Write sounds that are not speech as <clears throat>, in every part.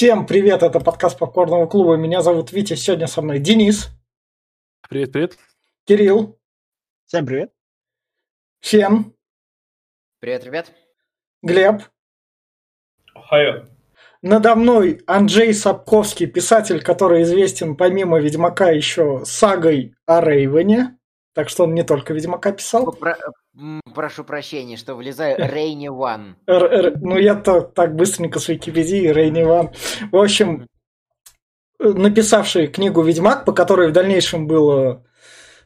Всем привет, это подкаст Попкорного клуба. Меня зовут Витя, сегодня со мной Денис. Привет, привет. Кирилл. Всем привет. Фен. Привет, ребят. Глеб. Хайо. Надо мной Анджей Сапковский, писатель, который известен помимо Ведьмака еще сагой о Рейвене. Так что он не только Ведьмака писал. Про- прошу прощения, что влезаю. Рейни Ван. Ну, я-то так быстренько с Википедии, Рейни Ван. В общем, написавший книгу «Ведьмак», по которой в дальнейшем было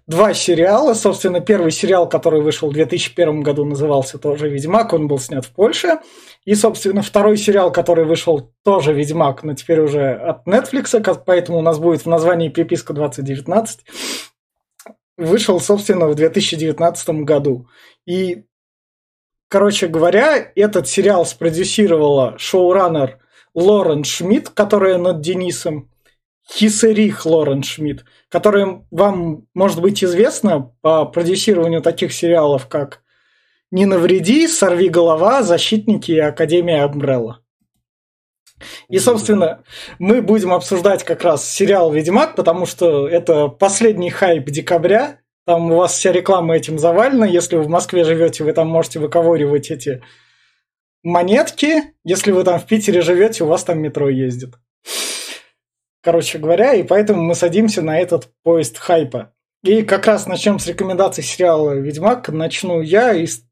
два сериала. Собственно, первый сериал, который вышел в 2001 году, назывался тоже «Ведьмак», он был снят в Польше. И, собственно, второй сериал, который вышел, тоже «Ведьмак», но теперь уже от Netflix, поэтому у нас будет в названии «Приписка 2019», вышел, собственно, в 2019 году. И, короче говоря, этот сериал спродюсировала шоураннер Лорен Шмидт, которая над Денисом, Хисерих Лорен Шмидт, которая вам, может быть, известна по продюсированию таких сериалов, как «Не навреди», «Сорви голова», «Защитники» и «Академия Амбрелла». И, собственно, мы будем обсуждать как раз сериал «Ведьмак», потому что это последний хайп декабря. Там у вас вся реклама этим завалена. Если вы в Москве живете, вы там можете выковыривать эти монетки. Если вы там в Питере живете, у вас там метро ездит. Короче говоря, и поэтому мы садимся на этот поезд хайпа. И как раз начнем с рекомендаций сериала «Ведьмак». Начну я из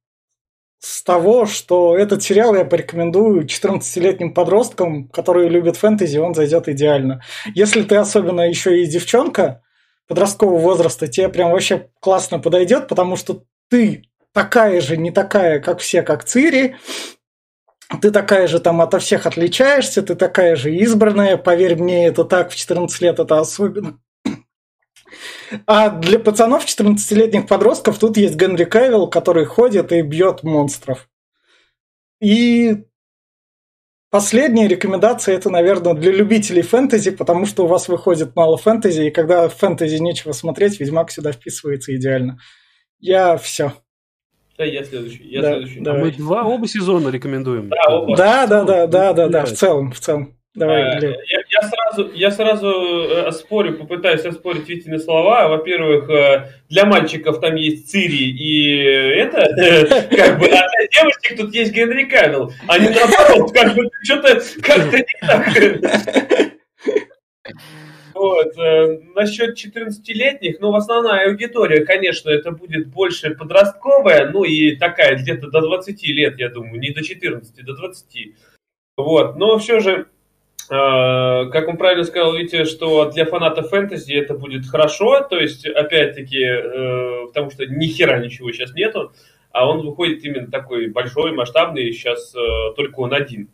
с того, что этот сериал я порекомендую 14-летним подросткам, которые любят фэнтези, он зайдет идеально. Если ты особенно еще и девчонка подросткового возраста, тебе прям вообще классно подойдет, потому что ты такая же, не такая, как все, как Цири, ты такая же там ото всех отличаешься, ты такая же избранная, поверь мне, это так, в 14 лет это особенно. А для пацанов 14-летних подростков тут есть Генри Кавилл, который ходит и бьет монстров. И последняя рекомендация это, наверное, для любителей фэнтези, потому что у вас выходит мало фэнтези, и когда в фэнтези нечего смотреть, Ведьмак сюда вписывается идеально. Я все. Да, я следующий. Я Да, следующий. давай. Мы два оба сезона рекомендуем. Да, оба. Да, да, да, да, да, да, в целом, в целом. Давай, Э, Глеб. Я, я сразу, я сразу э, оспорю, попытаюсь оспорить Витины слова. Во-первых, э, для мальчиков там есть Цири и это, <laughs> как бы, а для девочек тут есть Генри Кавилл. Не наоборот, как бы что-то как-то не так. Вот. Насчет 14-летних, ну, в основная аудитория, конечно, это будет больше подростковая, ну, и такая где-то до 20 лет, я думаю, не до 14, до 20. Вот, но все же, как он правильно сказал, Витя, что для фанатов фэнтези это будет хорошо, то есть, опять-таки, э, потому что ни хера ничего сейчас нету, а он выходит именно такой большой, масштабный, сейчас э, только он один.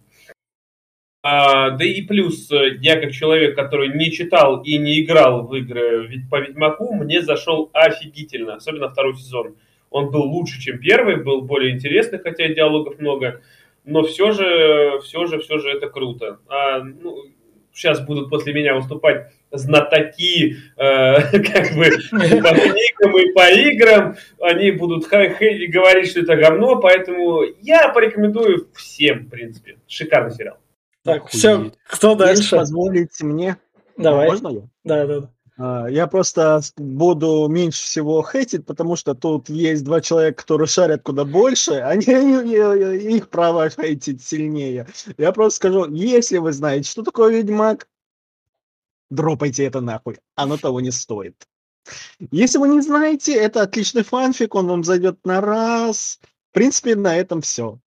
А, да и плюс, э, я как человек, который не читал и не играл в игры по Ведьмаку, мне зашел офигительно, особенно второй сезон. Он был лучше, чем первый, был более интересный, хотя диалогов много, но все же, все же, все же это круто. А, ну, сейчас будут после меня выступать знатоки, э, <laughs> как бы, по книгам и по играм, они будут ха- говорить, что это говно, поэтому я порекомендую всем, в принципе. Шикарный сериал. Так, Охуеть. все, кто Если дальше? позволите мне, Давай. можно я? Да, да, да. А, Я просто буду меньше всего хейтить, потому что тут есть два человека, которые шарят куда больше, <laughs> они, их право хейтить сильнее. Я просто скажу, если вы знаете, что такое Ведьмак, дропайте это нахуй, оно того не стоит. Если вы не знаете, это отличный фанфик, он вам зайдет на раз. В принципе, на этом все.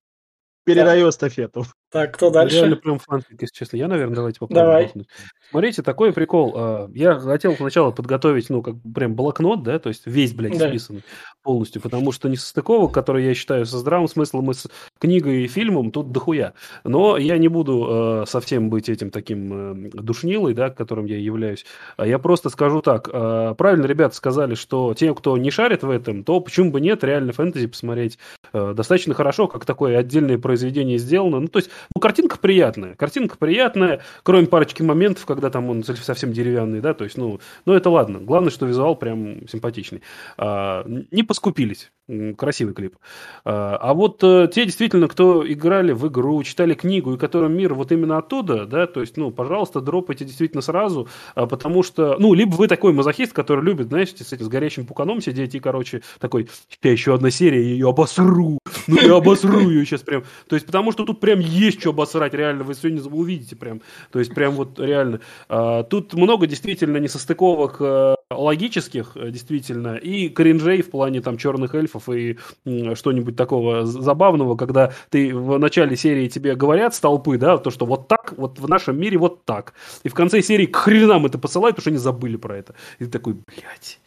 Передаю эстафету. Так, кто дальше? Реально прям фанфик, если честно. Я, наверное, давайте попробуем. Давай. бахнуть. Смотрите, такой прикол. а, Я хотел сначала подготовить, ну, как прям блокнот, да, то есть весь, блядь, Да. списан полностью, потому что несостыковок, которые я считаю со здравым смыслом и с книгой и фильмом, тут дохуя. Но я не буду э, совсем быть этим таким э, душнилой, да, которым я являюсь. А Я просто скажу так. Правильно ребята сказали, что те, кто не шарит в этом, то почему бы нет реально фэнтези посмотреть достаточно хорошо, как такое отдельное произведение сделано. Ну, то есть, ну, картинка приятная. Картинка приятная, кроме парочки моментов, когда там он совсем деревянный, да, то есть, ну, ну это ладно. Главное, что визуал прям симпатичный. А, не поскупились. Красивый клип. А, а вот э, те действительно, кто играли в игру, читали книгу, и которым мир вот именно оттуда, да, то есть, ну, пожалуйста, дропайте действительно сразу, а, потому что, ну, либо вы такой мазохист, который любит, знаете, с этим с горящим пуканом сидеть и, короче, такой, я еще одна серия, я ее обосру, ну, я обосру ее сейчас прям. То есть, потому что тут прям есть что обосрать, реально, вы сегодня увидите прям. То есть, прям вот реально. А, тут много действительно несостыковок э, логических, э, действительно, и кринжей в плане там черных эльфов и что-нибудь такого забавного, когда ты в начале серии тебе говорят с толпы, да, то, что вот так, вот в нашем мире вот так. И в конце серии к хренам это посылают, потому что они забыли про это. И ты такой, блядь.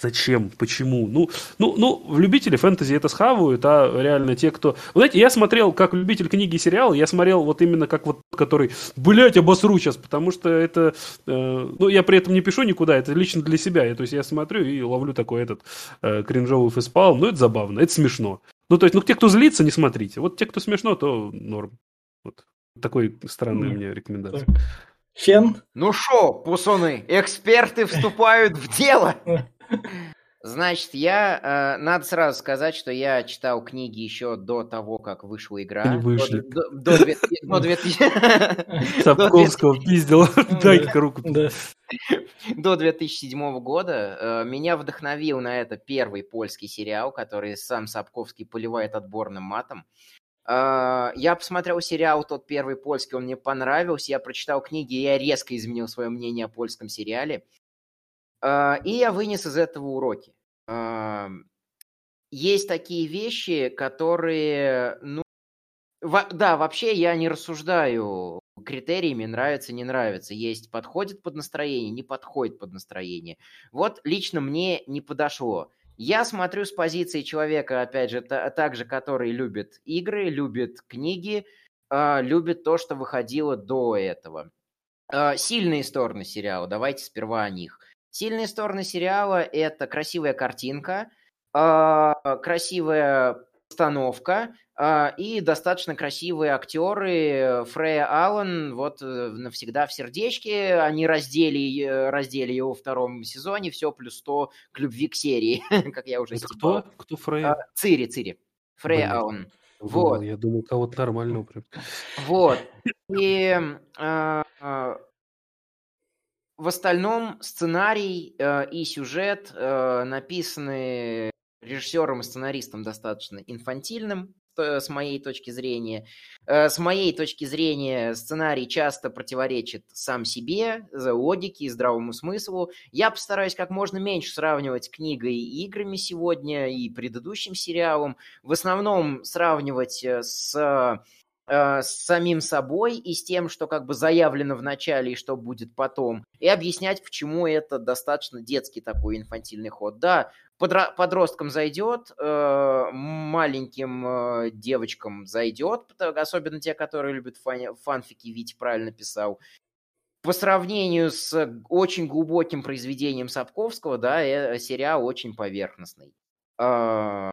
Зачем? Почему? Ну, ну, ну, любители фэнтези это схавают, а реально те, кто... Вы знаете, я смотрел, как любитель книги и сериала, я смотрел вот именно как вот, который, блядь, обосру сейчас, потому что это... Э, ну, я при этом не пишу никуда, это лично для себя. Я, то есть я смотрю и ловлю такой этот э, кринжовый фейспалм, ну, это забавно, это смешно. Ну, то есть, ну, те, кто злится, не смотрите. Вот те, кто смешно, то норм. Вот. Такой странный у меня рекомендация. Фен? Ну шо, пусуны, эксперты вступают в дело. <laughs> Значит, я... Э, надо сразу сказать, что я читал книги еще до того, как вышла игра. Они вышли. До, до, до, <laughs> до 2000... Сапковского пиздил. <laughs> Дай-ка руку. До 2007 года э, меня вдохновил на это первый польский сериал, который сам Сапковский поливает отборным матом. Э, я посмотрел сериал тот первый польский, он мне понравился. Я прочитал книги, и я резко изменил свое мнение о польском сериале. А, и я вынес из этого уроки. Есть такие вещи, которые, ну, во, да, вообще я не рассуждаю критериями нравится, не нравится. Есть подходит под настроение, не подходит под настроение. Вот лично мне не подошло. Я смотрю с позиции человека, опять же, та, также, который любит игры, любит книги, э, любит то, что выходило до этого. Э, сильные стороны сериала, давайте сперва о них. Сильные стороны сериала – это красивая картинка, а, красивая постановка а, и достаточно красивые актеры. Фрея Аллен вот э, навсегда в сердечке. Они раздели, раздели его во втором сезоне. Все плюс 100 к любви к серии, <laughs> как я уже Это кто? Кто Фрея? А, Цири, Цири. Фрея Аллен. Вот. Я думал, кого-то нормального прям. Вот. И в остальном сценарий э, и сюжет э, написаны режиссером и сценаристом достаточно инфантильным, э, с моей точки зрения. Э, с моей точки зрения сценарий часто противоречит сам себе, логике и здравому смыслу. Я постараюсь как можно меньше сравнивать книгой и играми сегодня и предыдущим сериалом. В основном сравнивать э, с с самим собой и с тем, что как бы заявлено в начале и что будет потом, и объяснять, почему это достаточно детский такой инфантильный ход. Да, подро- подросткам зайдет, э, маленьким э, девочкам зайдет, особенно те, которые любят фан- фанфики, Витя правильно писал. По сравнению с очень глубоким произведением Сапковского, да, э, сериал очень поверхностный. Э,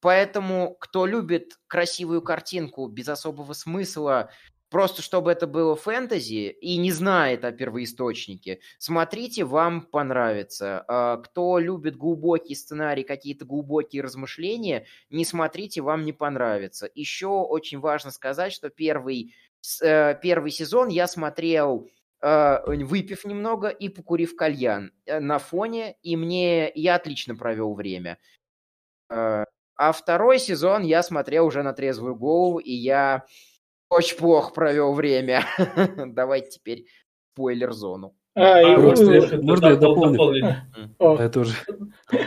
Поэтому, кто любит красивую картинку без особого смысла, просто чтобы это было фэнтези и не знает о первоисточнике, смотрите, вам понравится. А кто любит глубокий сценарий, какие-то глубокие размышления, не смотрите, вам не понравится. Еще очень важно сказать, что первый, э, первый сезон я смотрел э, выпив немного и покурив кальян э, на фоне, и мне я отлично провел время. А второй сезон я смотрел уже на трезвую голову, и я очень плохо провел время. <laughs> Давайте теперь спойлер-зону. А, и можно, я, можно я дополню? Я тоже.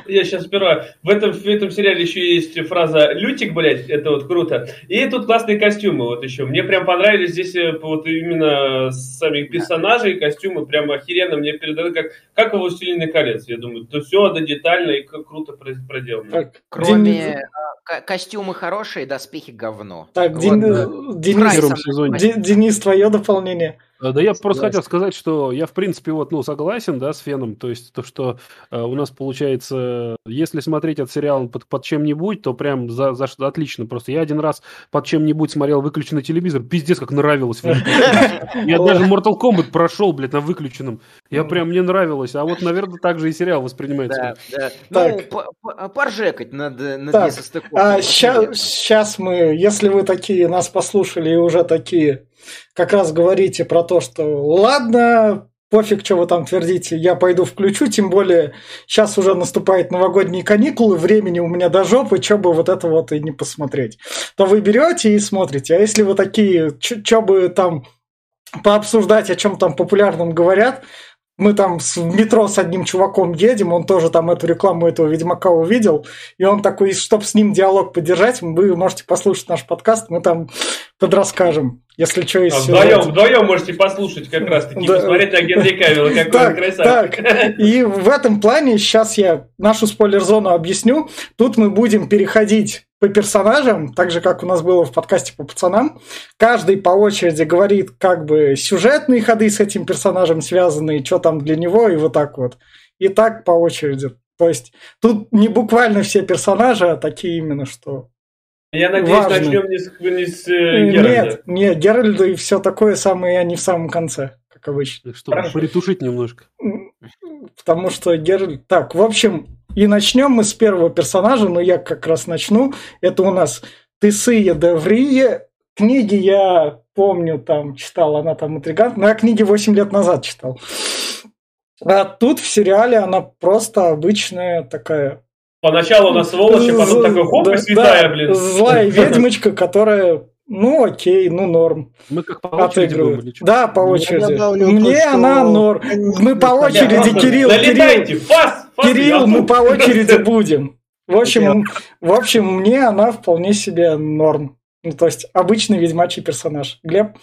Я сейчас сперва. В этом, в этом сериале еще есть фраза «лютик, блядь», это вот круто. И тут классные костюмы вот еще. Мне прям понравились здесь э, вот именно сами персонажи и костюмы прям охеренно мне переданы, как, как во «Властелине колец». Я думаю, то все да, детально и круто проделано. Так, Кроме а, костюмы хорошие, доспехи говно. Так, вот, Ден... Денис, Денис, твое дополнение. Э, да я просто хотел сказать, что я, в принципе, вот, ну, согласен, да, с Феном, то есть то, что э, у нас получается, если смотреть этот сериал под, под чем-нибудь, то прям за, за что отлично, просто я один раз под чем-нибудь смотрел выключенный телевизор, пиздец, как нравилось. <laughs> Я даже Mortal Kombat прошел, блядь, на выключенном. Я прям, мне нравилось. А вот, наверное, так же и сериал воспринимается. Да, да. Так. Ну, по- по- поржекать над, над Так, несостыковкой, А сейчас мы, если вы такие нас послушали и уже такие как раз говорите про то, что ладно, пофиг, что вы там твердите, я пойду включу, тем более сейчас уже наступают новогодние каникулы, времени у меня до жопы, что бы вот это вот и не посмотреть. То вы берете и смотрите. А если вы такие, что бы там пообсуждать, о чем там популярном говорят, мы там в метро с одним чуваком едем, он тоже там эту рекламу этого Ведьмака увидел, и он такой, чтобы с ним диалог поддержать, вы можете послушать наш подкаст, мы там подрасскажем, если что из А Вдвоем, вдвоем можете послушать как раз таки, Да. посмотреть на Генри Кавилла, какой он Так, красавчик. И в этом плане сейчас я нашу спойлер-зону объясню. Тут мы будем переходить по персонажам, так же, как у нас было в подкасте по пацанам. Каждый по очереди говорит как бы сюжетные ходы с этим персонажем связанные, что там для него, и вот так вот. И так по очереди. То есть тут не буквально все персонажи, а такие именно, что... Я надеюсь, Важно. начнем не с, не с э, Геральда. Нет, нет, Геральда и все такое самое, они в самом конце, как обычно. Чтобы Хорошо. притушить немножко. Потому что Геральт... Так, в общем, и начнем мы с первого персонажа, но я как раз начну. Это у нас Тесия Деврие. Книги я помню, там читал, она там интригант, но я книги 8 лет назад читал. А тут в сериале она просто обычная такая... Поначалу она сволочь, а потом з- такой хоп, да, и святая, да, блин. Злая <laughs> ведьмочка, которая, ну окей, ну норм. Мы как по очереди чё? Да, по Я очереди. Мне она норм. Мы по очереди, Кирилл. Залетайте, фас, Кирилл, мы по очереди <laughs> будем. В общем, в общем, мне она вполне себе норм. Ну, то есть обычный ведьмачий персонаж. Глеб?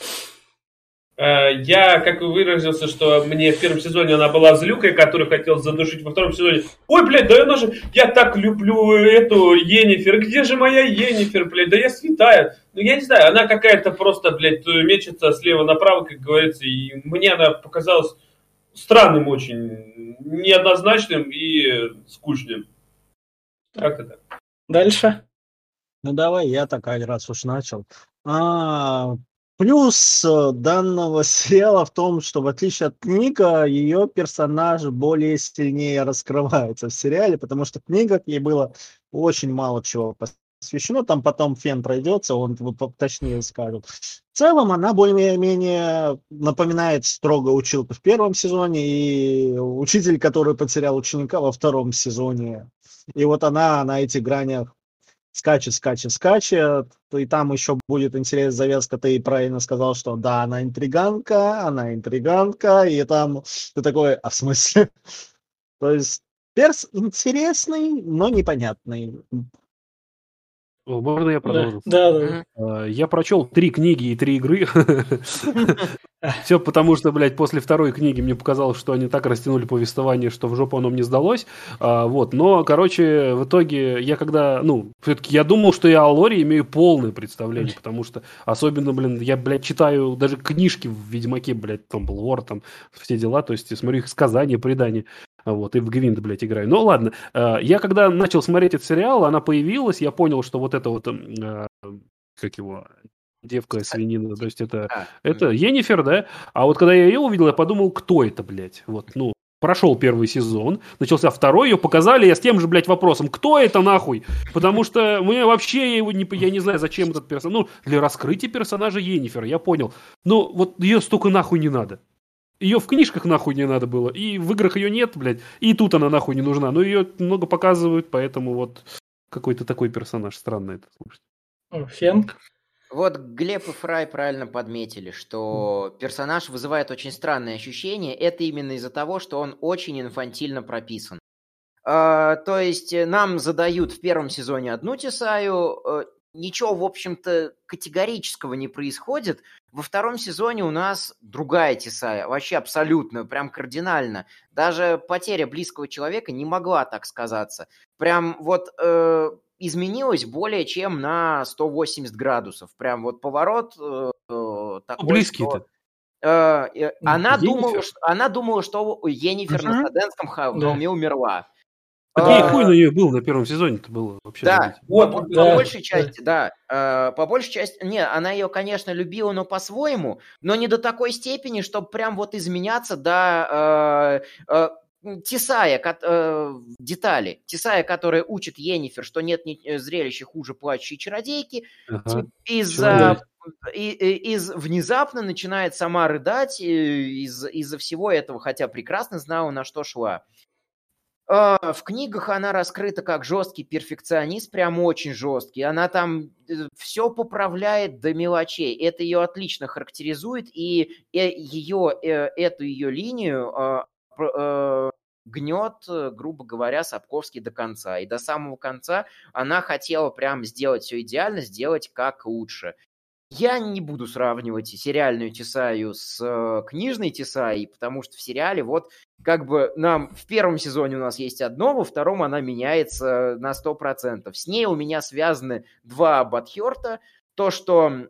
Э, Я, как и выразился, что мне в первом сезоне она была злюкой, которую хотел задушить во втором сезоне. Ой, блядь, да она же... Я так люблю эту Енифер. Где же моя Енифер, блядь? Да я святая. Ну, я не знаю, она какая-то просто, блядь, мечется слева направо, как говорится. И мне она показалась странным очень, неоднозначным и скучным. Как это? Дальше. Ну давай, я такая, раз уж начал. А, плюс э, данного <laughs> сериала в том, что в отличие от книга, ее персонаж более сильнее раскрывается в сериале, потому что в книгах ей было очень мало чего посвящено. Там потом фен пройдется, он точнее скажет. В целом она более-менее напоминает строго училку в первом сезоне и учитель, который потерял ученика во втором сезоне. И вот она на этих гранях скачет, скачет, скачет. И там еще будет интересная завязка. Ты правильно сказал, что да, она интриганка, она интриганка. И там ты такой, а в смысле? <laughs> То есть перс интересный, но непонятный. Можно я продолжу? Да, да. Э, Я прочел три книги и три игры. <laughs> Все потому, что, блядь, после второй книги мне показалось, что они так растянули повествование, что в жопу оно мне сдалось. А, вот, но, короче, в итоге я когда, ну, все-таки я думал, что я о лоре имею полное представление, потому что особенно, блин, я, блядь, читаю даже книжки в Ведьмаке, блядь, там был лор, там все дела, то есть я смотрю их сказания, предания. Вот, и в Гвинт, блядь, играю. Ну, ладно. Э, Я когда начал смотреть этот сериал, она появилась, я понял, что вот это вот, м, э, как его, девка свинина, то есть это, А, это Енифер, да? А вот когда я ее увидел, я подумал, кто это, блядь? Вот, ну, прошел первый сезон, начался второй, ее показали, я с тем же, блядь, вопросом, кто это нахуй? Потому что мне вообще, я, его не, я не знаю, зачем этот персонаж, ну, для раскрытия персонажа Енифер, я понял. Но вот ее столько нахуй не надо. Ее в книжках нахуй не надо было, и в играх ее нет, блядь, и тут она нахуй не нужна. Но ее много показывают, поэтому вот какой-то такой персонаж, странно это слушать. О, Фен. Вот Глеб и Фрай правильно подметили, что персонаж вызывает очень странные ощущения. Это именно из-за того, что он очень инфантильно прописан. А, то есть э, нам задают в первом сезоне одну Тесаю, э, ничего, в общем-то, категорического не происходит. Во втором сезоне у нас другая Тесая, вообще абсолютно, прям кардинально. Даже потеря близкого человека не могла так сказаться. Прям вот э, изменилось более чем на 180 градусов. Прям вот поворот э, э, такой, близкий-то? что, э, э, она, Енифер? думала, что, она думала, что Енифер на Мгм. Стаденском ха- Да. холме умерла. Какие А, хуй на нее был на первом сезоне-то было вообще? Да. Вот, по, по да, большей да. части, да. Э, по большей части, не, она ее, конечно, любила, но по-своему, но не до такой степени, чтобы прям вот изменяться до э, э, Тесая, э, детали. Тесая, которая учит Енифер, что нет ни- э, зрелища хуже плачущей чародейки, Ага. из-за и- и- из внезапно начинает сама рыдать э, из- из-за всего этого, хотя прекрасно знала, на что шла. А, В книгах она раскрыта как жесткий перфекционист, прям очень жесткий. Она там все поправляет до мелочей. Это ее отлично характеризует, и э, ее, э, эту ее линию а, э, гнет, э, грубо говоря, Сапковский до конца. И до самого конца она хотела прям сделать все идеально, сделать как лучше. Я не буду сравнивать сериальную Тесаю с э, книжной Тесаей, потому что в сериале вот как бы нам в первом сезоне у нас есть одно, во втором она меняется на 100%. С ней у меня связаны два Батхерта. То, что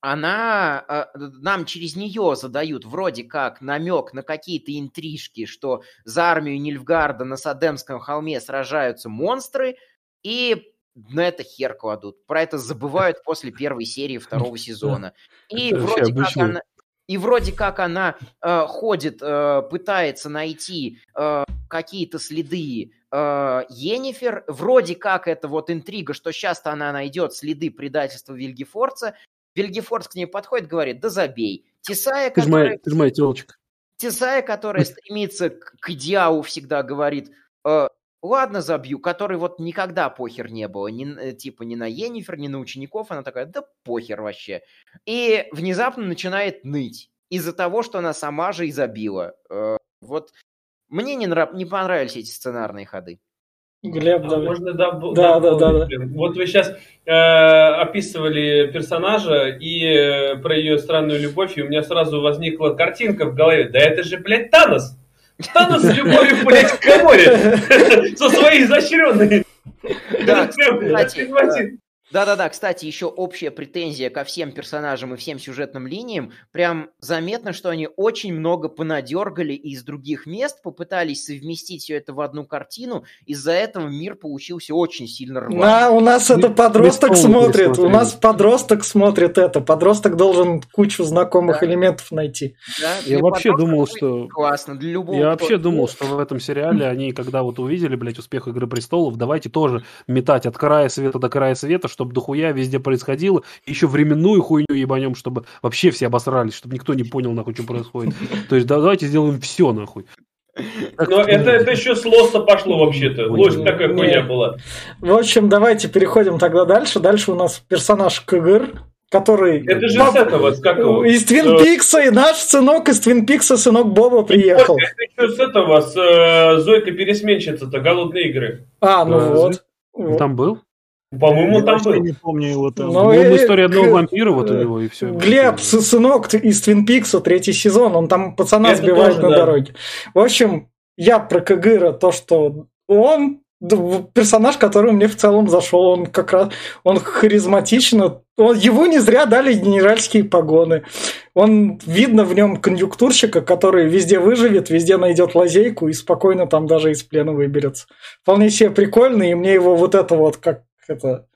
она, э, нам через нее задают вроде как намек на какие-то интрижки, что за армию Нильфгарда на Садемском холме сражаются монстры, и на это хер кладут. Про это забывают после первой серии <laughs> второго сезона. И вроде как она... И вроде как она э, ходит, э, пытается найти э, какие-то следы э, Енифер. Вроде как это вот интрига, что сейчас она найдет следы предательства Вильгефорца. Вильгефорц к ней подходит, говорит, да забей. Тесая, Ты которая... моя, ты ж моя телочка. Тесая, которая стремится к, к идеалу, всегда говорит, «Э, ладно, забью, который вот никогда похер не было, ни, э, типа ни на Енифер, ни на учеников, она такая, да похер вообще. И внезапно начинает ныть из-за того, что она сама же и забила. Э, вот мне не, нрав- не понравились эти сценарные ходы. Глеб, А можно доб- Да, да, да, дополнить? Вот вы сейчас описывали персонажа и э, про ее странную любовь, и у меня сразу возникла картинка в голове. Да это же, блядь, Танос! Танос с любовью, блядь, к Каморе! <laughs> Со своей изощренной! Да, кстати. Да-да-да, кстати, еще общая претензия ко всем персонажам и всем сюжетным линиям. Прям заметно, что они очень много понадергали из других мест, попытались совместить все это в одну картину. Из-за этого мир получился очень сильно рваный. На, у нас это подросток смотрит. У нас подросток смотрит это. Подросток должен кучу знакомых Да. элементов найти. Да, Я вообще думал, что- Классно, для любого... Я кто- вообще думал, что в этом сериале они, когда вот увидели, блядь, успех Игры Престолов, давайте тоже метать от края света до края света, чтобы дохуя везде происходило, еще временную хуйню ебанем, чтобы вообще все обосрались, чтобы никто не понял, нахуй, что происходит. То есть да- давайте сделаем все, нахуй. Но это, это еще с Лоста пошло вообще-то. Ой, Ложь не- такая хуйня была. В общем, давайте переходим тогда дальше. Дальше у нас персонаж КГР, который... Это же Пап- с этого, с какого? Из Твин Э, Пикса, и наш сынок из Твин Пикса, сынок Боба, приехал. Это еще с этого, с э, Зойка Пересменщица-то, голодные игры. А, ну. Он Вот. там был? По-моему, Я там был. не помню его там. Ну, Ну, история одного к- вампира вот у э, него, и все. Глеб, сынок из Твин Пикса, третий сезон, он там пацана Это сбивает тоже, на да. дороге. В общем, я про Кагыра, то, что он персонаж, который мне в целом зашел, он как раз, он харизматично, он, его не зря дали генеральские погоны. Он, видно в нем конъюнктурщика, который везде выживет, везде найдет лазейку и спокойно там даже из плена выберется. Вполне себе прикольно, и мне его вот это вот как это...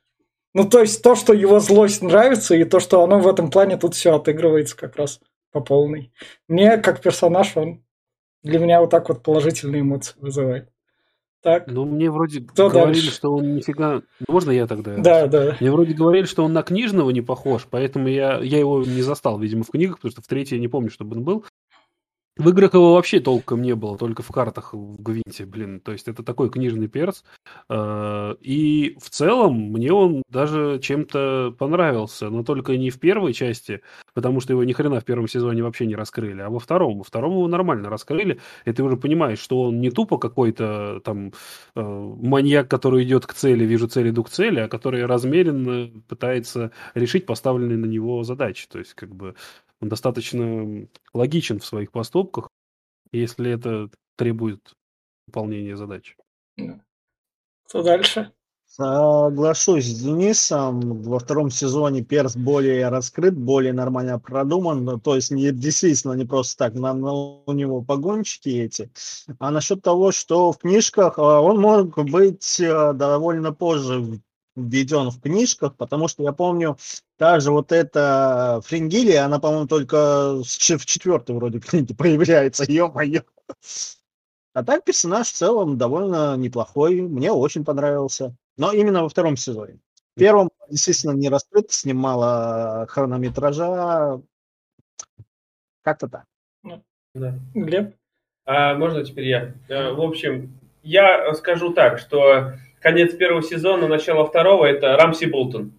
Ну, то есть то, что его злость нравится, и то, что оно в этом плане тут все отыгрывается как раз по полной. Мне, как персонаж, он для меня вот так вот положительные эмоции вызывает. Так, Ну, мне вроде Кто говорили, дальше? что он нифига... Можно я тогда? да, да. Мне вроде говорили, что он на книжного не похож, поэтому я, я его не застал, видимо, в книгах, потому что в третьей я не помню, чтобы он был. В играх его вообще толком не было, только в картах в Гвинте, блин. То есть это такой книжный перц. Э, И в целом мне он даже чем-то понравился, но только не в первой части, потому что его ни хрена в первом сезоне вообще не раскрыли, а во втором. Во втором его нормально раскрыли, и ты уже понимаешь, что он не тупо какой-то там э, маньяк, который идет к цели, вижу цель, иду к цели, а который размеренно пытается решить поставленные на него задачи. То есть, как бы, он достаточно логичен в своих поступках, если это требует выполнения задач. Кто дальше? Соглашусь с Денисом. Во втором сезоне перс более раскрыт, более нормально продуман. То есть не, действительно не просто так на, на, у него погонщики эти. А насчет того, что в книжках а, он мог быть а, довольно позже введен в книжках, потому что я помню, та же вот эта Фрингилия, она, по-моему, только в четвертой вроде книге <laughs> появляется, ё-моё. А так персонаж в целом довольно неплохой, мне очень понравился. Но именно во втором сезоне. В первом, естественно, не раскрыт, снимала хронометража. Как-то так. Да. Глеб? А, можно теперь я? Э, в общем, я скажу так, что конец первого сезона, начало второго – это Рамси Болтон.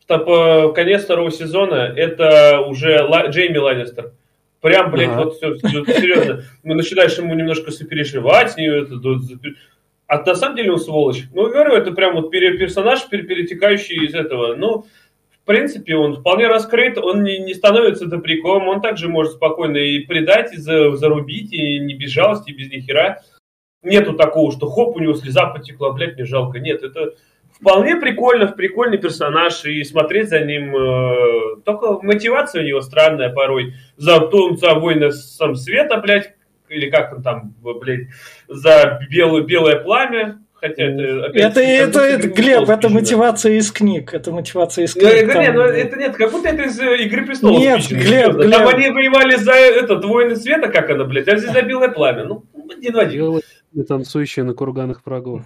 Что конец второго сезона – это уже Ла- Джейми Ланнистер. Прям, блядь, ага. вот все, серьезно. Ну, начинаешь ему немножко сопереживать, это, а на самом деле он сволочь. Ну, говорю, это прям вот персонаж, перетекающий из этого. Ну, в принципе, он вполне раскрыт, он не, не становится добряком, он также может спокойно и предать, и за, зарубить, и не без жалости, и без нихера. Нету такого, что хоп, у него слеза потекла, блядь, мне жалко. Нет, это вполне прикольно, прикольный персонаж, и смотреть за ним... Э, только мотивация у него странная порой. За, то, за воина сам света, блядь, или как он там, блядь, за белое, белое пламя, Хотя это, опять, это, это, это Глеб, это мотивация из книг. Это мотивация из книг. Ну, там... нет, ну, это нет, как будто это из э, Игры престолов. Нет, спичено, Глеб, Глеб. Там они воевали за этот воины света, как она, блядь, а здесь за белое пламя. Ну, один в один. Танцующие на курганах врагов.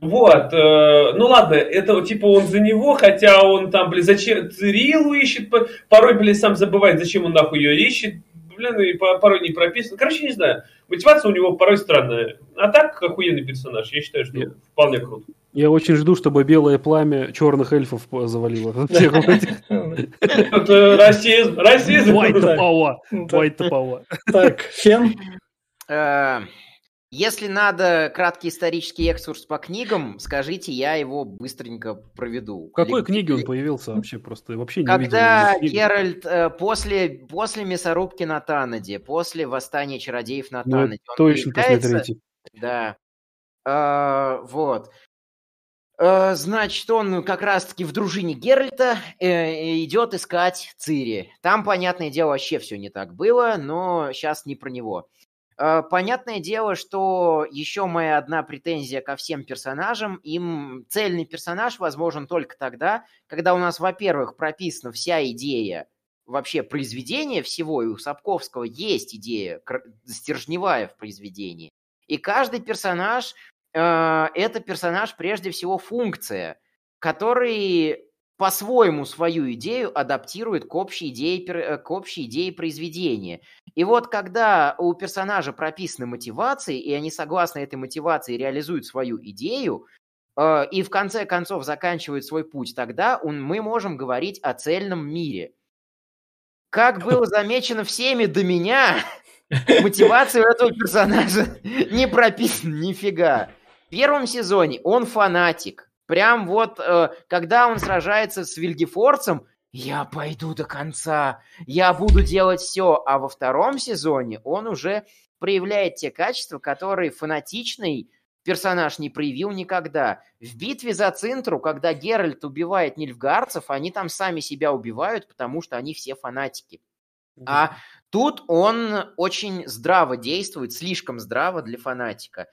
Вот, э, ну ладно, это типа он за него, хотя он там, блин, зачем Цирилу ищет, порой, блин, сам забывает, зачем он нахуй ее ищет, блин, и порой не прописан. Короче, не знаю. Мотивация у него порой странная. А так, охуенный персонаж. Я считаю, что я... вполне круто. Я очень жду, чтобы белое пламя черных эльфов завалило. <laughs> Расизм, расизм. White power. White power. Так, Фен? Э, если надо краткий исторический экскурс по книгам, скажите, я его быстренько проведу. В какой Или... книге он появился вообще? Просто вообще не Когда видел. Геральт э, после, после мясорубки на Танаде, после восстания чародеев на ну, Танаде, он точно после третьей. Да. А, вот. А, значит, он как раз-таки в дружине Геральта э, идет искать Цири. Там, понятное дело, вообще все не так было, но сейчас не про него. Э, понятное дело, что еще моя одна претензия ко всем персонажам, им цельный персонаж возможен только тогда, когда у нас, во-первых, прописана вся идея вообще произведения всего, и у Сапковского есть идея стержневая в произведении. И каждый персонаж э, это персонаж прежде всего функция, который по-своему свою идею адаптирует к общей идее, э, к общей идее произведения. И вот когда у персонажа прописаны мотивации, и они согласно этой мотивации реализуют свою идею, э, и в конце концов заканчивают свой путь, тогда он, мы можем говорить о цельном мире. Как было замечено всеми до меня, <laughs> мотивация у этого персонажа <laughs> не прописана нифига. В первом сезоне он фанатик, Прям вот, э, когда он сражается с Вильгефорцем, я пойду до конца, я буду делать все. А во втором сезоне он уже проявляет те качества, которые фанатичный персонаж не проявил никогда. В битве за Цинтру, когда Геральт убивает нильфгарцев, они там сами себя убивают, потому что они все фанатики. А тут он очень здраво действует, слишком здраво для фанатика.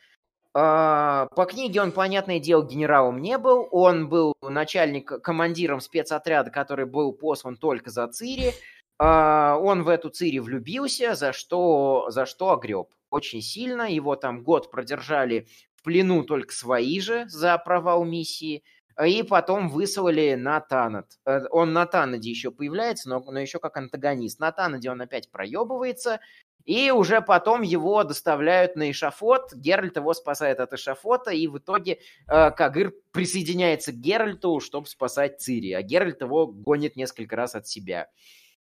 А, по книге он, понятное дело, генералом не был. Он был начальник, командиром спецотряда, который был послан только за Цири. А, он в эту Цири влюбился, за что, за что огреб очень сильно. Его там год продержали в плену только свои же за провал миссии. И потом выслали на Танат. Э, он на Танаде еще появляется, но, но еще как антагонист. На Танаде он опять проебывается, и уже потом его доставляют на эшафот, Геральт его спасает от эшафота, и в итоге э, Кагыр присоединяется к Геральту, чтобы спасать Цири, а Геральт его гонит несколько раз от себя.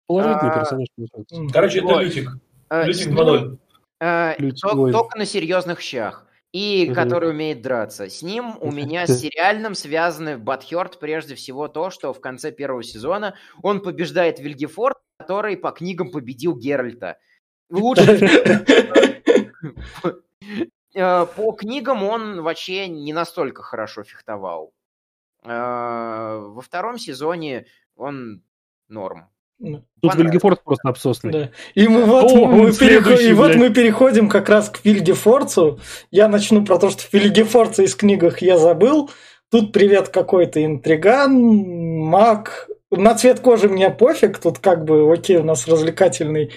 Положительный а, персонаж. Короче, это Лютик. Э, Лютик 2.0. Э, только на серьезных щах. И угу. который умеет драться. С ним у <laughs> меня с сериальным связаны Батхерт прежде всего то, что в конце первого сезона он побеждает Вильгефорд, который по книгам победил Геральта. Лучше. Э, по книгам он вообще не настолько хорошо фехтовал. А, Во втором сезоне он норм. Да. Тут. Вильгефорд просто обсосный. Да. И мы вот, О, мы переход- и вот мы переходим как раз к Вильгефорцу. Я начну про то, что Вильгефорца из книгах я забыл. Тут привет какой-то интриган, маг. На цвет кожи мне пофиг, тут как бы окей, у нас развлекательный.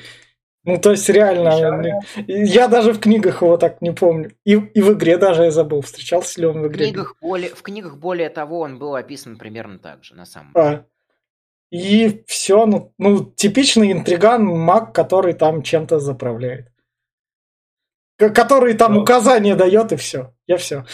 Ну, то есть реально, я даже в книгах его так не помню. И, и в игре даже я забыл, встречался ли он в В игре. книгах, более, в книгах более того он был описан примерно так же, на самом А. деле. И все, ну, ну, типичный интриган, маг, который там чем-то заправляет. Который там Ну. указания дает, и все. Я все.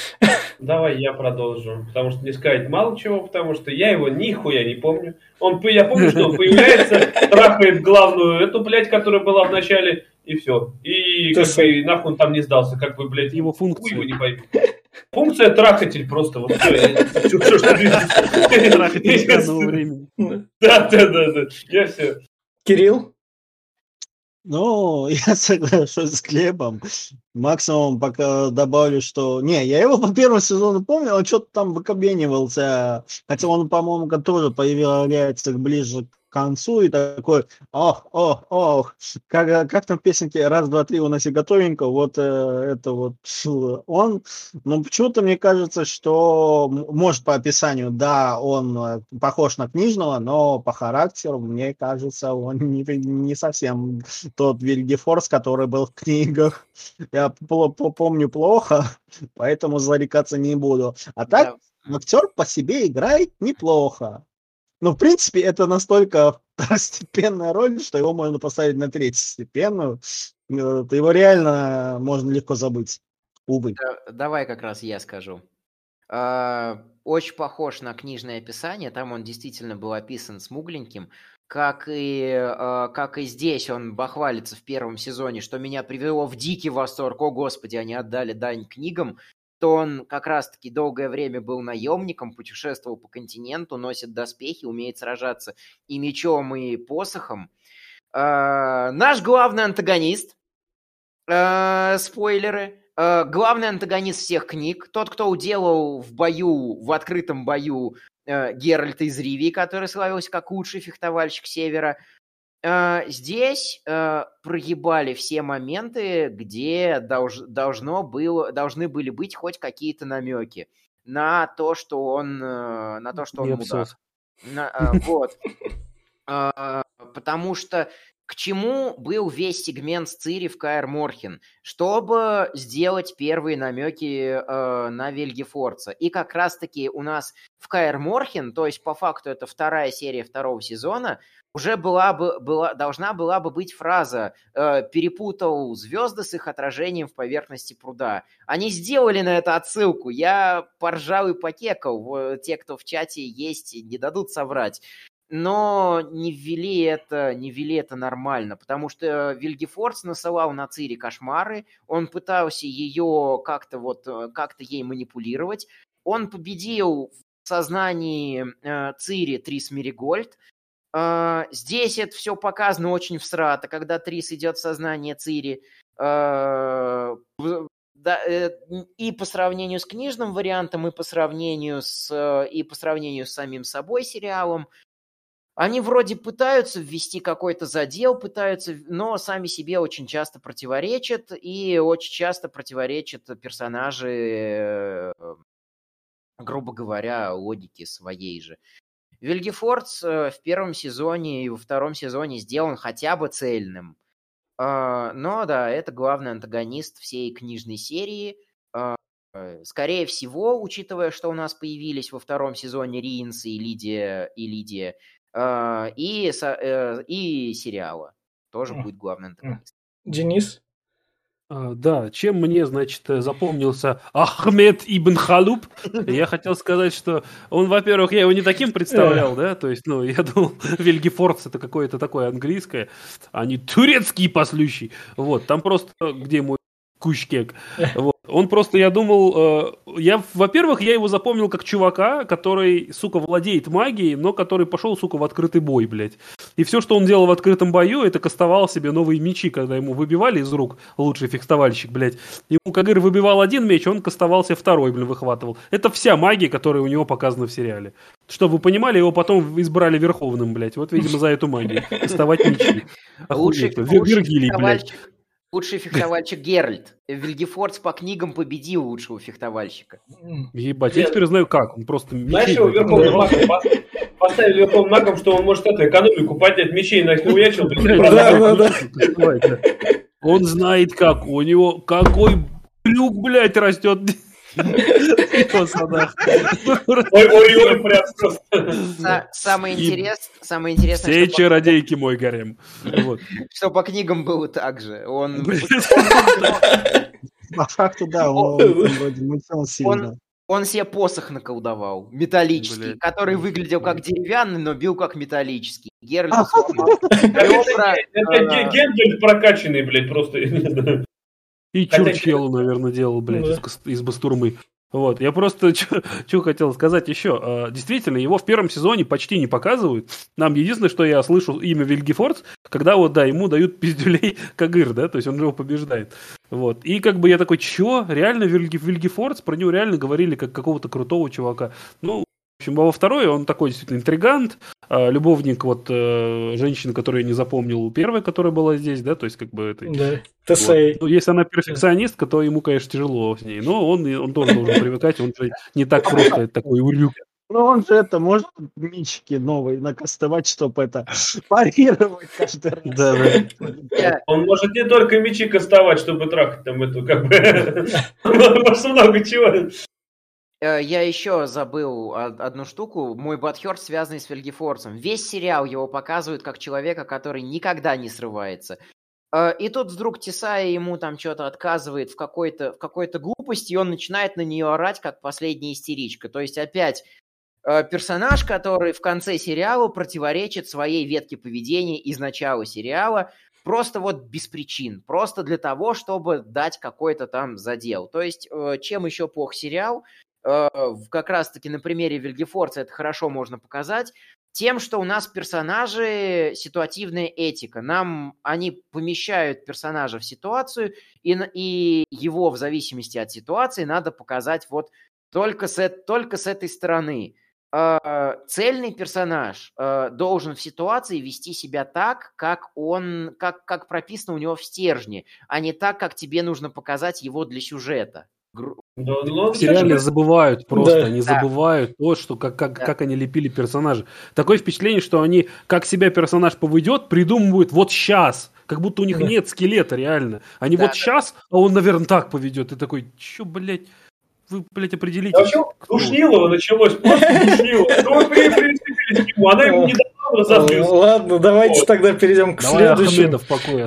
Давай я продолжу, потому что не сказать мало чего, потому что я его нихуя не помню. Он, по- я помню, что он появляется, трахает главную эту, блядь, которая была в начале, и все. И Ты как сам- бы и нахуй он там не сдался, как бы, блядь, Его хуй функция. его не пойму. Функция трахатель просто, вот все, все, что видите. Трахатель <laughs> времени. Да, да, да, да, я все. Кирилл? Ну, <laughs> я соглашусь с Глебом. Максимум пока добавлю, что... Не, я его по первому сезону помню, он что-то там выкобенивался. Хотя он, по-моему, тоже появляется ближе концу и такой, ох, ох, ох. Как, как там в песенке «Раз, два, три, уноси готовенько», вот э, это вот он. Но почему-то мне кажется, что, может, по описанию, да, он э, похож на книжного, но по характеру, мне кажется, он не, не совсем тот Вильгефорс, который был в книгах. Я помню плохо, поэтому зарекаться не буду. А так, актер по себе играет неплохо. Ну, в принципе, это настолько <laughs> второстепенная роль, что его можно поставить на третьестепенную. Э, Его реально можно легко забыть. Увы. Да- Давай как раз я скажу. А, Очень похож на книжное описание. Там он действительно был описан смугленьким. Как и, а, как и здесь он бахвалится в первом сезоне, что меня привело в дикий восторг. О, Господи, они отдали дань книгам. То он как раз-таки долгое время был наемником, путешествовал по континенту, носит доспехи, умеет сражаться и мечом, и посохом. А, Наш главный антагонист, Э, спойлеры. Э, главный антагонист всех книг. Тот, кто уделал в бою, в открытом бою э, Геральта из Ривии, который славился как лучший фехтовальщик Севера. Э, здесь э, проебали все моменты, где долж- должно было, должны были быть хоть какие-то намеки на то, что он, э, на то, что он мудак. На- а, <laughs> вот. А, Потому что к чему был весь сегмент с Цири в Каэр Морхен? Чтобы сделать первые намеки э, на Вельгефорца. И как раз-таки у нас в Каэр Морхен, то есть по факту это вторая серия второго сезона, уже была бы, была, должна была бы быть фраза э, «перепутал звезды с их отражением в поверхности пруда». Они сделали на это отсылку. Я поржал и покекал. Те, кто в чате есть, не дадут соврать. Но не ввели это, не ввели это нормально, потому что Вильгефордс насылал на Цири кошмары, он пытался ее как-то вот, э, как-то ей манипулировать, он победил в сознании э, Цири Трис Меригольд, Э, Здесь это все показано очень всрато, когда Трис идет в сознание Цири. Да, э, и по сравнению с книжным вариантом, и по сравнению с, э, и по сравнению с самим собой сериалом, они вроде пытаются ввести какой-то задел, пытаются, но сами себе очень часто противоречат, и очень часто противоречат персонажи, э, грубо говоря, логике своей же. Вильгефордс э, в первом сезоне и во втором сезоне сделан хотя бы цельным. А, Но да, это главный антагонист всей книжной серии. А, э, Скорее всего, учитывая, что у нас появились во втором сезоне Ринс и Лидия, и Лидия, а, и, э, и сериала тоже будет главный антагонист. Денис? А, Да, чем мне, значит, э, запомнился Ахмед Ибн Халуб, я хотел сказать, что он, во-первых, я его не таким представлял, да, то есть, ну, <laughs> я думал, Вильгефордс это какое-то такое английское, а не турецкий послющий, вот, там просто, где мой Кучкек. Вот. Он просто, я думал, э, я, во-первых, я его запомнил как чувака, который, сука, владеет магией, но который пошел, сука, в открытый бой, блядь. И все, что он делал в открытом бою, это кастовал себе новые мечи, когда ему выбивали из рук лучший фехтовальщик, блядь. Ему Кагыр выбивал один меч, он кастовал себе второй, блин, выхватывал. Это вся магия, которая у него показана в сериале. Чтобы вы понимали, его потом избрали верховным, блядь. Вот, видимо, за эту магию. Кастовать мечи. Лучший, Охуеть. Лучший Виргилий, блядь. Лучший фехтовальщик Геральт. Вильгефордс по книгам победил лучшего фехтовальщика. Ебать, я теперь знаю как. Он просто Знаешь, его верховным магом поставили верховным магом, что он может это, экономику поднять, мечей на нахуячил. Да, да, да. Он знает как. У него какой плюк, блядь, растет. В пацанах. Ой, ой, ой, прям просто. Самое, интересное, Все чародейки мой гарем. Вот. что по книгам было так же. Он. По факту, да, он, он вроде мультил сильно. он себе посох наколдовал, металлический, Блядь. который выглядел как деревянный, но бил как металлический. Геральт сломал. <laughs> Это Ребра, это э, Ге- Гендальф прокачанный, блядь, просто. И Хотя- Чурчхелу, наверное, делал, блядь, Да. из, из Бастурмы. Вот, я просто <laughs> что хотел сказать еще. А, Действительно, его в первом сезоне почти не показывают. Нам единственное, что я слышу имя Вильгефордс, когда вот, да, ему дают пиздюлей <laughs> Кагыр, да, то есть он его побеждает. Вот. И как бы я такой, чё? Реально Вильги? Про него реально говорили как какого-то крутого чувака. Ну, а во второй он такой действительно интригант, а, любовник вот э, женщины, которую я не запомнил, первой, которая была здесь, да, то есть как бы это... Да. Вот. Ну, если она перфекционистка, то ему, конечно, тяжело с ней. Но он, он тоже должен привыкать, он же не так просто такой урюк. Ну, он же это может мечики новые накастовать, чтобы это парировать каждый раз. Да, да. Он может не только мечи кастовать, чтобы трахать там эту, как бы... <laughs> Может, много чего. Э, Я еще забыл од- одну штуку. Мой Батхерт, связанный с Вильгефорсом. Весь сериал его показывают как человека, который никогда не срывается. Э, И тут вдруг Тесая ему там что-то отказывает в какой-то в какой-то глупости, и он начинает на нее орать, как последняя истеричка. То есть опять э, персонаж, который в конце сериала противоречит своей ветке поведения из начала сериала, просто вот без причин, просто для того, чтобы дать какой-то там задел. То есть чем еще плох сериал? Э, как раз-таки на примере Вильгефорца это хорошо можно показать, тем, что у нас персонажи ситуативная этика. Нам они помещают персонажа в ситуацию, и, и его в зависимости от ситуации надо показать вот только с, только с этой стороны. Э, Цельный персонаж э, должен в ситуации вести себя так, как он, как, как прописано у него в стержне, а не так, как тебе нужно показать его для сюжета. Да, ну, В сериале забывают просто, Да. они Да. забывают то, что как, как, Да. как они лепили персонажа. Такое впечатление, что они, как себя персонаж поведет, придумывают вот сейчас. Как будто у них Да. нет скелета, реально. Они Да, вот да. сейчас, а он, наверное, так поведет. И такой, чё, блядь, вы, блядь, определитесь. А вообще, кто вы». Душнилова началось, просто Душнилова. Ну, вы при- прицепились к нему, она ему не давала разозлился. Ладно, давайте тогда перейдем к Давай следующему.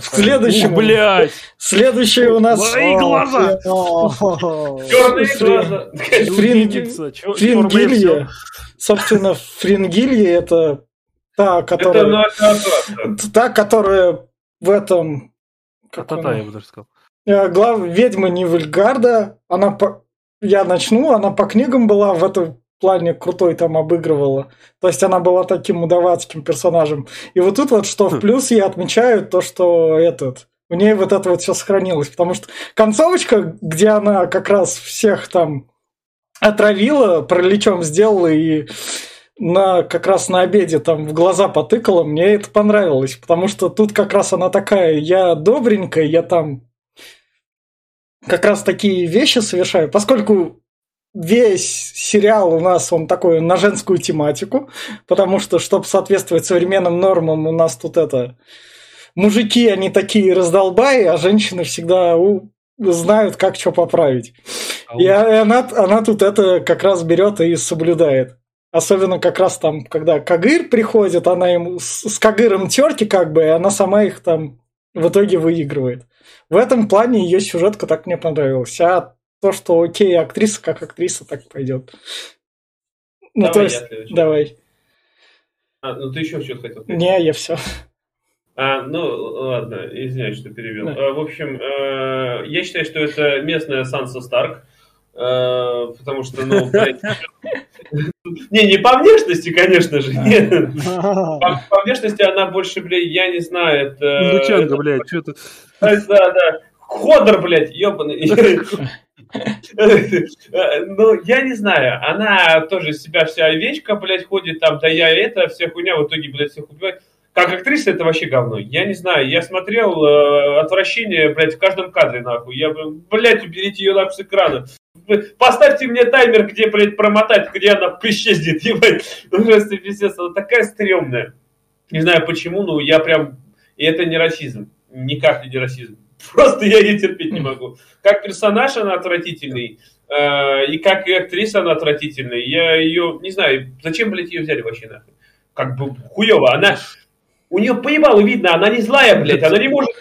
В следующему. Ух, блядь, Следующий у нас Мои глаза. Черные глаза. Фрингилья. Собственно, Фрингилья это та, Это которая, наша атака. та, которая в этом бы даже сказал. Э, Глав... Ведьма Нивельгарда, она по... я начну, она по книгам была в этом плане крутой там обыгрывала. То есть она была таким мудаватским персонажем. И вот тут вот что в плюс я отмечаю, то, что этот у ней вот это вот все сохранилось. Потому что концовочка, где она как раз всех там отравила, пролечом сделала и на, как раз на обеде там в глаза потыкала, мне это понравилось, потому что тут как раз она такая, я добренькая, я там как раз такие вещи совершаю, поскольку весь сериал у нас он такой на женскую тематику, потому что, чтобы соответствовать современным нормам, у нас тут это мужики, они такие раздолбаи, а женщины всегда у- знают, как что поправить. А И а- она, она тут это как раз берет и соблюдает. Особенно как раз там, когда Кагыр приходит, она ему с, с Кагыром терки как бы, и она сама их там в итоге выигрывает. В этом плане ее сюжетка так мне понравилась. А то, что окей, актриса как актриса, так пойдет. Ну, Давай то я есть, следующий. давай. А, ну ты еще что-то хотел сказать? Не, я все. А, ну, ладно, извиняюсь, что перевел. Да. А, В общем, э, я считаю, что это местная Санса Старк, потому что, ну, блядь, не, не по внешности, конечно же, нет. <laughs> По, по внешности она больше, блядь, я не знаю, это... Лучанга, блядь, что ты... Да, да. Ходор, блядь, ебаный. <laughs> Ну, я не знаю, она тоже себя вся овечка, блядь, ходит там, да я это, вся хуйня, в итоге, блядь, всех убивает. Как актриса это вообще говно. Я не знаю, я смотрел э, отвращение, блядь, в каждом кадре, нахуй. Я, бы, блядь, уберите ее нахуй с экрана. Поставьте мне таймер, где, блядь, промотать, где она исчезнет, <laughs> ебать. Ужасный пиздец, она такая стрёмная. Не знаю почему, но я прям... И это не расизм. Никак не расизм. <laughs> Просто я ее терпеть не могу. Как персонаж она отвратительный, э, и как и актриса она отвратительная. Я ее, не знаю, зачем, блядь, ее взяли вообще нахуй? Как бы хуево. Она, у нее поебалу видно, она не злая, блядь, она не может... <laughs>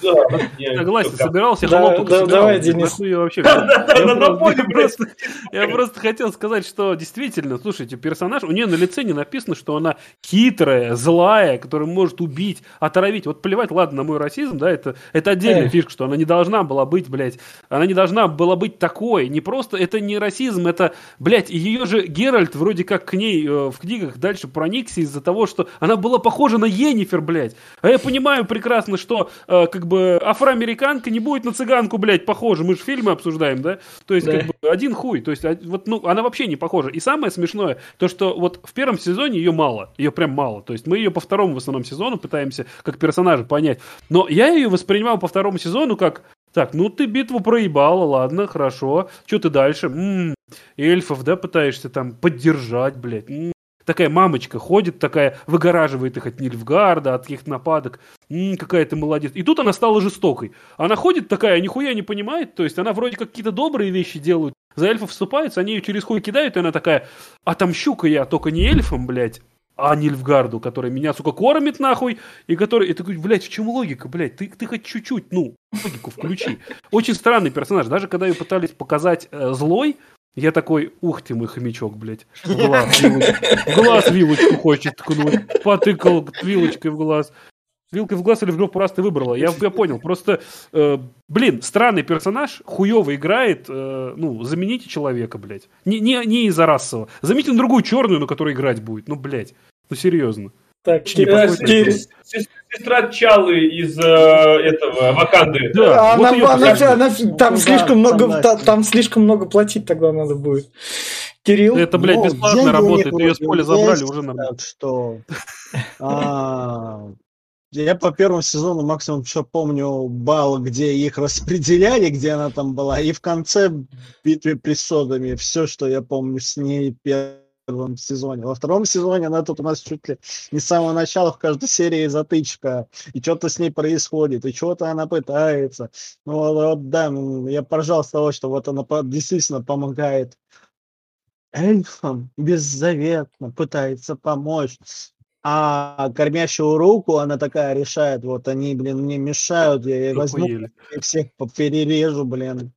Согласен, собирался, Да, хлопок да, собирал, давай, Денис. я вообще... <laughs> Да, да, Я на- просто- поле, просто- Я просто хотел сказать, что действительно, слушайте, персонаж, у нее на лице не написано, что она хитрая, злая, которая может убить, отравить. Вот плевать, ладно, на мой расизм, да, это, это отдельная фишка, что она не должна была быть, блядь, она не должна была быть такой. Не просто, это не расизм, это, блядь, ее же Геральт вроде как к ней э, в книгах дальше проникся из-за того, что она была похожа на Енифер, блядь. А я понимаю прекрасно, что э, как бы афроамериканка не будет на цыганку, блядь, похожа. Мы же фильмы обсуждаем, да? То есть, Да. как бы, один хуй. То есть, а, вот, ну, она вообще не похожа. И самое смешное, то, что вот в первом сезоне ее мало. Ее прям мало. То есть, мы ее по второму в основном сезону пытаемся как персонажа понять. Но я ее воспринимал по второму сезону как так, ну ты битву проебала, ладно, хорошо. Что ты дальше? М, эльфов, да, пытаешься там поддержать, блядь. М, Такая мамочка ходит, такая выгораживает их от Нильфгарда, от их нападок. М, какая ты молодец. И тут она стала жестокой. Она ходит такая, нихуя не понимает, то есть она вроде как какие-то добрые вещи делают. За эльфов вступаются, они ее через хуй кидают, и она такая, отомщу-ка я только не эльфам, блядь, а Нильфгарду, который меня, сука, кормит нахуй, и который... И блядь, в чем логика, блядь? Ты, ты хоть чуть-чуть, ну, логику включи. Очень странный персонаж. Даже когда ее пытались показать э, злой, я такой, ух ты мой хомячок, блядь. Глаз, вилоч- в глаз вилочку хочет ткнуть. Потыкал вилочкой в глаз. Вилкой в глаз или в жопу раз ты выбрала. Я, я понял. Просто, э, блин, странный персонаж, хуево играет. э, ну, замените человека, блядь. Не, не, не из-за расового. Замените на другую черную, на которой играть будет. Ну, блядь. Ну, серьезно. Так, Не Э, подходит. Сес- Сестра Чалы из э, этого Ваканды. Да, вот она- там Ну да, слишком много, там слишком много платить тогда надо будет. Кирилл, Это, блядь, Ну, бесплатно работает. Ее с поля забрали, уже нормально. Так что... а, Я по первому сезону максимум что помню балл, где их распределяли, где она там была, и в конце битвы присодами. Все, что я помню с ней в первом сезоне. Во втором сезоне она тут у нас чуть ли не с самого начала в каждой серии затычка, и что-то с ней происходит, и что-то она пытается. Ну вот, да, я поржал с того, что вот она действительно помогает эльфам беззаветно пытается помочь. А кормящую руку она такая решает, вот они, блин, мне мешают, я ей возьму Охуели. всех перережу, блин.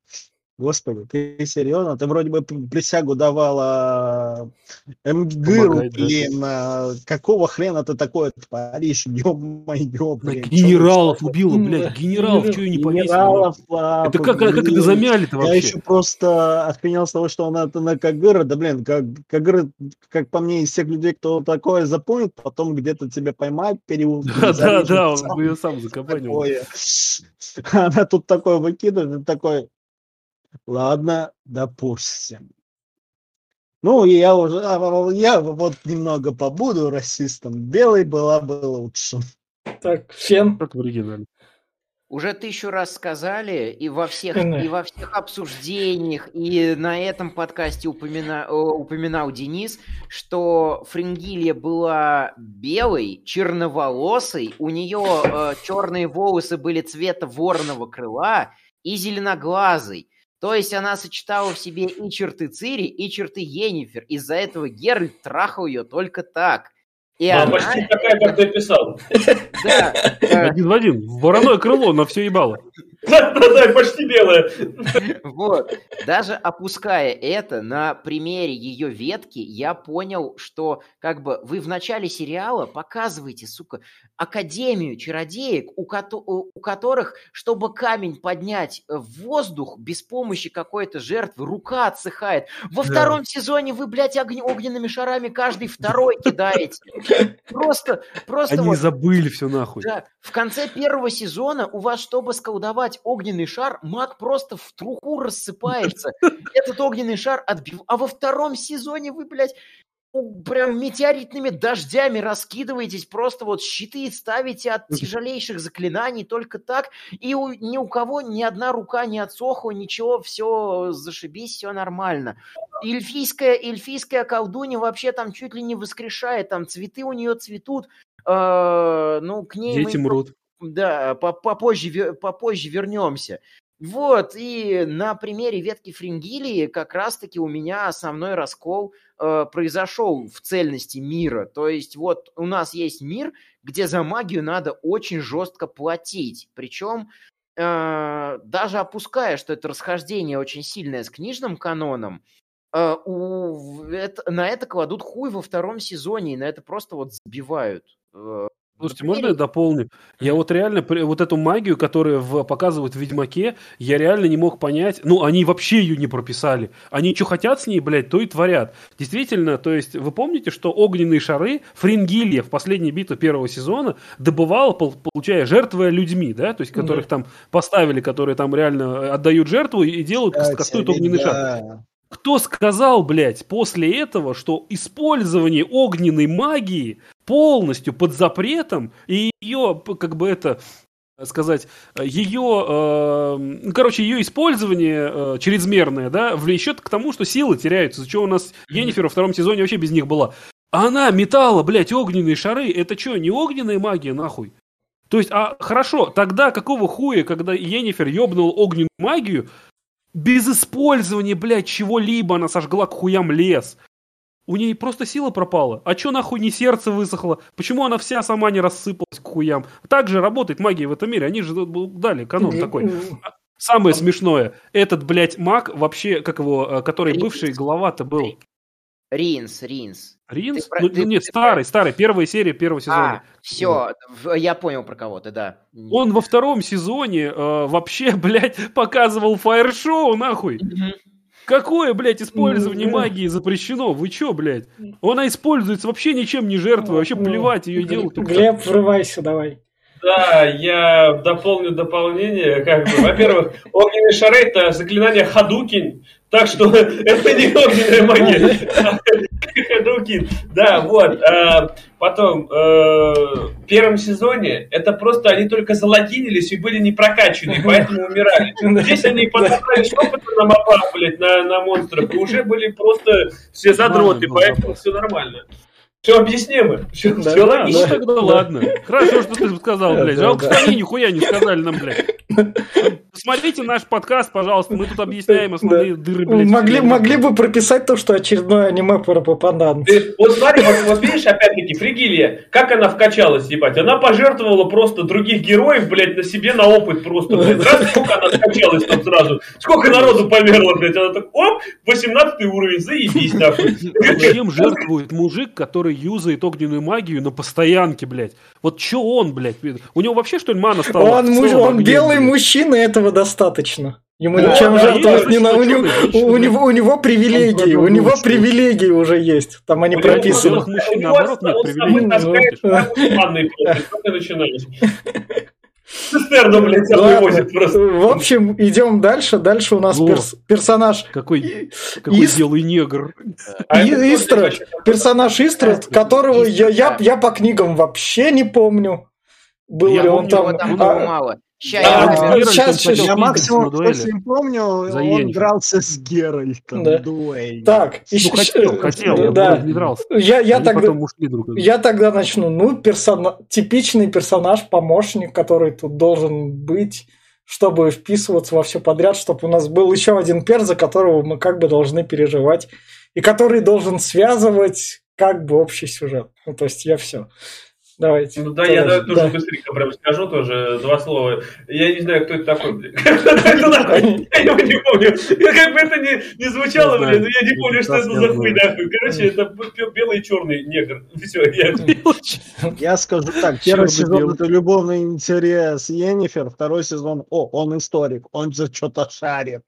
Господи, ты серьезно? Ты вроде бы присягу давала МГИРу, Помогать, да. блин. а какого хрена ты такое творишь? <laughs> Ё-моё, Она блин. чё генералов вы- убила, блядь. да. Генералов, что ее не повесили? Генералов, а, Это как, как это блин. замяли-то Я вообще? еще просто охренел с того, что он это на Кагыра, да блин, как, Кагыра, как по мне, из всех людей, кто такое запомнит, потом где-то тебя поймать, переулки. <laughs> Да, да, да, он ее сам <laughs> закабанил. Она тут такое выкидывает, и такой, ладно, допустим. Ну, и я уже, а, я вот немного побуду расистом. Белый была бы лучше. так, Фен, Как в оригинале. Уже тысячу раз сказали, и во всех, и во всех обсуждениях, и на этом подкасте упомина- упоминал Денис, что Фрингилия была белой, черноволосой, у нее черные волосы были цвета ворного крыла и зеленоглазой. То есть она сочетала в себе и черты Цири, и черты Енифер. Из-за этого Геральт трахал ее только так. И Она она, почти такая, как ты писал. да, Один в один. Вороное крыло на все ебало. Да-да-да, почти белая. Вот. Даже опуская это на примере ее ветки, я понял, что как бы вы в начале сериала показываете, сука, академию чародеек, у, кото- у которых, чтобы камень поднять в воздух без помощи какой-то жертвы, рука отсыхает. Во Да. втором сезоне вы, блядь, огне- огненными шарами каждый второй кидаете. Просто, просто Они вот забыли все нахуй. да, в конце первого сезона у вас, чтобы сколдовать огненный шар, маг просто в труху рассыпается. <laughs> Этот огненный шар отбив... А во втором сезоне вы, блядь, прям метеоритными дождями раскидываетесь, просто вот щиты ставите от тяжелейших заклинаний, только так, и у- ни у кого ни одна рука не отсохла, ничего, все зашибись, все нормально. Эльфийская, эльфийская колдунья вообще там чуть ли не воскрешает, там цветы у нее цветут, э, ну, к ней мы Дети мрут. Да, по- попозже, попозже вернемся. Вот, и на примере ветки фрингилии как раз-таки у меня основной раскол э, произошел в цельности мира. То есть вот у нас есть мир, где за магию надо очень жестко платить. Причем э, даже опуская, что это расхождение очень сильное с книжным каноном, э, у- это- на это кладут хуй во втором сезоне, и на это просто вот забивают. Э, Слушайте, можно я дополню? Я вот реально, вот эту магию, которую в- показывают в Ведьмаке, я реально не мог понять, ну, они вообще ее не прописали. Они что хотят с ней, блядь, то и творят. Действительно, то есть, вы помните, что огненные шары Фрингилья в последней битве первого сезона добывала, пол- получая жертвы людьми, да, то есть, которых там поставили, которые там реально отдают жертву и делают, Кстати, кастуют огненный шар. Кто сказал, блядь, после этого, что использование огненной магии полностью под запретом, и ее, как бы это э, сказать, ее, э, короче, ее использование э, чрезмерное, да, влечет к тому, что силы теряются, за что у нас Енифер во втором сезоне вообще без них была. Она метала, блядь, огненные шары, это что, не огненная магия, нахуй? То есть, а хорошо, тогда какого хуя, когда Енифер ёбнула огненную магию, без использования, блядь, чего-либо она сожгла к хуям лес. У ней просто сила пропала. А чё нахуй не сердце высохло? Почему она вся сама не рассыпалась к хуям? Так же работает магия в этом мире. Они же дали канон такой. Самое смешное. Этот, блядь, маг вообще, как его, э, который бывший глава-то был. Ринс, Ринс. Ринс? Ты Ну, ты- нет, ты старый, старый. Первая серия первого сезона. А, все, я понял про кого-то, да. Он во втором сезоне э, вообще, <laughs> блядь, показывал фаер-шоу, нахуй. Какое, блядь, использование Ну, магии запрещено? Вы чё, блядь? Она используется вообще ничем не жертвой, вообще плевать ее делают. Глеб, врывайся давай. Да, я дополню дополнение. Как бы, во-первых, <laughs> огненные шары это заклинание Хадукин, так что <laughs> это не огненная магия. <laughs> Хадукин. Да, вот. а, Потом, э, в первом сезоне это просто они только залогинились и были не прокачаны, поэтому умирали. Здесь они подобрали шепоты на мопах, блядь, на, на монстров, и уже были просто все задроты, поэтому все нормально. Все объяснимо, все, Да, Ну логично. тогда ладно. Хорошо, что ты сказал, блядь. Да, Жалко, да. что они нихуя не сказали нам, блядь. Смотрите наш подкаст, пожалуйста, мы тут объясняем основные дыры, блядь. Могли, могли бы прописать то, что очередное аниме про попаданцев. Ты- Вот смотри, вот, вот видишь, опять-таки, Фригилия, как она вкачалась, ебать. Она пожертвовала просто других героев, блядь, на себе на опыт просто, блядь. Раз, сколько она вкачалась там сразу. Сколько народу померло, блядь. Она так, оп, 18 уровень, заебись, нахуй. Чем жертвует мужик, который юзает огненную магию на постоянке, блядь? Вот чё он, блядь? У него вообще, что ли, мана стала? Он, муж- он белый блядь? мужчина, этого достаточно. Ему Да, ничем да, жертвовать не надо. У него, у, него, у него привилегии, у него привилегии уже есть. Там они прописаны. белых мужчин, У него наоборот, нет привилегий. <laughs> Ну? Цистерну, блядь, собой Ладно. возит просто. В общем, идем дальше. Дальше у нас перс- персонаж Какой, какой Ис- белый негр. А И- персонаж Истрат, которого я, я, я по книгам вообще не помню. Был Я ли он помню, там. Его там он- было а, мало. Ща Да, я хотел щас- Я максимум, что дуэли. с ним помню, За он Йеннифер. дрался с Геральтом. Да. Дуэйн. Так, Ну, ещё- хотел, хотел, да, да. не дрался. Я, я Они тогда. Я тогда начну. Ну, персона... типичный персонаж, помощник, который тут должен быть, чтобы вписываться во все подряд, чтобы у нас был еще один перс, за которого мы как бы должны переживать, и который должен связывать как бы общий сюжет. Ну, то есть я все. Давайте. Ну да, я да, тоже Да. быстренько прям скажу тоже два слова. Я не знаю, кто это такой. <laughs> <laughs> Я его не помню. Как бы это ни не звучало, блин, но я не помню, что это за хуй нахуй. Короче, это белый и черный негр. <laughs> Все, я... Я скажу так, первый сезон это любовный интерес Йеннифер, второй сезон, о, он историк, он же что-то шарит.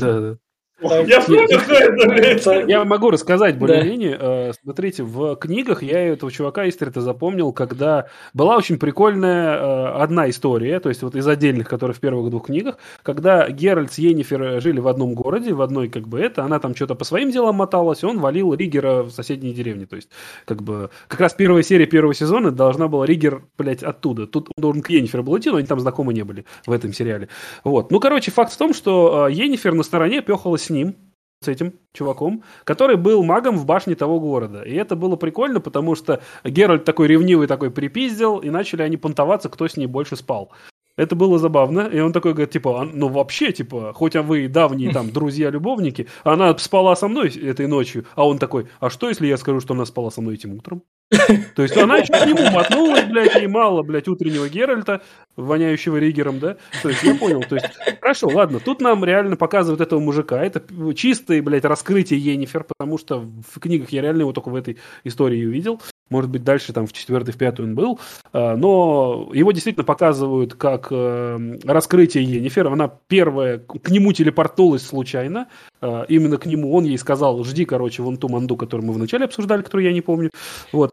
Да, да. Я кто это, могу рассказать более-менее. Э, Смотрите, в книгах я этого чувака Истрита запомнил, когда была очень прикольная э, одна история, то есть вот из отдельных, которые в первых двух книгах, когда Геральт с Йеннифер жили в одном городе, в одной как бы это, она там что-то по своим делам моталась, он валил Ригера в соседней деревне. То есть как бы как раз первая серия первого сезона должна была Ригер, блядь, оттуда. Тут он должен к Йеннифер был идти, но они там знакомы не были в этом сериале. Вот. Ну, короче, факт в том, что э, Йеннифер на стороне пехала с ним, с этим чуваком, который был магом в башне того города. И это было прикольно, потому что Геральт такой ревнивый такой припиздил, и начали они понтоваться, кто с ней больше спал. Это было забавно, и он такой говорит, типа, «А, ну вообще, типа, хоть а вы и давние там <laughs> друзья-любовники, она спала со мной этой ночью, а он такой, а что, если я скажу, что она спала со мной этим утром? <laughs> То есть она еще к нему мотнулась, блядь, ей мало, блядь, утреннего Геральта, воняющего Ригером, да? То есть я понял, то есть, хорошо, ладно, тут нам реально показывают этого мужика, это чистое, блядь, раскрытие Йеннифер, потому что в книгах я реально его только в этой истории увидел. Может быть, дальше там в четвертой, в пятой он был. А, Но его действительно показывают как э, раскрытие Йеннифер. Она первая к нему телепортнулась случайно. А, Именно к нему он ей сказал, жди, короче, вон ту манду, которую мы вначале обсуждали, которую я не помню. Вот.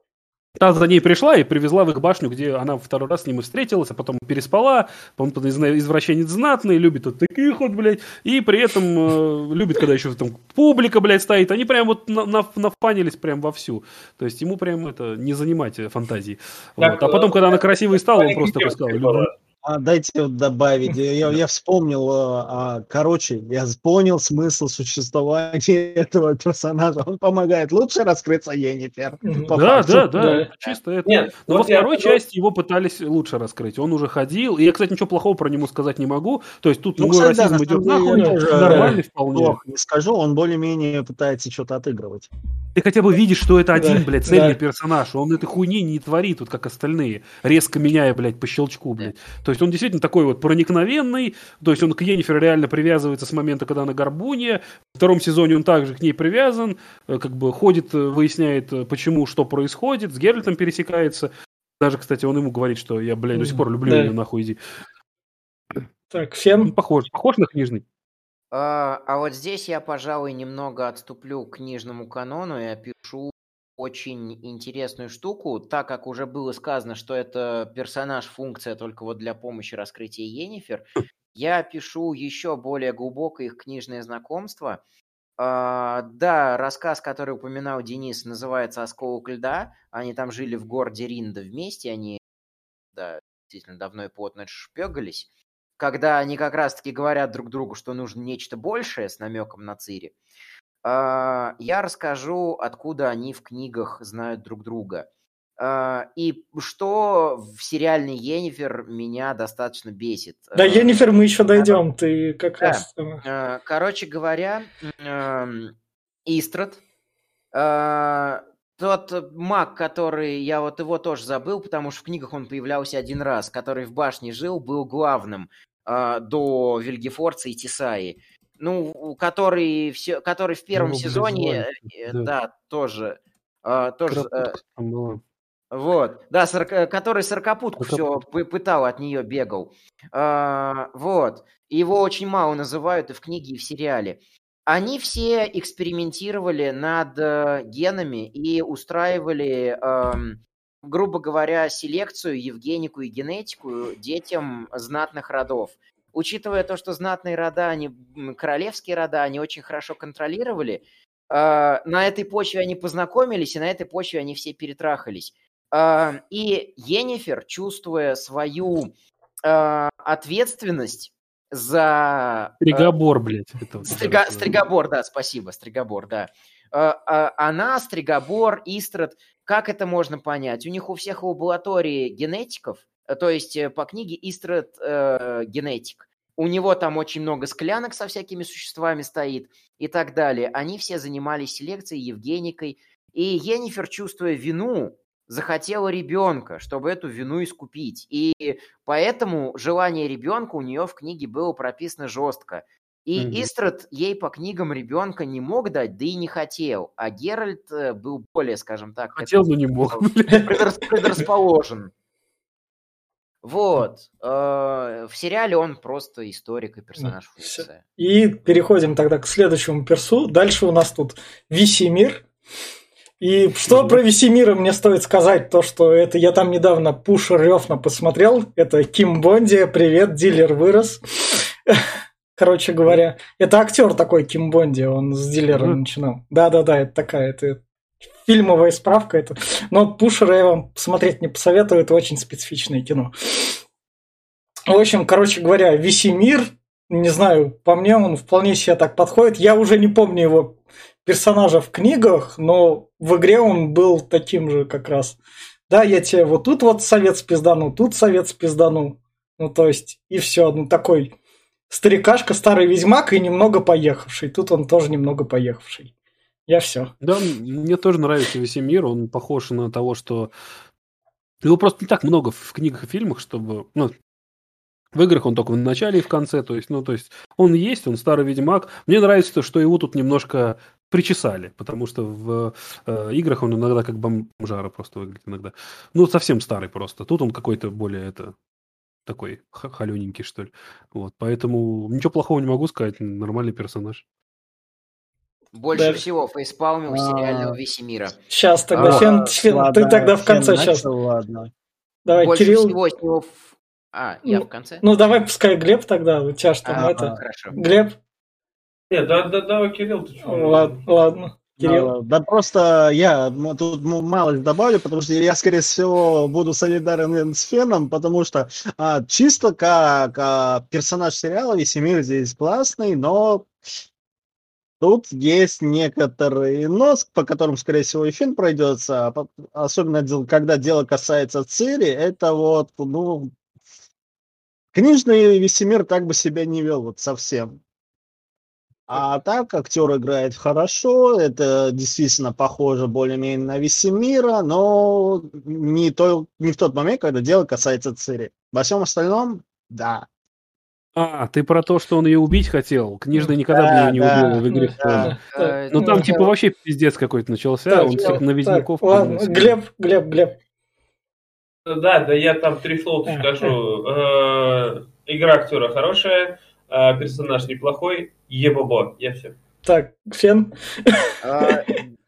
Та за ней пришла и привезла в их башню, где она второй раз с ним и встретилась, а потом переспала. Он из- извращенец знатный, любит вот таких вот, блядь. И при этом э, любит, когда еще там публика, блядь, стоит. Они прям вот на, на- нафанились прям вовсю. То есть ему прям это не занимать э, фантазии. Так, Вот. А потом, когда она э, красивой стала, он просто такой сказал. А, дайте вот добавить, я, я вспомнил, а, а, короче, я понял смысл существования <laughs> этого персонажа, он помогает лучше раскрыться. По Да, да, да, Да. чисто это. Нет, Но вот во я второй подумал- части его пытались лучше раскрыть. Он уже ходил. И я, кстати, ничего плохого про него сказать не могу. То есть тут Ну, кстати, да, расизм на идет нахуй. Нормальный да, вполне. Плохо не скажу, он более-менее пытается что-то отыгрывать. Ты хотя бы видишь, что это один, Да, блядь, цельный да. персонаж. Он этой хуйни не творит, вот как остальные. Резко меняя, блядь, по щелчку, блядь. То есть он действительно такой вот проникновенный. То есть он к Йеннифер реально привязывается с момента, когда она горбунья. В втором сезоне он также к ней привязан. э, Как бы ходит, э, выясняет, э, почему, что происходит. С Геральтом пересекается. Даже, кстати, он ему говорит, что я, блядь, до сих пор люблю Да. ее, нахуй иди. Так, всем похож, похож на книжный. А, а вот здесь я, пожалуй, немного отступлю к книжному канону и опишу очень интересную штуку, так как уже было сказано, что это персонаж-функция только вот для помощи раскрытия Йеннифер, <laughs> я опишу еще более глубокое их книжное знакомство. А, да, рассказ, который упоминал Денис, называется «Осколок льда». Они там жили в городе Ринда вместе, они, да, действительно давно и плотно шпегались когда они как раз-таки говорят друг другу, что нужно нечто большее с намеком на Цири, я расскажу, откуда они в книгах знают друг друга. А, И что в сериальной Йеннифер меня достаточно бесит. Да, А, Йеннифер, мы еще дойдем. Ты как Да. раз... э, Э, Короче говоря, эм, Истрат, э, тот маг, который, я вот его тоже забыл, потому что в книгах он появлялся один раз, который в башне жил, был главным э, до Вильгефорца и Тисаи. Ну, который, все, который в первом блядь, сезоне, э, да. да, тоже, э, тоже э, была. вот, да, сорока- который сорокопутку все пытал, от нее бегал. А, вот. Его очень мало называют и в книге, и в сериале. Они все экспериментировали над э, генами и устраивали, эм, грубо говоря, селекцию, евгенику и генетику детям знатных родов. Учитывая то, что знатные рода, они королевские рода, они очень хорошо контролировали, э, на этой почве они познакомились, и на этой почве они все перетрахались. А, И Йеннифер, чувствуя свою а, ответственность за... э, Стригобор, блядь. это Стрига- Стригобор, да, спасибо, Стригобор, да. А, а, Она, Стригобор, Истрат, как это можно понять? У них у всех в лаборатории генетиков, то есть э, по книге Истрат э, генетик. У него там очень много склянок со всякими существами стоит и так далее. Они все занимались селекцией, Евгеникой. И Йеннифер, чувствуя вину захотела ребенка, чтобы эту вину искупить. И поэтому желание ребенка у нее в книге было прописано жестко. И Мгм. Истрад ей по книгам ребенка не мог дать, да и не хотел. А Геральт э, был более, скажем так, Хотел, но не мог. предрас- предрасположен. Вот. Э, В сериале он просто историк и персонаж функция. И переходим тогда к следующему персу. Дальше у нас тут Висимир. И что про Висимира мне стоит сказать, то, что это я там недавно Пуша Рёфна посмотрел. Это Ким Бонди, привет, дилер вырос. <laughs> Короче говоря, это актер такой Ким Бонди, он с дилера Мгм. начинал. Да-да-да, это такая, это фильмовая справка. Это. Но Пушера я вам посмотреть не посоветую, это очень специфичное кино. В общем, короче говоря, Висимир, не знаю, по мне он вполне себе так подходит. Я уже не помню его персонажа в книгах, но в игре он был таким же как раз. Да, я тебе вот тут вот совет спиздану, тут совет спиздану. Ну, то есть, и все. Ну, такой старикашка, старый ведьмак и немного поехавший. Тут он тоже немного поехавший. Я все. Да, мне тоже нравится Весемир, он похож на того, что... Его просто не так много в книгах и фильмах, чтобы... Ну, в играх он только в начале и в конце, то есть, ну, то есть, он есть, он старый ведьмак. Мне нравится то, что его тут немножко причесали, потому что в э, играх он иногда как бомжара просто выглядит иногда. Ну, совсем старый просто. Тут он какой-то более это такой холененький, что ли. Вот, поэтому ничего плохого не могу сказать, нормальный персонаж. Больше Да. всего фейспалмил А. сериального Весемира. Сейчас тогда, А, Фен, Фен, ты тогда в конце сейчас. начал, ладно. Давай, Больше Кирилл. всего с него... А, я Ну, в конце? Ну, давай, пускай Глеб тогда, у тебя что там А, это. Хорошо. Глеб? Нет, да, да, давай, Кирилл, ты что? Ладно, ладно. Кирилл. Да, да просто я тут м, малость добавлю, потому что я, скорее всего, буду солидарен с Феном, потому что а, чисто как а, персонаж сериала Весемир здесь классный, но тут есть некоторые нос, по которым, скорее всего, и Фен пройдется, а особенно когда дело касается Цири, это вот, ну, книжный Весемир так бы себя не вел вот совсем. А так актер играет хорошо, это действительно похоже более-менее на Весемира, но не, то, не в тот момент, когда дело касается Цири. Во всем остальном, да. А, ты про то, что он ее убить хотел? Книжный никогда бы Да, ее не да, убил в игре. да. Э, Ну там Ну, типа вообще пиздец какой-то начался, Так, он всех на Ведьмаков... Глеб, Глеб, Глеб. Да, да, я там три слова скажу. Э, Игра актера хорошая, э, персонаж неплохой, ебобо, я все. Так, Фен. А,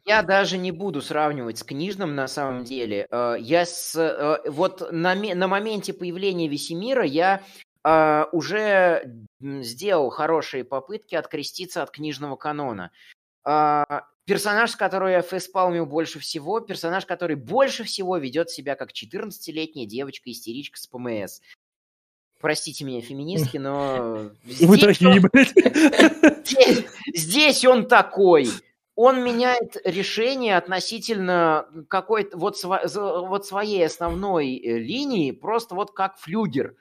Я даже не буду сравнивать с книжным на самом деле. А, Я с э, вот на, на моменте появления Весемира я а, уже сделал хорошие попытки откреститься от книжного канона. А, Персонаж, с которого я фейспалмил больше всего, персонаж, который больше всего ведет себя как 14-летняя девочка-истеричка с ПМС. Простите меня, феминистки, но... <laughs> Вы такие, блядь. здесь, здесь он такой. Он меняет решение относительно какой-то вот, за- вот своей основной э, линии, просто вот как флюгер.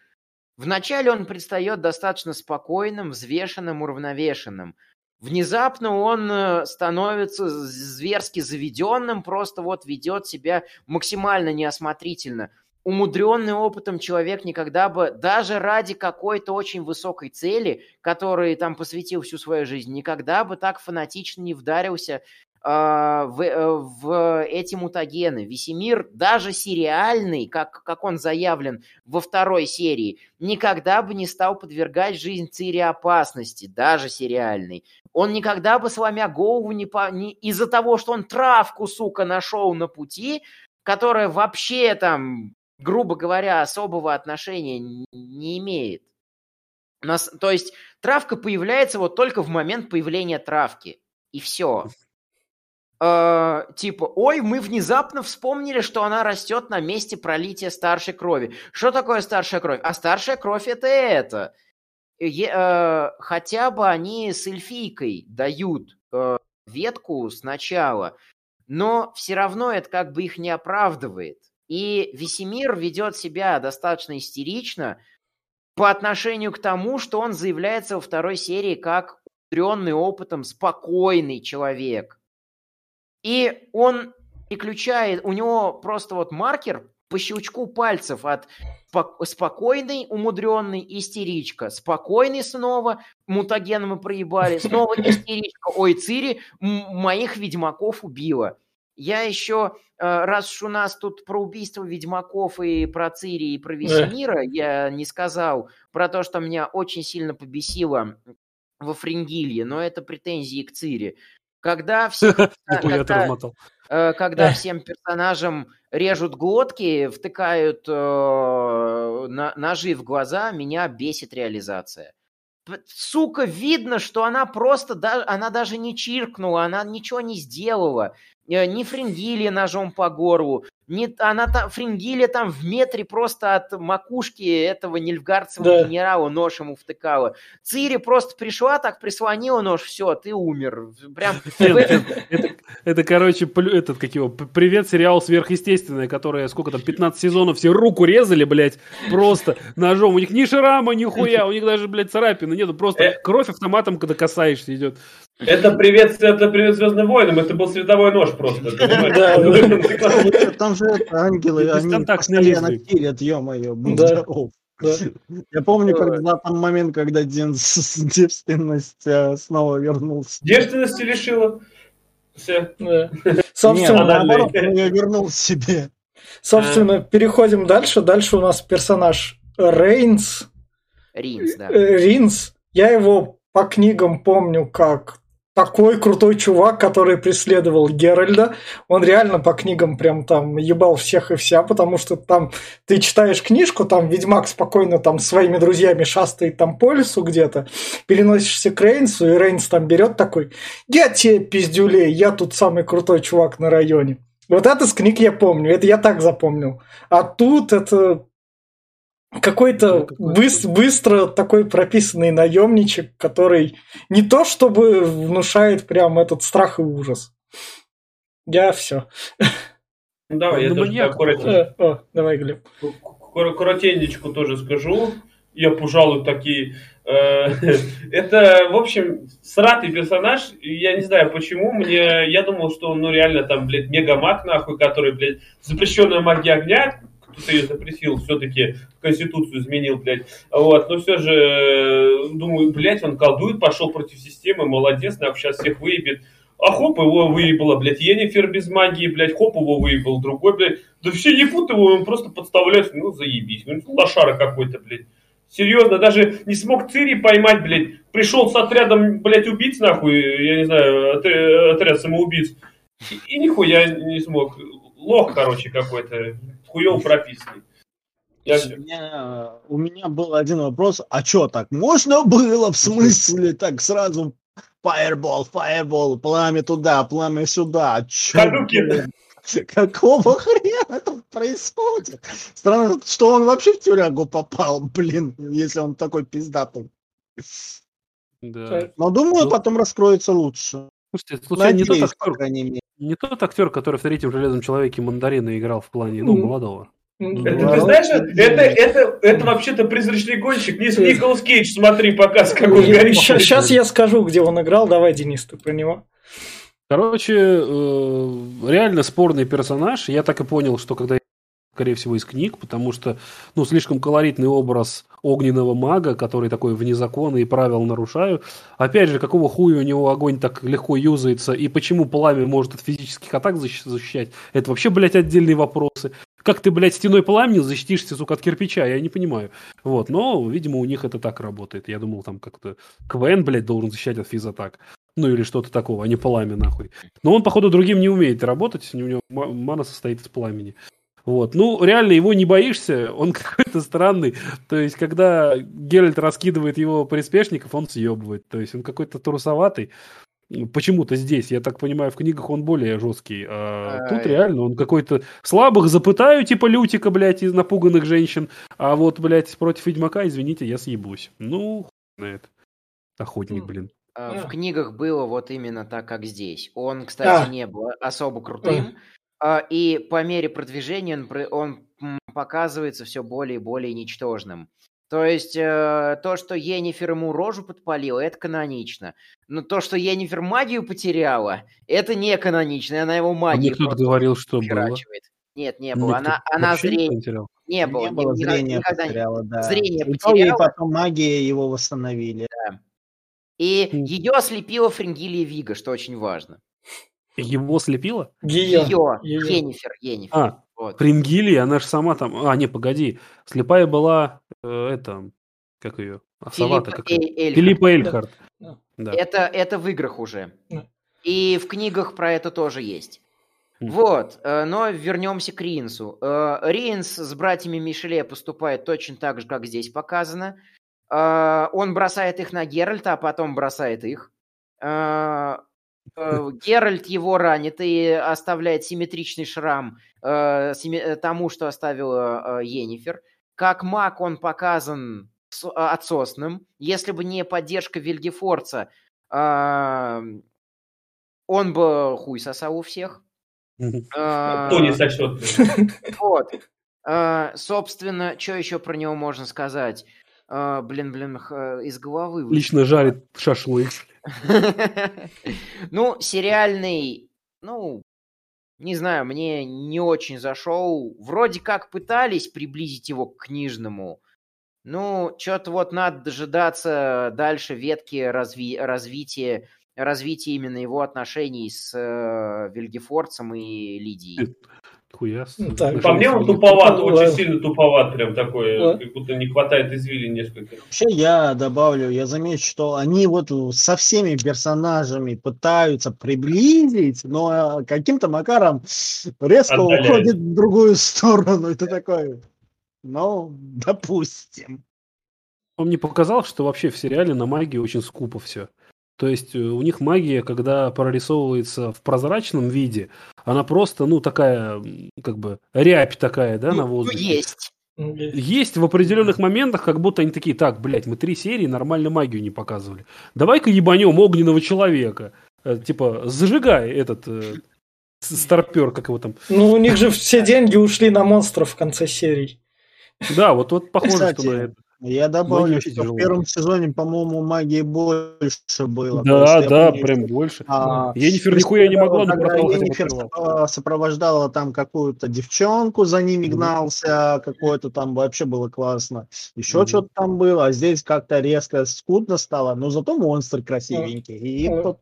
Вначале он предстает достаточно спокойным, взвешенным, уравновешенным. Внезапно он э, становится зверски заведенным, просто вот ведет себя максимально неосмотрительно. Умудренный опытом человек никогда бы, даже ради какой-то очень высокой цели, который там посвятил всю свою жизнь, никогда бы так фанатично не вдарился в, э, в эти мутагены. Весемир, даже сериальный, как, как он заявлен во второй серии, никогда бы не стал подвергать жизнь Цири опасности, даже сериальный. Он никогда бы, сломя голову, не, по- не из-за того, что он травку, сука, нашел на пути, которая вообще там, грубо говоря, особого отношения не имеет. Нас, то есть травка появляется вот только в момент появления травки. И все. Типа, ой, мы внезапно вспомнили, что она растет на месте пролития старшей крови. Что такое старшая кровь? А старшая кровь это это. Е- э, хотя бы они с эльфийкой дают э, ветку сначала, но все равно это как бы их не оправдывает. И Весемир ведет себя достаточно истерично по отношению к тому, что он заявляется во второй серии как умудренный опытом, спокойный человек. И он переключает, у него просто вот маркер по щелчку пальцев от спокойный, умудренный, истеричка, спокойный снова, мутаген мы проебали, <laughs> снова истеричка, ой, Цири моих ведьмаков убила. Я еще, э, раз уж у нас тут про убийство ведьмаков и про Цири и про Весемира, я не сказал про то, что меня очень сильно побесило во Фрингилье, но это претензии к Цири. Когда <laughs> все... Когда, э, когда всем персонажам режут глотки, втыкают э, ножи в глаза, меня бесит реализация. Сука, видно, что она просто, она даже не чиркнула, она ничего не сделала. Э, ни Фрингилия ножом по горлу, не, она там, Фрингилия там в метре просто от макушки этого нильфгардского да. генерала нож ему втыкала. Цири просто пришла, так прислонила нож, все, ты умер. Прям <laughs> это, короче, этот, как его, привет, сериал сверхъестественное, которое, сколько там, 15 сезонов, все руку резали, блядь, просто ножом. У них ни шрама, ни хуя, у них даже, блядь, царапины нету, просто э. кровь автоматом, когда касаешься, идет. Это привет, это привет Звездным войнам, это был световой нож просто. Там же ангелы, они постоянно килят, ё-моё, Я помню, когда там момент, когда девственность э, снова вернулся. Девственности лишила? Все. Собственно, наоборот, я вернул себе. Собственно, переходим дальше. Дальше у нас персонаж Рейнс. Ринс, да. Э, Ринс. Я его по книгам помню как такой крутой чувак, который преследовал Геральда. Он реально по книгам прям там ебал всех и вся, потому что там ты читаешь книжку, там Ведьмак спокойно там своими друзьями шастает там по лесу где-то, переносишься к Рейнсу, и Рейнс там берет такой, я тебе пиздюлей, я тут самый крутой чувак на районе. Вот это с книг я помню, это я так запомнил. А тут это какой-то ну, быс- быстро такой прописанный наемничек, который не то чтобы внушает прям этот страх и ужас. Я все. Ну, давай, я тоже коротенько. Э, о, давай, Глеб. Коротенечку тоже скажу. Я, пожалуй, такие... Э, <laughs> это, в общем, сратый персонаж. Я не знаю, почему. Мне, я думал, что он, ну, реально там, блядь, мегамаг, нахуй, который, блядь, запрещенная магия огня, кто-то ее запретил, все-таки Конституцию изменил, блядь. Вот, но все же, э, думаю, блядь, он колдует, пошел против системы, молодец, нахуй, сейчас всех выебет. А хоп, его выебало, блядь, Енифер без магии, блядь, хоп, его выебал, другой, блядь. Да все ебут его, он просто подставляет, ну, заебись. Ну, лошара какой-то, блядь. Серьезно, даже не смог Цири поймать, блядь. Пришел с отрядом, блядь, убийц, нахуй, я не знаю, отряд самоубийц. И, и нихуя не смог. Лох, короче, какой-то хуёво прописанный. Я... У, меня, у меня был один вопрос, а что так можно было, в смысле, так сразу Fireball, Fireball, пламя туда, пламя сюда. Чё, Какого хрена тут происходит? Странно, что он вообще в тюрягу попал, блин, если он такой пиздатый. Да. Но думаю, ну... потом раскроется лучше. Слушайте, случайно не тот актер, не тот актер, который в третьем железном человеке мандарина играл в плане, ну, молодого. Это, ты знаешь, это, это, это вообще-то призрачный гонщик. Не Николас Кейдж, смотри, показ, как он горит. Сейчас я скажу, где он играл. Давай, Денис, ты про него. Короче, э, реально спорный персонаж. Я так и понял, что когда скорее всего, из книг, потому что, ну, слишком колоритный образ огненного мага, который такой вне закона и правил нарушаю. Опять же, какого хуя у него огонь так легко юзается, и почему пламя может от физических атак защищать, это вообще, блядь, отдельные вопросы. Как ты, блядь, стеной пламени защитишься, сука, от кирпича, я не понимаю. Вот, но, видимо, у них это так работает. Я думал, там как-то КВН, блядь, должен защищать от физатак. Ну или что-то такого, а не пламя, нахуй. Но он, походу, другим не умеет работать, у него мана состоит из пламени. Вот. Ну, реально, его не боишься, он <laughs> какой-то странный. То есть, когда Геральт раскидывает его приспешников, он съебывает. То есть, он какой-то трусоватый. Почему-то здесь, я так понимаю, в книгах он более жесткий. А, а тут реально он какой-то слабых запытаю, типа Лютика, блядь, из напуганных женщин. А вот, блядь, против Ведьмака, извините, я съебусь. Ну, на это. Охотник, блин. А, в книгах было вот именно так, как здесь. Он, кстати, не был особо крутым. А, и по мере продвижения он, он показывается все более и более ничтожным. То есть э, то, что Енифер ему рожу подпалила, это канонично. Но то, что Енифер магию потеряла, это не канонично. и Она его А магию кто-то просто говорил, что было. Нет, не было. Никто Она, она не зрение... потерял. Не было. Не было ни- ни- зрения никогда не- потеряла, да. Зрение потеряла. потом магия его восстановили. И Хм. ее ослепила Фрингилия Вига, что очень важно. Его слепило? Ее. Ее. Енифер, Енифер. А, Вот. Прингили, она же сама там... А, не, погоди. Слепая была, э, это, как ее? А сова-то Филипп как Э-? Эльф. Филиппа Эльхарт. Да. Да. Это, это в играх уже. Да. И в книгах про это тоже есть. Вот, э, но вернемся к Ринсу. Э, Ринс с братьями Мишеле поступает точно так же, как здесь показано. Э, Он бросает их на Геральта, а потом бросает их. Э, Геральт его ранит и оставляет симметричный шрам э, э, тому, что оставила э, Енифер. Как маг он показан с- отсосным. Если бы не поддержка Вильгефорца, э, он бы хуй сосал у всех. Э, Кто не сочет? <laughs> вот. Э, собственно, что еще про него можно сказать? Э, блин, блин, х- из головы. Лично жарит шашлык. <laughs> Ну, сериальный, ну, не знаю, мне не очень зашел. Вроде как пытались приблизить его к книжному. Ну, что-то вот надо дожидаться дальше ветки разви- развития, развития именно его отношений с э, Вильгефорцем и Лидией. Хуя. Ну, так. По мне он Нашел туповат, Ну, очень сильно туповат, прям такой, Ладно. как будто не хватает извилин несколько. Вообще я добавлю, я замечу, что они вот со всеми персонажами пытаются приблизить, но каким-то макаром резко Отдаляют. уходит в другую сторону. И ты такой, ну, допустим. Он мне показал, что вообще в сериале на магии очень скупо все. То есть э, у них магия, когда прорисовывается в прозрачном виде, она просто, ну, такая, как бы, рябь такая, да, на Ну, воздухе. есть. Есть в определенных моментах, как будто они такие, так, блядь, мы три серии нормально магию не показывали. Давай-ка ебанем огненного человека. Э, Типа, зажигай этот э, старпер, как его там. Ну, у них же все деньги ушли на монстров в конце серии. Да, вот, вот похоже, Кстати, что на это. Я добавлю, что в тяжелая. первом сезоне, по-моему, магии больше было. Да, да, помню, прям что, больше. а, Енифер нихуя не могла, но портал Енифер сопровождала там какую-то девчонку, за ними Мгм. гнался, какое-то там вообще было классно. Еще Мгм. что-то там было, а здесь как-то резко скудно стало, но зато монстр красивенький. И тут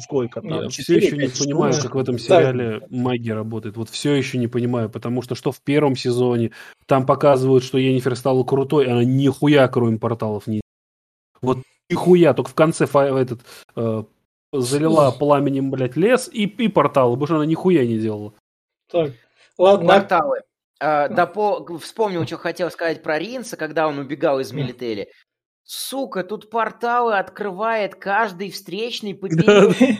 сколько там? Я все четыре, еще не понимаю, как в этом Да. сериале магия работает. Вот все еще не понимаю, потому что что в первом сезоне там показывают, что Енифер стала крутой, она нихуя кроме порталов не... Вот нихуя, только в конце фа- этот э, залила пламенем, блядь, лес и, и порталы, потому что она нихуя не делала. Так, ладно. Порталы. А, да по... Вспомнил, что хотел сказать про Ринса, когда он убегал из Милители. Сука, тут порталы открывает каждый встречный <laughs> поперек.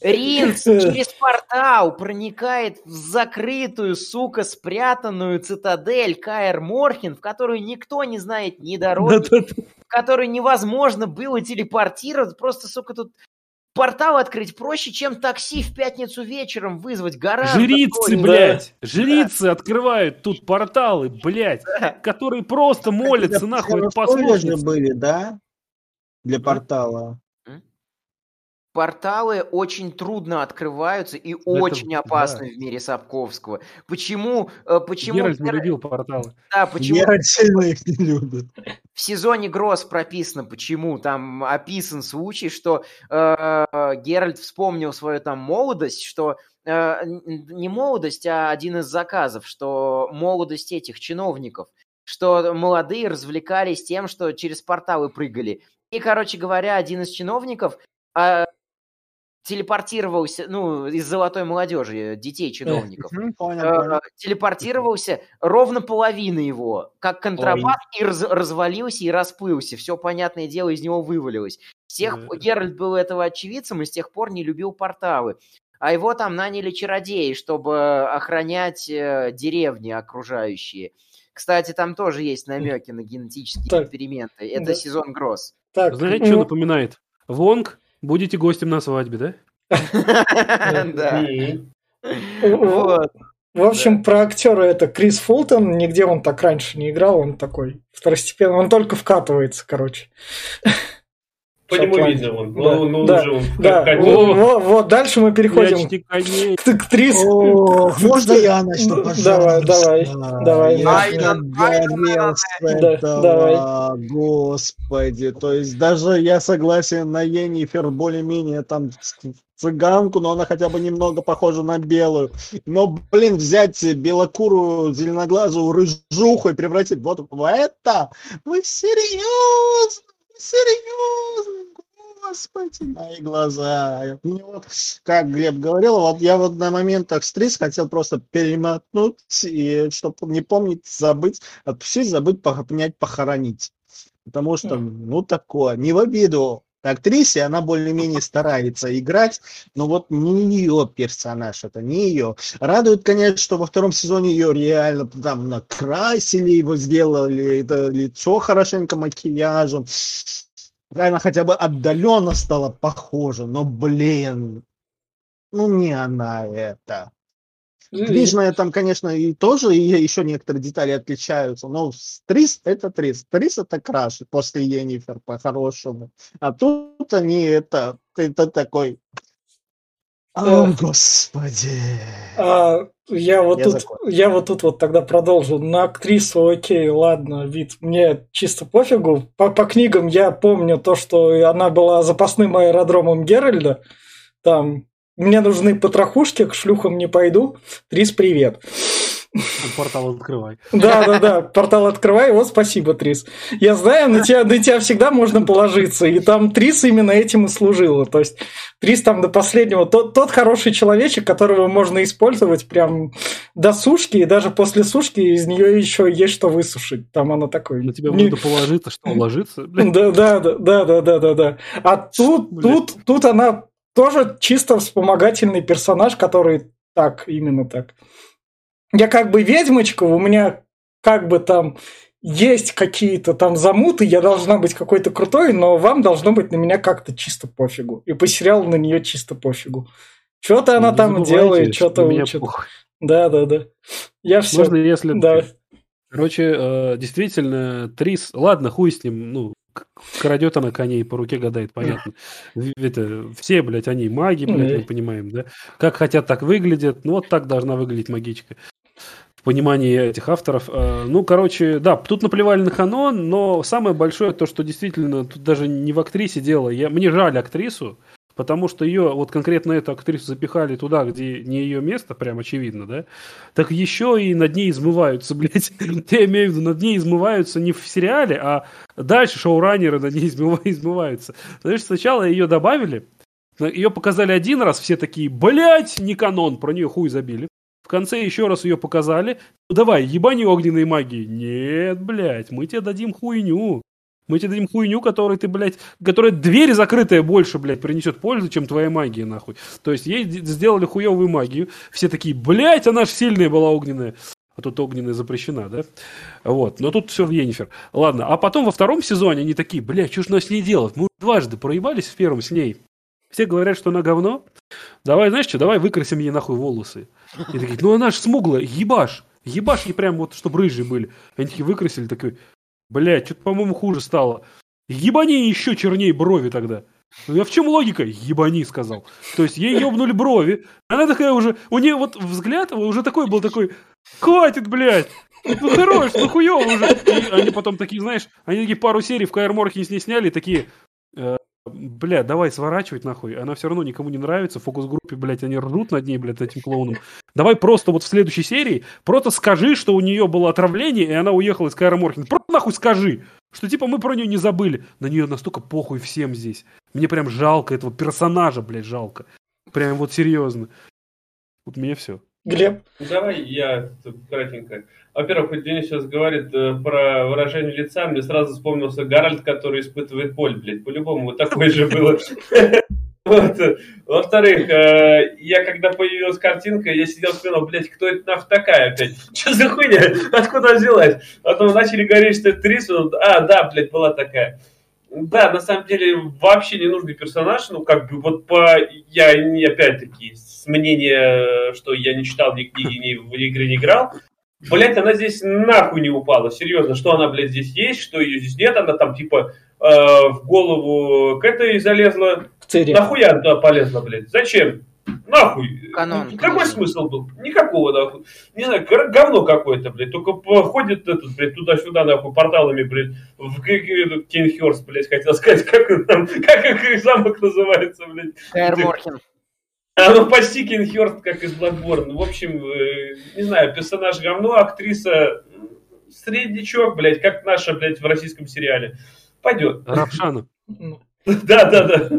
Ринс <laughs> через портал проникает в закрытую, сука, спрятанную цитадель Каэр Морхен, в которую никто не знает ни дороги, в которой невозможно было телепортировать. Просто, сука, тут портал открыть проще, чем такси в пятницу вечером вызвать. Гораздо Жрицы, проще. блядь, жрицы открывают тут порталы, блядь, которые просто молятся нахуй Условия же послушниц. были, да? Для портала. Порталы очень трудно открываются и очень да. опасны в мире Сапковского. Почему? э, Почему? Геральт не любил порталы. Да, почему Я сильно их не любит. в сезоне Гросс прописано, почему там описан случай, что э, Геральт вспомнил свою там молодость, что э, не молодость, а один из заказов, что молодость этих чиновников, что молодые развлекались тем, что через порталы прыгали. И, короче говоря, один из чиновников а, телепортировался, ну, из золотой молодежи, детей чиновников. Мгм, Понял, Э, телепортировался ровно половина его, как контрабас, и раз- развалился и расплылся. Все, понятное дело, из него вывалилось. Пор Геральт был этого очевидцем и с тех пор не любил порталы. А его там наняли чародеи, чтобы охранять э, деревни окружающие. Кстати, там тоже есть намеки на генетические Так. эксперименты. Это Да. сезон Гросс. Так, Знаете, ну, что напоминает? Вонг, будете гостем на свадьбе, да? Да. В общем, про актера это Крис Фултон, нигде он так раньше не играл, он такой второстепенный, он только вкатывается, короче. По нему видно, он, Да, он, он да, уже он Да, как- вот, вот- дальше мы переходим коней. к, к Трис. О, можно я начну, Ну, пожалуйста? давай, давай, Я давай. загорел с Да, этого, давай. господи. То есть даже я согласен на Енифер более-менее там цыганку, но она хотя бы немного похожа на белую. Но, блин, взять белокурую, зеленоглазую рыжуху и превратить вот в это? Вы серьезно? Серьезно? Господи, мои глаза. Мне вот, как Глеб говорил, вот я вот на моментах стресс хотел просто перемотнуть, и чтобы не помнить, забыть, отпустить, забыть, похоронять, похоронить. Потому что, ну, такое, не в обиду актрисе, она более-менее старается играть, но вот не ее персонаж, это не ее. Радует, конечно, что во втором сезоне ее реально там накрасили, его сделали, это лицо хорошенько макияжем. Она хотя бы отдаленно стала похожа, но, блин, ну не она это. Книжная там, конечно, и тоже и еще некоторые детали отличаются, но Трис это Трис. Трис это краш после Енифер по-хорошему. А тут они это, это такой... О, господи. А, я вот Я тут, закончил. я вот тут вот тогда продолжу. На актрису, окей, ладно, вид, мне чисто пофигу. По, по книгам я помню то, что она была запасным аэродромом Геральда. Там мне нужны потрохушки, к шлюхам не пойду. Трис, привет. Портал открывай. Да, да, да, портал открывай, вот спасибо, Трис. Я знаю, на тебя, на тебя всегда можно положиться, и там Трис именно этим и служила. То есть Трис там до последнего, тот, тот хороший человечек, которого можно использовать прям до сушки, и даже после сушки из нее еще есть что высушить. Там она такой... На тебя не- можно положиться, что ложиться. да, да, да, да, да, да, да. А тут, тут, тут она тоже чисто вспомогательный персонаж, который так, именно так. Я как бы ведьмочка, у меня как бы там есть какие-то там замуты, я должна быть какой-то крутой, но вам должно быть на меня как-то чисто пофигу. И по сериалу на нее чисто пофигу. Что-то она там делает, что-то учит. Да, да, да. Я все. Можно, если... Да. Короче, э, действительно, Трис... Ладно, хуй с ним, ну, крадет она коней, по руке гадает, понятно. Это, все, блядь, они маги, блядь, мы понимаем, да? Как хотят, так выглядят. Ну, вот так должна выглядеть магичка. В понимании этих авторов. Э, Ну, короче, да, тут наплевали на канон, но самое большое то, что действительно тут даже не в актрисе дело. Я, мне жаль актрису, потому что ее, вот конкретно эту актрису запихали туда, где не ее место, прям очевидно, да? Так еще и над ней измываются, <laughs> блядь. Я имею в виду, над ней измываются не в сериале, а дальше шоураннеры над ней измыва- измываются. Знаешь, сначала ее добавили, ее показали один раз, все такие, блядь, не канон, про нее хуй забили. В конце еще раз ее показали. Ну давай, ебани огненной магии. Нет, блядь, мы тебе дадим хуйню. Мы тебе дадим хуйню, которой ты, блядь, которая дверь закрытая больше, блядь, принесет пользу, чем твоя магия, нахуй. То есть ей сделали хуевую магию. Все такие, блядь, она ж сильная была огненная. А тут огненная запрещена, да? Вот, но тут все в Енифер. Ладно, а потом во втором сезоне они такие, блядь, что ж нас с ней делать? Мы дважды проебались в первом с ней. Все говорят, что она говно. Давай, знаешь что, давай выкрасим ей нахуй волосы. И такие, ну она ж смуглая, ебаш. Ебаш ей прям вот, чтобы рыжие были. Они такие выкрасили, такой, блядь, что-то, по-моему, хуже стало. Ебани еще черней брови тогда. Ну, а в чем логика? Ебани, сказал. То есть ей ебнули брови. Она такая уже, у нее вот взгляд уже такой был такой, хватит, блядь. Ну хорош, ну хуёво уже. И они потом такие, знаешь, они такие пару серий в Каэр Морхене с ней сняли, такие, бля, давай сворачивать нахуй. Она все равно никому не нравится. В фокус-группе, блядь, они ржут над ней, блядь, этим клоуном. Давай просто вот в следующей серии просто скажи, что у нее было отравление, и она уехала из Каэра Морхена. Просто нахуй скажи, что типа мы про нее не забыли. На нее настолько похуй всем здесь. Мне прям жалко этого персонажа, блядь, жалко. Прям вот серьезно. Вот мне все. Глеб, Давай я кратенько. Во-первых, вот Денис сейчас говорит э, про выражение лица, мне сразу вспомнился Гарольд, который испытывает боль, блядь. По-любому вот такое же было. Во-вторых, э, я когда появилась картинка, я сидел вспоминал, блядь, кто это нахуй такая опять? Что за хуйня? Откуда взялась? Потом начали говорить, что это Трис, а, да, блядь, была такая. да, на самом деле вообще не нужный персонаж, ну как бы вот по, я не опять-таки с мнения, что я не читал ни книги, ни в игры не играл, Блять, она здесь нахуй не упала, серьезно, что она, блядь, здесь есть, что ее здесь нет, она там типа э, в голову к этой залезла. В Цири. Нахуя она туда полезла, блядь? Зачем? Нахуй. Канон, Ну, Какой конечно. смысл был? Никакого, нахуй. Не знаю, говно какое-то, блядь. Только ходит этот, блядь, туда-сюда, нахуй, порталами, блядь, в К- К- Кейнхёрст, блядь, хотел сказать, как там, <laughs> как их замок называется, блядь. Каэр Морхен. А ну почти Кейнхёрст, как из Bloodborne. В общем, э, не знаю, персонаж говно, актриса среднячок, блядь, как наша, блядь, в российском сериале. Пойдет. Рапшана. Ну, <laughs> Да-да-да.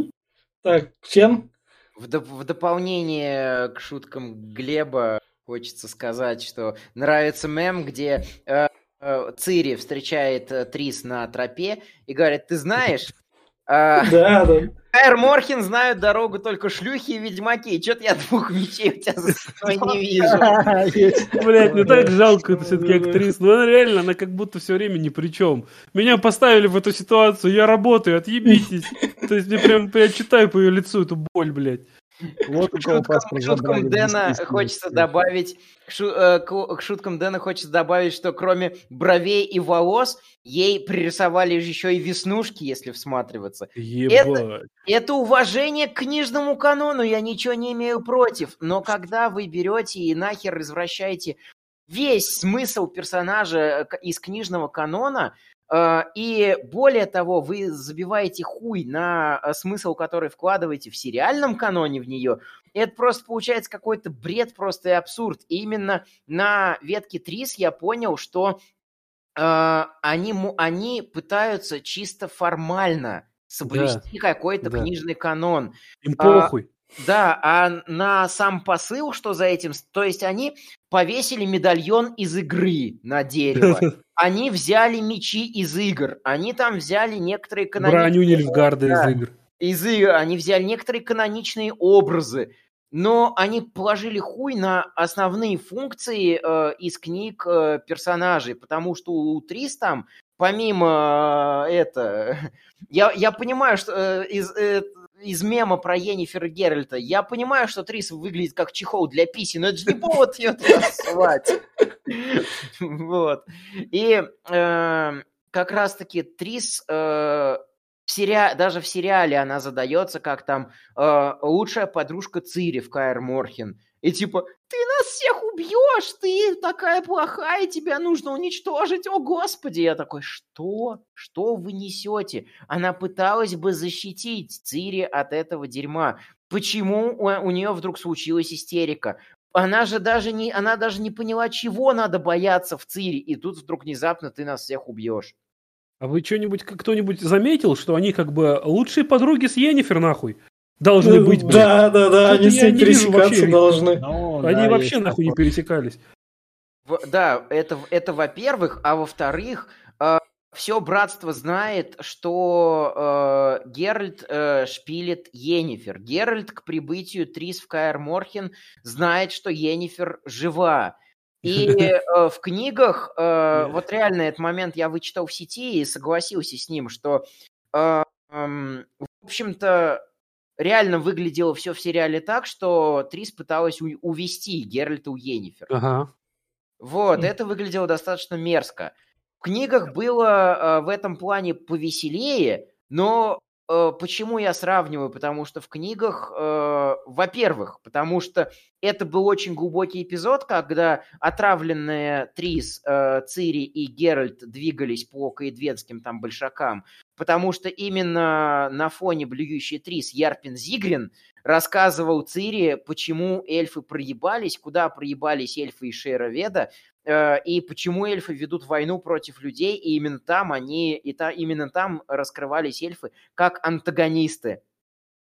Так, Чен? В, доп- в дополнение к шуткам Глеба хочется сказать, что нравится мем, где э, э, Цири встречает э, Трис на тропе и говорит, ты знаешь, Да, да. Каэр Морхен знают дорогу только шлюхи и ведьмаки. Чё-то я двух мечей у тебя за спиной не вижу. <laughs> Блять, мне так жалко это все-таки актрису. Ну, она реально, она как будто все время ни при чем. Меня поставили в эту ситуацию, я работаю, отъебитесь. То есть мне прям, я читаю по ее лицу эту боль, блядь. Вот у кого паспорт шуткам. Дэна хочется добавить, к, э, к- шуткам Дэна хочется добавить, что кроме бровей и волос, ей пририсовали еще и веснушки, если всматриваться. Ебать. Это уважение к книжному канону, я ничего не имею против. Но когда вы берете и нахер извращаете весь смысл персонажа э, из книжного канона, и более того, вы забиваете хуй на э, смысл, который вкладываете в сериальном каноне в нее, это просто получается какой-то бред просто и абсурд. И именно на ветке Трис я понял, что э, они, они пытаются чисто формально соблюсти какой-то да. книжный канон. Им а, похуй. Да, а на сам посыл, что за этим, то есть они повесили медальон из игры на дерево, <laughs> они взяли мечи из игр, они там взяли некоторые Броню каноничные Нильфгарда из да. игр. из игр, они взяли некоторые каноничные образы, но они положили хуй на основные функции э, из книг э, персонажей, потому что у Трис там, помимо э, это, <laughs> я, я понимаю, что э, из, э, из мема про Енифер Геральта, я понимаю, что Трис выглядит как чехол для писи, но это же не повод ее туда. Вот. И э, как раз-таки Трис э, в сериа- даже в сериале она задается как там э, лучшая подружка Цири в Каэр Морхен. И типа, ты нас всех убьешь, ты такая плохая, тебя нужно уничтожить, о господи. Я такой, что? Что вы несете? Она пыталась бы защитить Цири от этого дерьма. Почему у, у нее вдруг случилась истерика? Она же даже не, она даже не поняла, чего надо бояться в Цири, и тут вдруг внезапно ты нас всех убьешь. А вы что-нибудь, кто-нибудь заметил, что они как бы лучшие подруги с Енифер, нахуй? Должны быть, блядь. Да, да, да, они вижу пересекаться должны. Ну, Они да, вообще нахуй не пересекались. В- да, это, это во-первых, а во-вторых, все братство знает, что э, Геральт э, шпилит Енифер. Геральт к прибытию Трис в Каэр Морхен знает, что Енифер жива. И <laughs> э, в книгах, э, вот реально этот момент я вычитал в сети и согласился с ним, что, э, эм, в общем-то, реально выглядело все в сериале так, что Трис пыталась у- увести Геральта у Енифер. Ага. Вот, Мгм. это выглядело достаточно мерзко. В книгах было э, в этом плане повеселее, но э, почему я сравниваю? Потому что в книгах, э, во-первых, потому что это был очень глубокий эпизод, когда отравленные Трис, э, Цири и Геральт двигались по каэдвенским там большакам, потому что именно на фоне блюющей Трис Ярпин Зигрин рассказывал Цири, почему эльфы проебались, куда проебались эльфы из Шейроведа, э, и почему эльфы ведут войну против людей, и именно там они, и та, именно там раскрывались эльфы как антагонисты.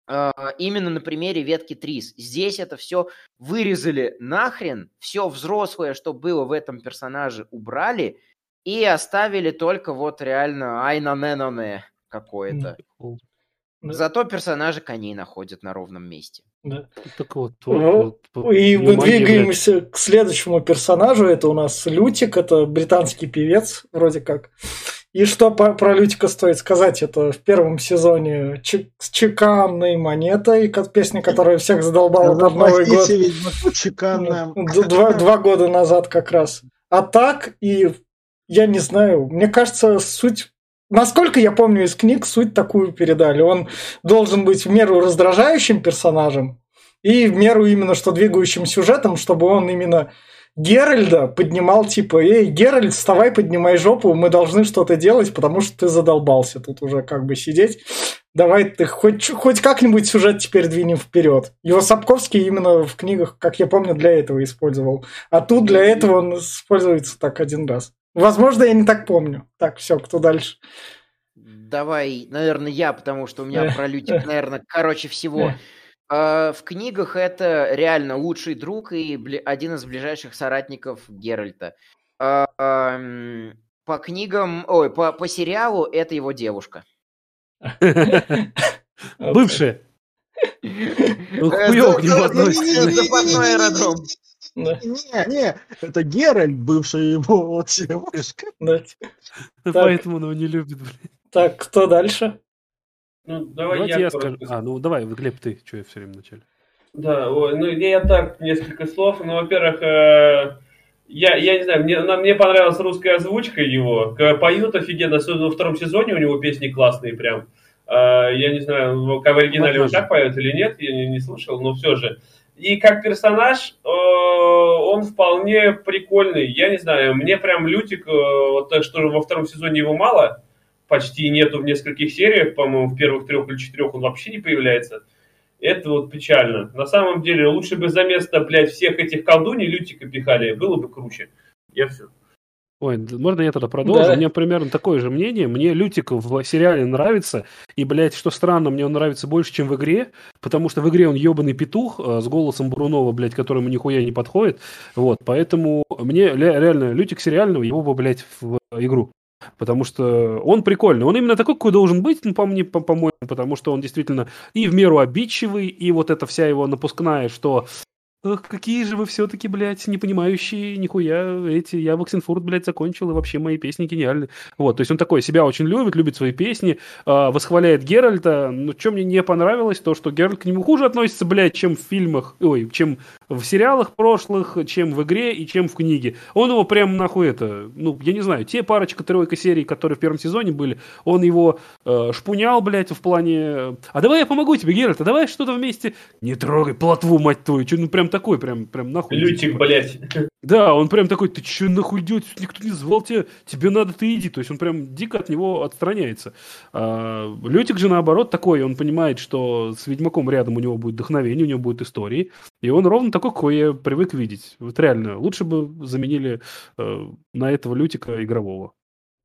Э, Именно на примере ветки Трис. Здесь это все вырезали нахрен, все взрослое, что было в этом персонаже, убрали и оставили только вот реально айна какое-то. Да. Зато персонажи коней находят на ровном месте. Да. Так вот. Ну, вот, вот, И мы магия, блядь. двигаемся к следующему персонажу. Это у нас Лютик, это британский певец, вроде как. И что по, про Лютика стоит сказать, это в первом сезоне Ч, с чеканной монетой, как песня, которая всех задолбала под Новый год. Чеканная. Два, два года назад как раз. А так, и я не знаю, мне кажется, суть Насколько я помню из книг, суть такую передали. Он должен быть в меру раздражающим персонажем и в меру именно что двигающим сюжетом, чтобы он именно Геральда поднимал типа, эй, Геральд, вставай, поднимай жопу, мы должны что-то делать, потому что ты задолбался тут уже как бы сидеть. Давай ты хоть, хоть как-нибудь сюжет теперь двинем вперед. Его Сапковский именно в книгах, как я помню, для этого использовал. А тут для этого он используется так один раз. Возможно, я не так помню. Так, все, кто дальше? Давай, наверное, я, потому что у меня про Лютик, наверное, короче всего. А, в книгах это реально лучший друг и один из ближайших соратников Геральта. А, по книгам, ой, по, по сериалу это его девушка. Бывшая. Хуёк относится. Запасной аэродром. Не, не, это Геральт, бывший его девушка. <laughs> Поэтому он его не любит, блин. Так, кто дальше? Ну, давай Давайте я, я скажу. А, ну давай, Глеб, ты, что я все время вначале. Да, ой, ну я так, несколько слов. Ну, во-первых, э, я, я не знаю, мне, мне понравилась русская озвучка его. Поют офигенно, особенно во втором сезоне у него песни классные прям. Э, я не знаю, как в оригинале он так поет или нет, я не, не слышал, но все же. И как персонаж, э, он вполне прикольный. Я не знаю, мне прям Лютик, э, вот так что во втором сезоне его мало, почти нету в нескольких сериях, по-моему, в первых трех или четырех он вообще не появляется. Это вот печально. На самом деле, лучше бы за место, блядь, всех этих колдуней Лютика пихали, было бы круче. Я все. Ой, можно я тогда продолжу? Да. У меня примерно такое же мнение. Мне Лютик в сериале нравится. И, блядь, что странно, мне он нравится больше, чем в игре. Потому что в игре он ебаный петух э, с голосом Брунова, блядь, которому нихуя не подходит. Вот, поэтому мне реально Лютик сериального, его бы, блядь, в игру. Потому что он прикольный. Он именно такой, какой должен быть, ну, по мне, по- по-моему, потому что он действительно и в меру обидчивый, и вот эта вся его напускная, что Ох, какие же вы все-таки, блядь, не понимающие нихуя эти. Я в Оксенфурт, блядь, закончил, и вообще мои песни гениальны. Вот, то есть он такой себя очень любит, любит свои песни, э, восхваляет Геральта. Но что мне не понравилось, то, что Геральт к нему хуже относится, блядь, чем в фильмах, ой, чем в сериалах прошлых, чем в игре и чем в книге. Он его прям нахуй это, ну, я не знаю, те парочка-тройка серий, которые в первом сезоне были, он его э, шпунял, блядь, в плане, а давай я помогу тебе, Геральт, а давай что-то вместе. Не трогай плотву, мать твою, что, ну, прям такой, прям, прям нахуй. Лютик, блядь. Да, он прям такой, ты че нахуй идет, никто не звал тебя, тебе надо, ты иди. То есть он прям дико от него отстраняется. А, Лютик же наоборот такой, он понимает, что с Ведьмаком рядом у него будет вдохновение, у него будет истории, и он ровно такой, какой я привык видеть. Вот реально, лучше бы заменили э, на этого Лютика игрового.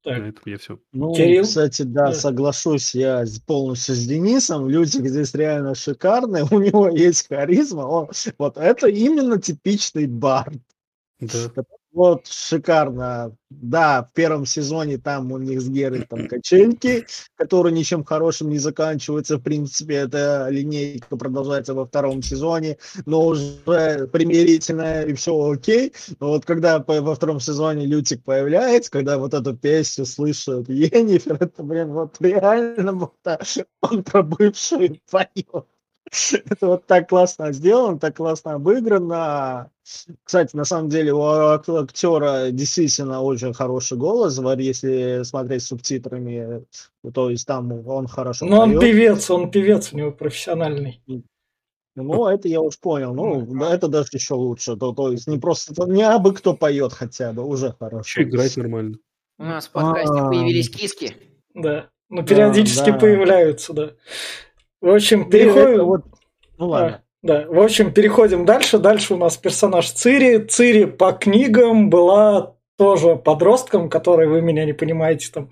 Так. На этом я все. Ну, Кирилл? кстати, да, да, соглашусь я полностью с Денисом. Лютик здесь реально шикарный, <laughs> у него есть харизма. Он, вот это именно типичный бард. Да. Вот шикарно. Да, в первом сезоне там у них с Герой там <clears throat> качельки, которые ничем хорошим не заканчиваются. В принципе, эта линейка продолжается во втором сезоне, но уже примирительная и все окей. Но вот когда во втором сезоне Лютик появляется, когда вот эту песню слышит Енифер, это, блин, вот реально вот, он про бывшую поет. Это вот так классно сделано, так классно обыграно. Кстати, на самом деле у актера действительно очень хороший голос, если смотреть с субтитрами, то есть там он хорошо Ну, он певец, он певец, у него профессиональный. Ну, это я уж понял. Ну, да, это даже еще лучше. То, то есть не просто не абы кто поет хотя бы, уже хорошо. Еще играть нормально. У нас в подкасте А-а-а. появились киски. Да. Ну, периодически появляются, да. В общем, переходим... Вот... Ну ладно. Да, да, в общем, переходим дальше. Дальше у нас персонаж Цири. Цири по книгам была тоже подростком, который, вы меня не понимаете, там,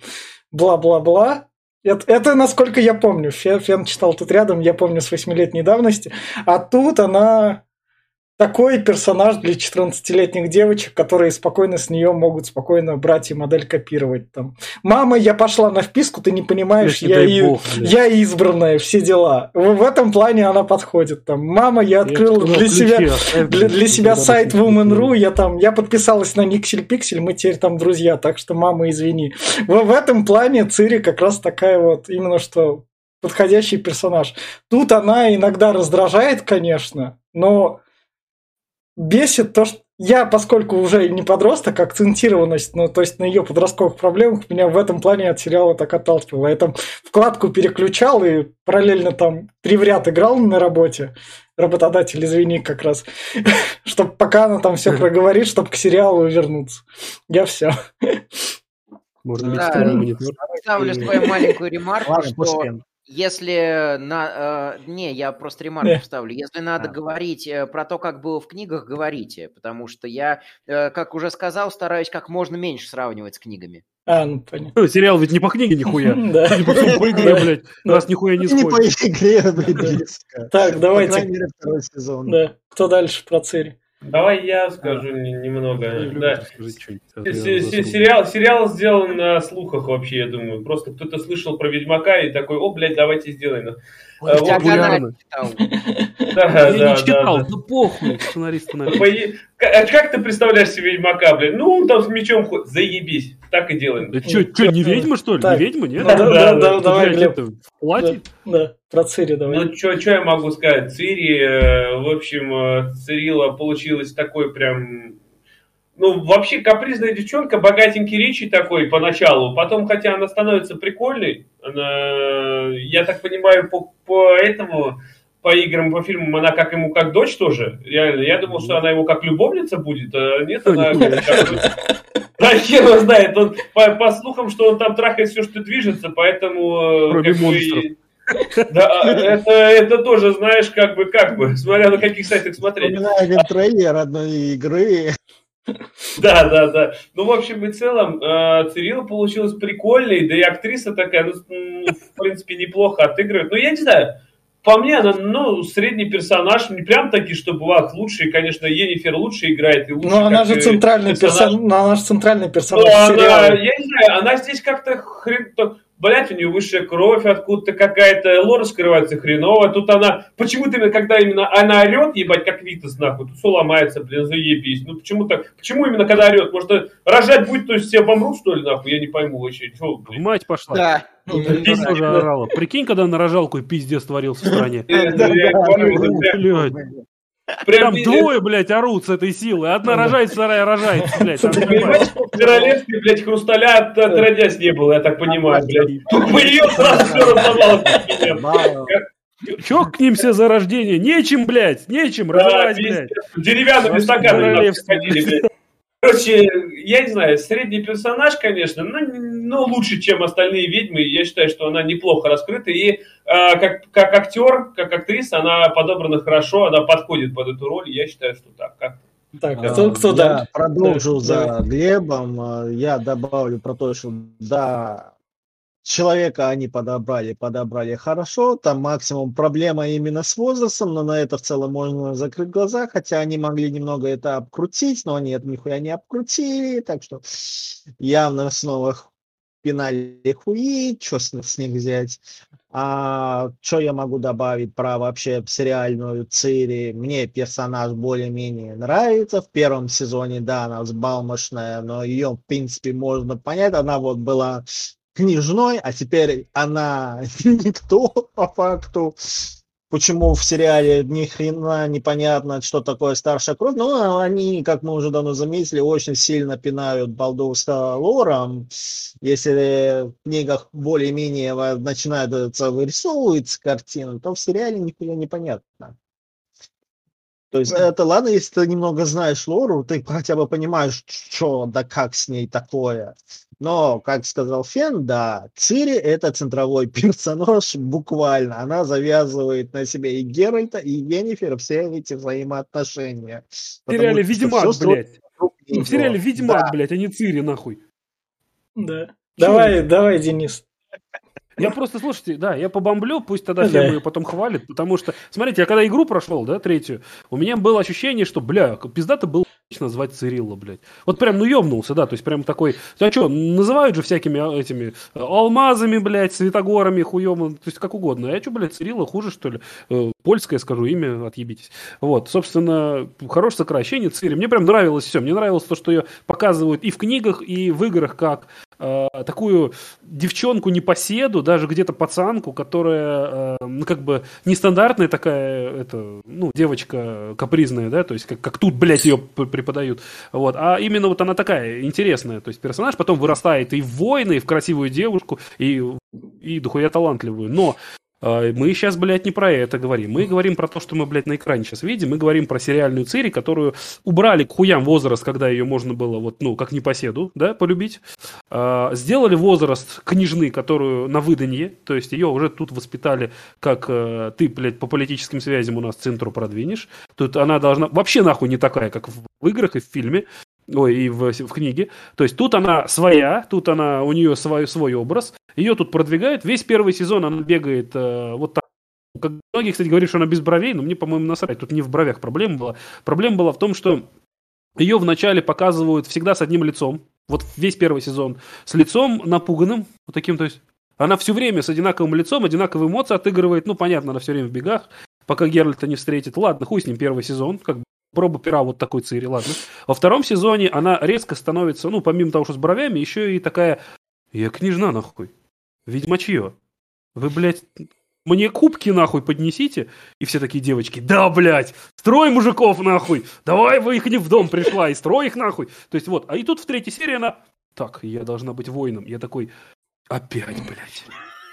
бла-бла-бла. Это, это, насколько я помню. Фен, Фен читал тут рядом, я помню с восьмилетней давности. А тут она такой персонаж для 14-летних девочек, которые спокойно с нее могут спокойно брать и модель копировать. Там. Мама, я пошла на вписку, ты не понимаешь, я, и- бог, блядь. я избранная, все дела. В, в этом плане она подходит. Там. Мама, я открыл сказал, для ключи себя, для, для себя сайт Woman.ru, я там, я подписалась на Никсель Пиксель, мы теперь там друзья, так что мама, извини. В, в этом плане Цири как раз такая вот, именно что подходящий персонаж. Тут она иногда раздражает, конечно, но бесит то, что я, поскольку уже не подросток, акцентированность, ну, то есть на ее подростковых проблемах, меня в этом плане от сериала так отталкивало. Я там вкладку переключал и параллельно там три в ряд играл на работе. Работодатель, извини, как раз. <laughs> Чтобы пока она там все проговорит, чтобы к сериалу вернуться. Я все. Можно Да, второй монитор. Ставлю И- свою маленькую ремарку, что. Если на... э, не, я просто ремарку Не. вставлю. Если надо А. говорить э, про то, как было в книгах, говорите. Потому что я, э, как уже сказал, стараюсь как можно меньше сравнивать с книгами. А, ну понятно. Ну, Сериал ведь не по книге нихуя. <laughs> Да. Судя по игре, блядь. Да. Раз нихуя не Не по сходит. игре, блядь, близко. Так, По давайте. крайней мере, второй сезон. Да. Кто дальше про Цири? Давай я скажу не- немного. Да. а. Сериал, сериал сделан на слухах вообще, я думаю. Просто кто-то слышал про Ведьмака и такой, о, блядь, давайте сделаем. Ой, А, вот популярно. читал. <laughs> Да, Я да, не читал, да, да похуй, К- а Как ты представляешь себе Ведьмака, блядь? Ну, он там с мечом ходит. Заебись. Так и делаем. Да чё, не ведьма, что ли? Не ведьма, нет? Да, Да, да, давай, Глеб. платье? Да, про Цири давай. Ну, что я могу сказать? Цири, э, в общем, э, Цирила получилась такой прям... Ну, вообще капризная девчонка, богатенький речи такой поначалу. Потом, хотя она становится прикольной, она, я так понимаю, по, по этому, по играм, по фильмам, она как ему как дочь тоже. Реально, я думал, что она ему как любовница будет, а нет, она... Да, хер его знает. Он, по, по слухам, что он там трахает все, что движется, поэтому... э, Кроме как монстров. Да, это, это тоже, знаешь, как бы, как бы, смотря на каких сайтах смотреть. Вспоминаю трейлер одной игры. Да, да, да. Ну, в общем и целом, э, Цирила получилась прикольной, да и актриса такая, ну, ну, в принципе, неплохо отыгрывает. Ну, я не знаю, по мне, она, ну, средний персонаж, не прям таки, чтобы ах, лучший, конечно, Енифер лучше играет. И лучше, Ну, она же центральный персонаж. персонаж. Она же центральный Ну, персонаж она, сериала. я не знаю, она здесь как-то хрен... Блять, у нее высшая кровь, откуда-то какая-то лора скрывается хреново. Тут она, почему-то именно, когда именно она орет, ебать, как Витас, нахуй, тут все ломается, блин, заебись. Ну, почему так? Почему именно когда орет? Может, рожать будет, то есть все помрут, что ли, нахуй? Я не пойму вообще. Чё, блин? Мать пошла. Да. Ну, Пиздец орала. Прикинь, когда на рожалку и пиздец творился в стране. Прям- двое, блядь, орут с этой силы. Одна рожает, вторая рожает, блядь. Ты понимаешь? в королевстве, блядь, хрусталя от- отродясь не было, я так понимаю, блядь. Тут ее сразу все разломалось. Чё к ним все за рождение? Нечем, блядь, нечем Да, развивать, пиздец. блядь. Деревянными стаканами ходили, блядь. Короче, я не знаю, средний персонаж, конечно, но, но лучше, чем остальные ведьмы. Я считаю, что она неплохо раскрыта. И а, как, как актер, как актриса, она подобрана хорошо, она подходит под эту роль. Я считаю, что так. Как Так, кто, кто я дальше? продолжу Да, за Глебом. Я добавлю про то, что да, человека они подобрали, подобрали хорошо. Там максимум проблема именно с возрастом, но на это в целом можно закрыть глаза, хотя они могли немного это обкрутить, но они это нихуя не обкрутили, так что явно снова пинали хуи, что с, с них взять. А что я могу добавить про вообще сериальную Цири? Мне персонаж более-менее нравится. В первом сезоне, да, она взбалмошная, но ее, в принципе, можно понять. Она вот была княжной, а теперь она <laughs> никто по факту. Почему в сериале ни хрена непонятно, что такое старшая кровь. Ну, они, как мы уже давно заметили, очень сильно пинают балдовство лором. Если в книгах более-менее начинается вырисовываться картина, то в сериале нихуя непонятно. То есть это ладно, если ты немного знаешь лору, ты хотя бы понимаешь, что да как с ней такое. Но, как сказал Фен, да, Цири это центровой <laughs> персонаж буквально. Она завязывает на себе и Геральта, и Енифер все эти взаимоотношения. В сериале Ведьмак, строится блядь. В сериале Ведьмак, Да. блядь, а не Цири, нахуй. Да. Давай, давай, Денис. Я просто, слушайте, да, я побомблю, пусть тогда <laughs> Да. Фема ее потом хвалит, потому что, смотрите, я когда игру прошел, да, третью, у меня было ощущение, что, бля, пиздато было <laughs> назвать Цирилла, блядь. Вот прям, ну, ёбнулся, да, то есть прям такой, а что, называют же всякими а, этими э, алмазами, блядь, светогорами, хуем, то есть как угодно. А я что, блядь, Цирилла хуже, что ли? Э, Польское скажу имя, отъебитесь. Вот, собственно, хорошее сокращение Цири. Мне прям нравилось все. Мне нравилось то, что ее показывают и в книгах, и в играх как э, такую девчонку непоседу, даже где-то пацанку, которая, э, ну, как бы, нестандартная такая, это, ну, девочка капризная, да, то есть, как, как тут, блядь, ее преподают, вот, а именно вот она такая интересная, то есть, персонаж потом вырастает и в воина, и в красивую девушку, и, и дохуя талантливую, но мы сейчас, блядь, не про это говорим. Мы говорим про то, что мы, блядь, на экране сейчас видим. Мы говорим про сериальную Цири, которую убрали к хуям возраст, когда ее можно было, вот, ну, как непоседу, да, полюбить. А, Сделали возраст княжны, которую на выданье, то есть ее уже тут воспитали, как э, ты, блядь, по политическим связям у нас центру продвинешь. Тут она должна вообще нахуй не такая, как в играх и в фильме. Ой, и в, в книге. То есть тут она своя, тут она, у нее свой, свой образ. Ее тут продвигают. Весь первый сезон она бегает э, вот так. Как многие, кстати, говорят, что она без бровей, но мне, по-моему, насрать. Тут не в бровях проблема была. Проблема была в том, что ее вначале показывают всегда с одним лицом. Вот весь первый сезон. С лицом напуганным. Вот таким, то есть она все время с одинаковым лицом, одинаковые эмоции отыгрывает. Ну, понятно, она все время в бегах, пока Геральта не встретит. Ладно, хуй с ним первый сезон. Как бы проба пера вот такой Цири, ладно. Во втором сезоне она резко становится, ну, помимо того, что с бровями, еще и такая... Я княжна, нахуй. Ведьмачье. Вы, блядь, мне кубки нахуй поднесите. И все такие девочки, да, блядь, строй мужиков нахуй. Давай вы их не в дом пришла и строй их нахуй. То есть вот, а и тут в третьей серии она, так, я должна быть воином. Я такой, опять, блядь.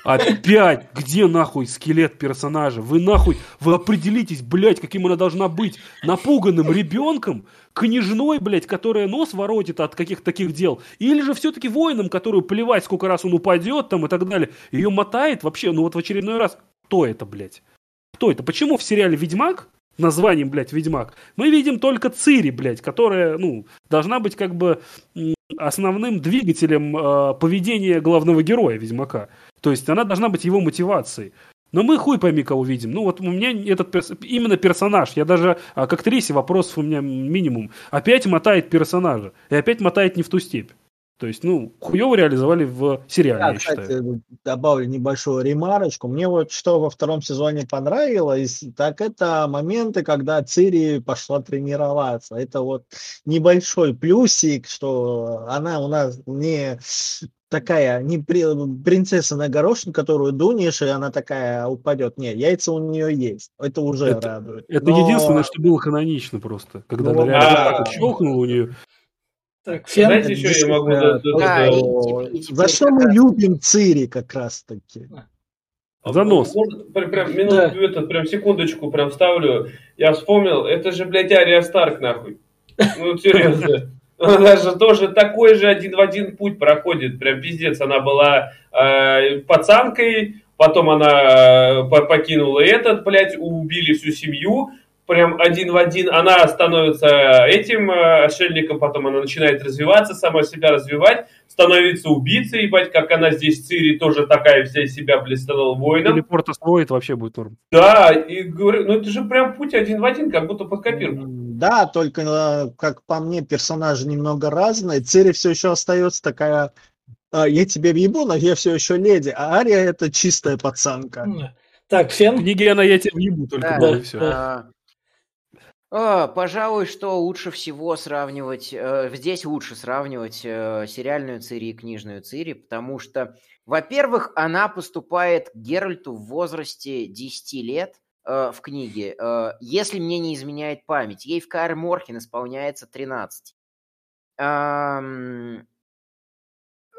Опять! Где нахуй скелет персонажа? Вы нахуй, вы определитесь, блядь, каким она должна быть. Напуганным ребенком, княжной, блядь, которая нос воротит от каких-то таких дел. Или же все-таки воином, которую плевать, сколько раз он упадет там и так далее. Ее мотает вообще, ну вот в очередной раз. Кто это, блядь? Кто это? Почему в сериале «Ведьмак» названием, блядь, Ведьмак, мы видим только Цири, блядь, которая, ну, должна быть как бы основным двигателем э, поведения главного героя Ведьмака. То есть она должна быть его мотивацией. Но мы хуй пойми, кого видим. Ну вот у меня этот перс- именно персонаж. Я даже а, к актрисе вопросов у меня минимум. Опять мотает персонажа. И опять мотает не в ту степь. То есть, ну, хуево реализовали в сериале, Я, я считаю. кстати, добавлю небольшую ремарочку. Мне вот что во втором сезоне понравилось, так это моменты, когда Цири пошла тренироваться. Это вот небольшой плюсик, что она у нас не такая, не при- принцесса на горошин, которую дунешь, и она такая упадет. Нет, яйца у нее есть. Это уже Это- радует. Это Но- единственное, что было канонично просто. Когда Ну, она реально да. так вот щелкнула у нее. Так, Фен, Знаете, еще я могу... да, да, Да, За что мы любим Цири как раз таки? Занос. Можно прям, прям минуту, Да. этот, прям секундочку прям вставлю. Я вспомнил, это же, блядь, Ария Старк, нахуй. Ну, серьезно. Она же тоже такой же один в один путь проходит. Прям пиздец. Она была э, пацанкой, потом она э, по- покинула этот, блядь, убили всю семью. Прям один в один. Она становится этим э, отшельником, потом она начинает развиваться, сама себя развивать, становится убийцей, ебать, как она здесь, Цири, тоже такая вся себя, блядь, стала воином. Телепорт освоит, вообще будет норм. Да, и говорю, ну это же прям путь один в один, как будто под копирку. Да, только, э, как по мне, персонажи немного разные. Цири все еще остается такая, «А, я тебе въебу, но я все еще леди, а Ария это чистая пацанка. так, В Фен, книге она я тебе въебу только Да, было, да, и все. А, а, пожалуй, что лучше всего сравнивать, э, здесь лучше сравнивать э, сериальную Цири и книжную Цири, потому что, во-первых, она поступает к Геральту в возрасте 10 лет э, в книге, если мне не изменяет память. Ей в Каэр Морхен исполняется 13. Ам,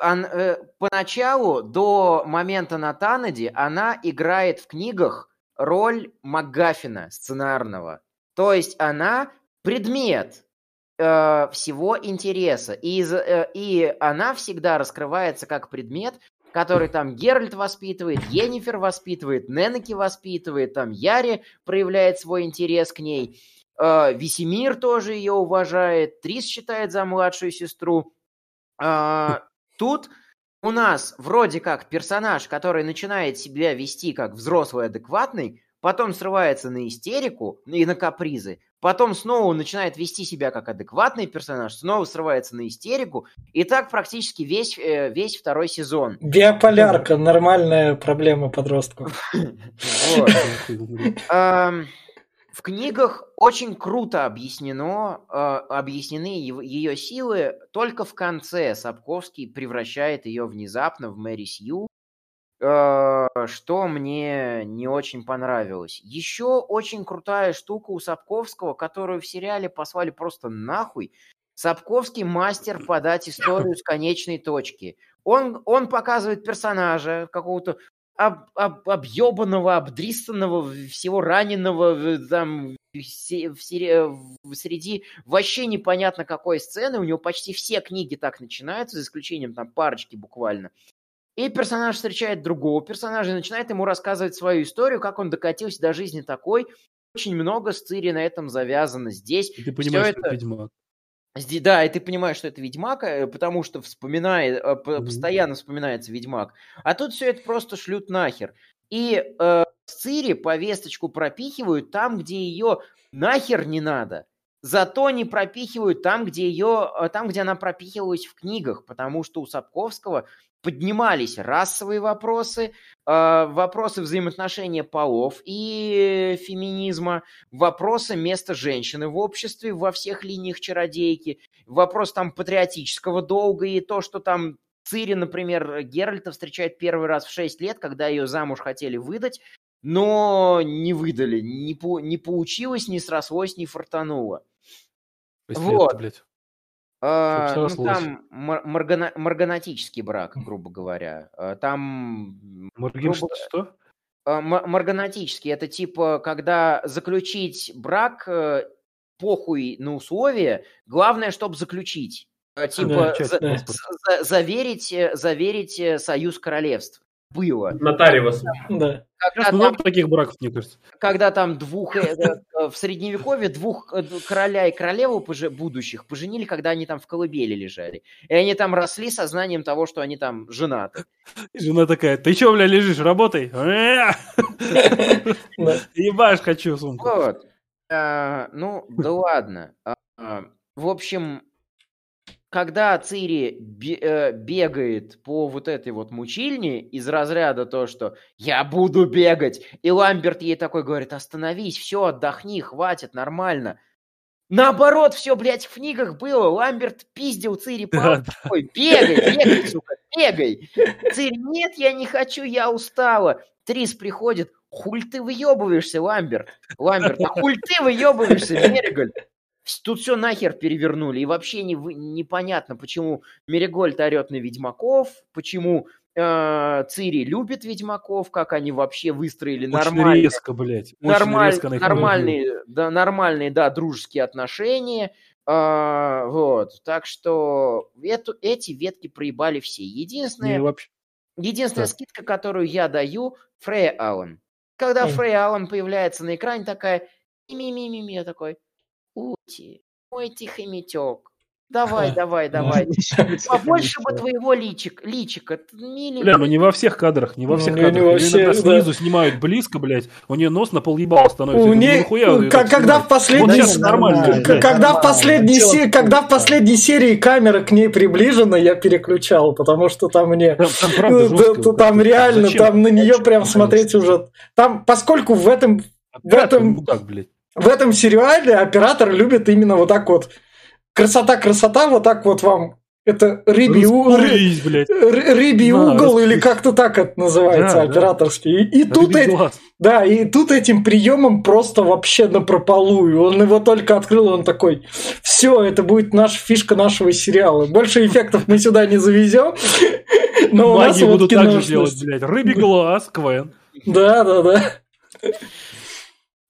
ан- э, поначалу, до момента на Танаде, она играет в книгах роль МакГаффина сценарного. То есть она предмет э, всего интереса. И, из- э, и она всегда раскрывается как предмет, который там Геральт воспитывает, Енифер воспитывает, Ненеки воспитывает, там Яри проявляет свой интерес к ней. Э, Весемир тоже ее уважает, Трис считает за младшую сестру. А, тут у нас вроде как персонаж, который начинает себя вести как взрослый адекватный, потом срывается на истерику и на капризы, потом снова начинает вести себя как адекватный персонаж, снова срывается на истерику, и так практически весь, э, весь второй сезон. Биополярка, нормальная проблема подростков. Эм, В книгах очень круто объяснено, э, объяснены ее силы. Только в конце Сапковский превращает ее внезапно в Мэри Сью, что мне не очень понравилось. Еще очень крутая штука у Сапковского, которую в сериале послали просто нахуй. Сапковский мастер подать историю с конечной точки. Он, он показывает персонажа, какого-то об, об, объебанного, обдристанного, всего раненого, там, в в в- среди вообще непонятно какой сцены. У него почти все книги так начинаются, за исключением там парочки буквально. И персонаж встречает другого персонажа и начинает ему рассказывать свою историю, как он докатился до жизни такой. Очень много с Цири на этом завязано здесь. И ты понимаешь, что это- это Ведьмак. Да, и ты понимаешь, что это Ведьмак, э, потому что вспоминает, э, постоянно вспоминается Ведьмак. А тут все это просто шлют нахер. И э, Цири повесточку пропихивают там, где ее нахер не надо. Зато не пропихивают там, где ее, э, там, где она пропихивалась в книгах, потому что у Сапковского поднимались расовые вопросы, э, вопросы взаимоотношения полов и феминизма, вопросы места женщины в обществе во всех линиях чародейки, вопрос там патриотического долга и то, что там Цири, например, Геральта встречает первый раз в 6 лет, когда ее замуж хотели выдать, но не выдали, не, по- не получилось, не срослось, не фартануло. Вот. лет, блядь. А, ну, там маргана- марганатический брак, грубо говоря. А, Там Моргин, грубо- что? А, м- Марганатический это типа, когда заключить брак, э, похуй на условия, главное, чтобы заключить. Типа часть за- паспорта. за- заверить, э, заверить э, союз королевств. Было. Нотариус. Да. Когда Сейчас там, много таких браков, мне кажется. когда там двух, э, э, в средневековье двух э, короля и королеву поже- будущих поженили, когда они там в колыбели лежали. И они там росли сознанием того, что они там женаты. И жена такая, ты чё, бля, лежишь, работай. <laughs> Э! Ебашь хочу сумку. Вот. А, ну, да ладно. А, в общем, когда Цири э, бегает по вот этой вот мучильне из разряда то, что «я буду бегать», и Ламберт ей такой говорит «остановись, все, отдохни, хватит, нормально». Наоборот, все, блядь, в книгах было. Ламберт пиздил Цири палкой, бегай, бегай, сука, бегай. Цири, нет, я не хочу, я устала. Трис приходит, хуль ты выебываешься, Ламберт. Ламберт, а хуль ты выебываешься, Мериголь? Тут все нахер перевернули. И вообще не, непонятно, почему Меригольд орет на ведьмаков, почему э, Цири любит ведьмаков, как они вообще выстроили Очень нормально резко, блядь. Очень нормаль- резко нормальные, да, нормальные, да, дружеские отношения. А, вот, так что эту, эти ветки проебали все. Единственное, Не, вообще. единственная да. скидка, которую я даю, Фрея Аллен. Когда. Фрея Аллен появляется на экране, такая ми-ми-ми-ми, я такой, Ути, мой тихий метек, давай, Ха. давай, давай. <laughs> Побольше бы твоего личик, личика, миленький. Бля, ну не во всех кадрах, не во Ну, всех кадрах. во Её всех, иногда да. снизу снимают близко, блядь. У нее нос на пол ебала становится. У ней- ну как- когда в последней Вот нормально. Когда в последней се- в когда в последней серии камера к ней приближена, я переключал, потому что там мне Там, там правда Ну, жестко. да, там реально, Зачем? там на нее прям смотреть уже. Там, поскольку в этом Оператор этом- мудак, блядь. В этом сериале оператор любит именно вот так вот. Красота, красота, вот так вот вам. Это рыбий, у- ры- ры- рыбий Да, угол или как-то так это называется Да, да. операторский. И, и тут глаз. да, и тут этим приемом просто вообще напропалую. Он его только открыл, он такой, все, это будет наша фишка нашего сериала. Больше эффектов мы сюда не завезем. <laughs> Но у нас Маги вот будут так же делать, блядь. Рыбий глаз, Квен. Да, да, да.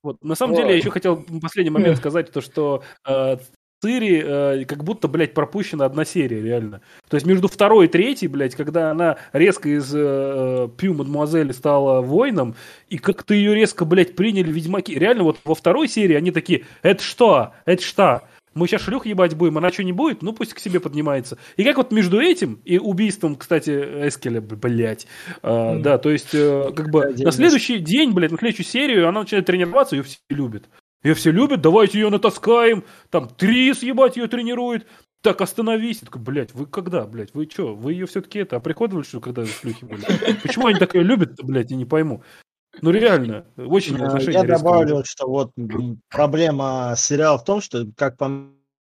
Вот, на самом Вот. деле, я еще хотел последний момент Э. <laughs> сказать, то, что э, Цири э, как будто, блядь, пропущена одна серия, реально. То есть между второй и третьей, блядь, когда она резко из э, Пью Мадемуазель стала воином, и как-то ее резко, блядь, приняли ведьмаки. Реально, вот во второй серии они такие, это что? Это что? Мы сейчас шлюх ебать будем, она что не будет, ну пусть к себе поднимается. И как вот между этим и убийством, кстати, Эскеля, блядь, э, да, то есть, э, как бы на следующий день, блядь, на следующую серию она начинает тренироваться, ее все любят. Ее все любят, давайте ее натаскаем, там Трис, ебать, ее тренирует. Так, остановись. Я такой, блядь, вы когда, блядь, вы что, вы ее все-таки это, оприходовали, что когда шлюхи были? Почему они так ее любят, блядь, я не пойму. Ну реально, очень отношения Я добавлю, что вот проблема сериала в том, что, как по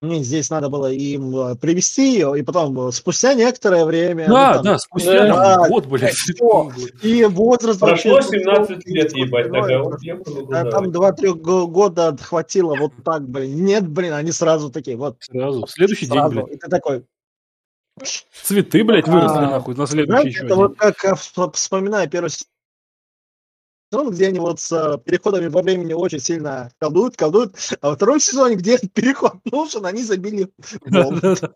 мне, здесь надо было им э, привести ее, и потом э, спустя некоторое время... ну, Да, там, да, спустя Да, там год, блядь. всё. И возраст Прошло вообще- 17 лет, ебать, Ну, такая. это- вот ебану а туда. Там 2-3 года хватило вот так, блин. Нет, блин, они сразу такие, вот. Сразу, в следующий день, Сразу. блядь. И ты такой, Цветы, блядь, выросли А, нахуй на следующий знаете, еще это день. вот как вспоминаю первый сезон, где они вот с э, переходами во времени очень сильно колдуют, колдуют, а во втором сезоне, где переход <laughs> нужен, они забили. <laughs> Да-да-да.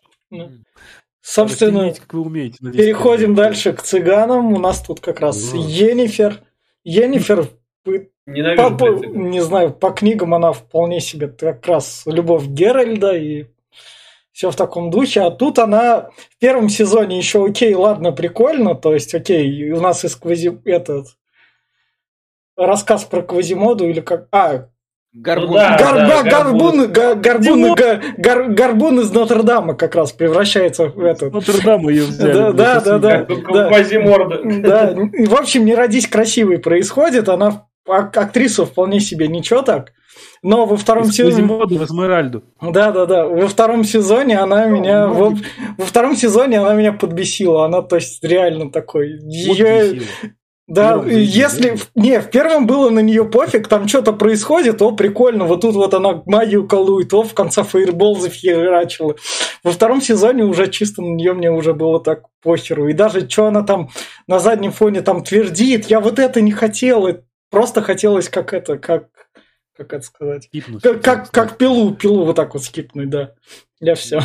Собственно, как вы умеете. на 10 переходим дальше к цыганам. У нас тут как раз. Енифер. Енифер, Ненавижу, по- по- не знаю, по книгам она вполне себе как раз любовь Геральда и все в таком духе. А тут она в первом сезоне еще окей, ладно, прикольно. То есть, окей, у нас из квази... этот рассказ про Квазимоду или как... А, Горбун. Ну да. Горба- да, горбун, га- горбун, га- гор- горбун из Нотр-Дама как раз превращается в этот. Нотр-Дам ее взяли. Да, да, да, да. Квазиморда. Да, и, в общем, не родись красивой происходит. Она ак- актриса вполне себе ничего так. Но во втором сезоне... Квазимода в Эсмеральду. Да, да, да. Во втором сезоне она меня... Во, во втором сезоне она меня подбесила. Она, то есть, реально такой... Ее... Да, заебись, если... да? Не, в первом было на нее пофиг, там что-то происходит, о, прикольно, вот тут вот она магию колует, о, в конце фейербол зафигачила. Во втором сезоне уже чисто на нее мне уже было так похеру. И даже что она там на заднем фоне там твердит, я вот это не хотел, просто хотелось как это, как... Как это сказать? Скипнуть. Как, как, как пилу, пилу вот так вот скипнуть, да. Я все.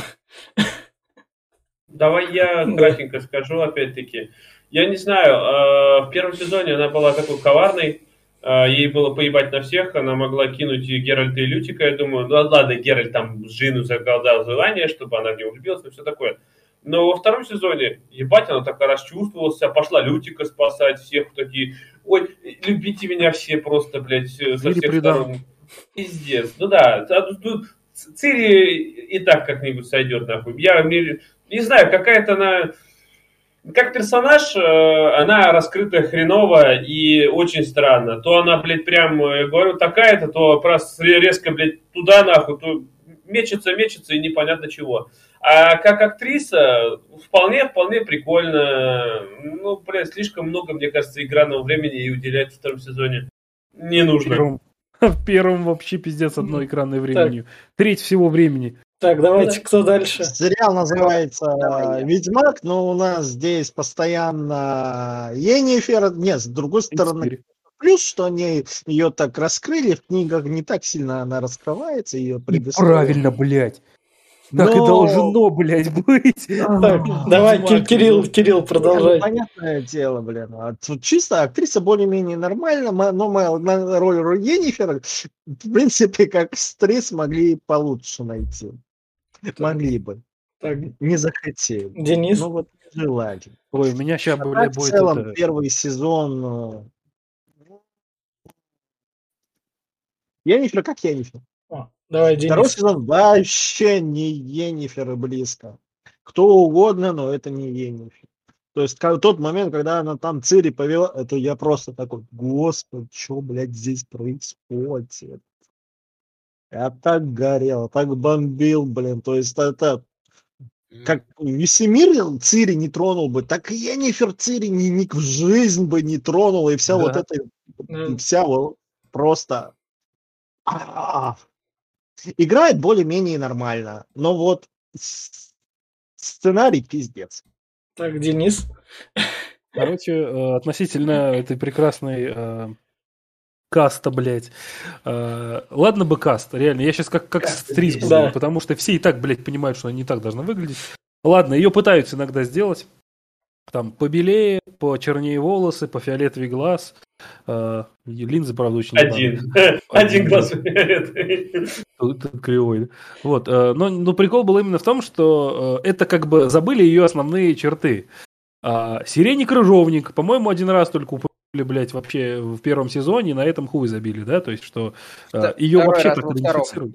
Давай я Да. кратенько скажу, опять-таки. Я не знаю, э, в первом сезоне она была такой коварной, э, ей было поебать на всех, она могла кинуть и Геральта и Лютика, я думаю, ну ладно, Геральт там Джину загадал желание, чтобы она в него влюбилась и все такое. Но во втором сезоне, ебать, она так расчувствовалась, пошла Лютика спасать, всех такие, ой, любите меня все просто, блядь, со Цири всех предал. сторон. Пиздец. Ну да, а тут- Цири и так как-нибудь сойдет, нахуй. Я не знаю, какая-то она... Как персонаж, э, она раскрыта хреново и очень странно. То она, блядь, прям, э, говорю, такая-то, то просто резко, блядь, туда нахуй, то мечется, мечется и непонятно чего. А как актриса вполне, вполне прикольно. Ну, блядь, слишком много, мне кажется, экранного времени ей уделять в втором сезоне не В нужно. первом, в <laughs> первом вообще пиздец одно экранное времени. Треть всего времени. Так, давайте, кто дальше? Сериал называется Давай. «Ведьмак», но у нас здесь постоянно Енифер. Нет, с другой стороны, плюс, что они ее так раскрыли, в книгах не так сильно она раскрывается, ее предыстория. Правильно, блядь. Так и Но- должно, блядь, быть. Так, давай, Ки- Кирилл, Кирилл, продолжай. ну, понятное дело, блин. А тут чисто актриса более-менее нормально, мо- но моя на роль роль Енифер, в принципе, как стресс могли получше найти. Могли бы. Так, Не захотели. Денис? Ну вот не желали. Ой, у меня сейчас, А блядь, так, в будет целом, это... первый сезон... э, Енифер как Енифер. О, давай, Второй Денис. сезон вообще не Енифер и близко. Кто угодно, но это не Енифер. То есть ка- тот момент, когда она там Цири повела, это я просто такой, господи, что, блядь, здесь происходит? Я так горел, так бомбил, блин. То есть это как Весемир Цири не тронул бы, так и Енифер Цири ни, ни в жизнь бы не тронула, и вся Да. вот эта, вся вот просто... А-а-а. Играет более-менее нормально, но вот сценарий пиздец. Так, Денис. Короче, э, относительно этой прекрасной э, каста, блядь. Э, ладно бы каст, реально. Я сейчас как, как Каста стрис есть. буду, Да. потому что все и так, блядь, понимают, что она не так должна выглядеть. Ладно, ее пытаются иногда сделать. там побелее, почернее волосы, по фиолетовый глаз. Э, линзы, правда, очень Один. <laughs> Один глаз фиолетовый. Тут, тут кривой. Вот. э, Но, но прикол был именно в том, что это как бы забыли ее основные черты. А, Сирений-крыжовник, по-моему, один раз только упомянули, блядь, вообще в первом сезоне, на этом хуй забили, да? То есть, что э, Да, ее вообще так идентифицировали.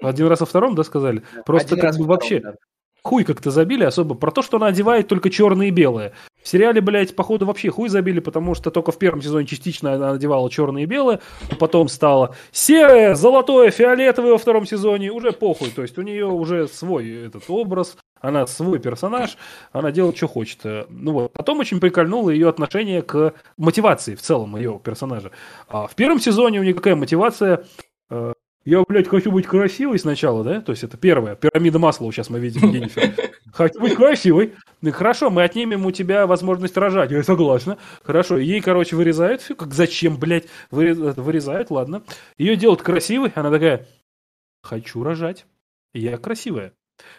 Один раз во втором, да, сказали? Просто Один как бы вообще да. хуй как-то забили особо. Про то, что она одевает только черное и белое. В сериале, блядь, походу вообще хуй забили, потому что только в первом сезоне частично она надевала черное и белое, а потом стало серое, золотое, фиолетовое во втором сезоне, уже похуй. То есть у нее уже свой этот образ, она свой персонаж, она делает, что хочет. Ну вот. Потом очень прикольнуло ее отношение к мотивации в целом ее персонажа. А в первом сезоне у нее какая мотивация? Э, Я, блядь, хочу быть красивой сначала, да? То есть это первое. Пирамида Маслоу сейчас мы видим, Енифер. Хочу быть красивой. Ну, хорошо, мы отнимем у тебя возможность рожать. Я согласна. Хорошо, ей, короче, вырезают. Фу, Как зачем, блядь? Вырез- Вырезают, ладно. Ее делают красивой. Она такая, хочу рожать. Я красивая.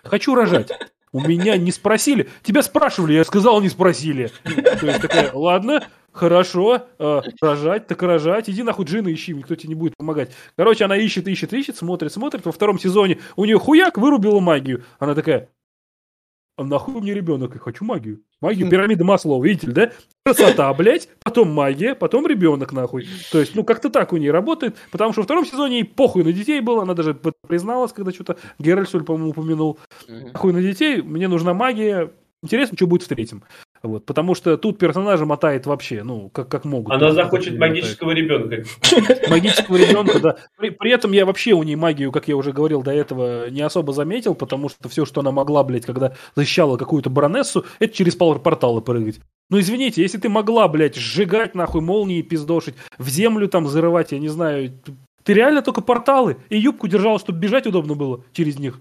Хочу рожать. У меня не спросили. Тебя спрашивали, я сказал, не спросили. То есть такая, ладно, хорошо, э, рожать, так рожать. Иди нахуй джина ищи, никто тебе не будет помогать. Короче, она ищет, ищет, ищет, смотрит, смотрит. Во втором сезоне у нее хуяк вырубила магию. Она такая, а нахуй мне ребенок? Я хочу магию. Магию пирамиды Маслоу, видите ли, да? Красота, блядь, потом магия, потом ребенок, нахуй. То есть, ну, как-то так у нее работает, потому что во втором сезоне ей похуй на детей было, она даже призналась, когда что-то Геральт, по-моему, упомянул. Похуй на детей, мне нужна магия. Интересно, что будет в третьем. Вот, потому что тут персонажа мотает вообще, ну, как, как могут. Она захочет магического ребенка. <laughs> магического ребенка, да. При, при этом я вообще у нее магию, как я уже говорил до этого, не особо заметил, потому что все, что она могла, блядь, когда защищала какую-то баронессу, это через пор- порталы прыгать. Ну, извините, если ты могла, блядь, сжигать нахуй молнии, пиздошить, в землю там зарывать, я не знаю, ты реально только порталы и юбку держала, чтобы бежать удобно было через них.